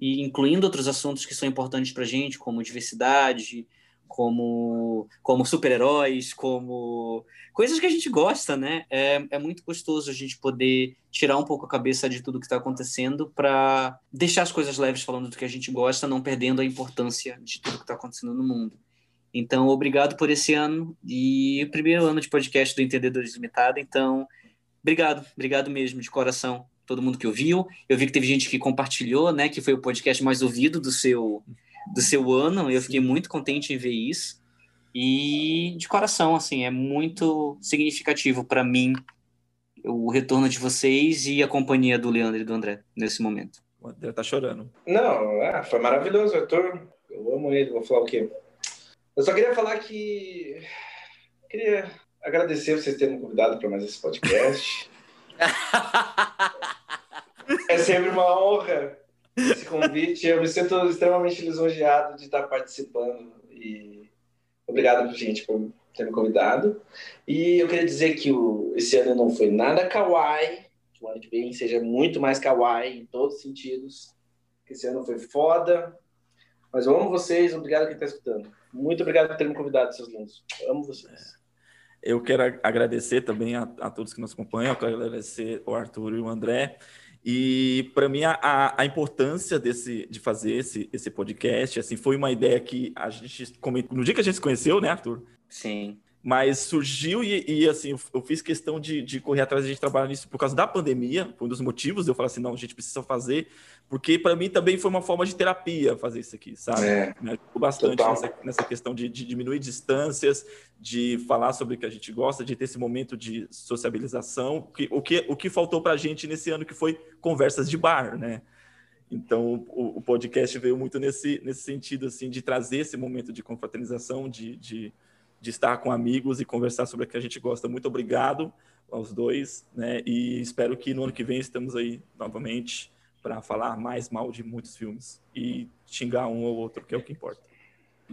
e incluindo outros assuntos que são importantes para a gente, como diversidade, como, como super-heróis, como coisas que a gente gosta, né? É, é muito gostoso a gente poder tirar um pouco a cabeça de tudo que está acontecendo para deixar as coisas leves falando do que a gente gosta, não perdendo a importância de tudo que está acontecendo no mundo. Então, obrigado por esse ano e o primeiro ano de podcast do Entendedores Limitada. Então, obrigado, obrigado mesmo, de coração, todo mundo que ouviu. Eu vi que teve gente que compartilhou, né? Que foi o podcast mais ouvido do seu do seu ano. Eu fiquei muito contente em ver isso. E de coração, assim, é muito significativo para mim o retorno de vocês e a companhia do Leandro e do André nesse momento. O André tá chorando. Não, ah, foi maravilhoso, Arthur. Eu amo ele, vou falar o quê? Eu só queria falar que. Queria agradecer vocês terem me convidado para mais esse podcast. É sempre uma honra esse convite. Eu me sinto extremamente lisonjeado de estar participando. E obrigado, gente, por ter me convidado. E eu queria dizer que o, esse ano não foi nada kawaii. Que o ano que vem seja muito mais kawaii em todos os sentidos. Que esse ano foi foda. Mas eu amo vocês. Obrigado quem está escutando. Muito obrigado por ter me convidado, seus lindos. Eu amo vocês. Eu quero agradecer também a, a todos que nos acompanham, eu quero agradecer o Arthur e o André. E para mim a, a, importância desse de fazer esse, esse podcast, assim, foi uma ideia que a gente no dia que a gente se conheceu, né, Arthur? Sim. Mas surgiu e, e, assim, eu, fiz questão de, de correr atrás de a gente trabalhar nisso por causa da pandemia. Foi um dos motivos eu falar assim, não, a gente precisa fazer, porque para mim também foi uma forma de terapia fazer isso aqui, sabe? É. Me ajudou bastante nessa, nessa questão de, de diminuir distâncias, de falar sobre o que a gente gosta, de ter esse momento de sociabilização. Que, o, que, o que faltou para a gente nesse ano que foi conversas de bar, né? Então, o, o podcast veio muito nesse, nesse sentido, assim, de trazer esse momento de confraternização, de, de, de estar com amigos e conversar sobre o que a gente gosta. Muito obrigado aos dois, né? E espero que no ano que vem estamos aí novamente para falar mais mal de muitos filmes e xingar um ou outro, que é o que importa.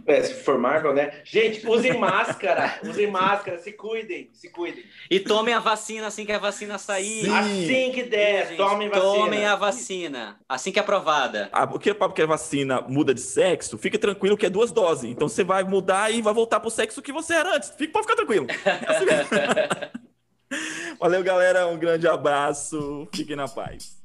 É, se for Marvel, né? Gente, usem máscara. usem máscara. Se cuidem. Se cuidem. E tomem a vacina assim que a vacina sair. Sim. Assim que der, Gente, tomem vacina. Tomem a vacina. Assim que é aprovada. Ah, o que é papo que a vacina muda de sexo, fica tranquilo que é duas doses. Então você vai mudar e vai voltar pro sexo que você era antes. Fica, pode ficar tranquilo. É assim. Valeu, galera. Um grande abraço. Fiquem na paz.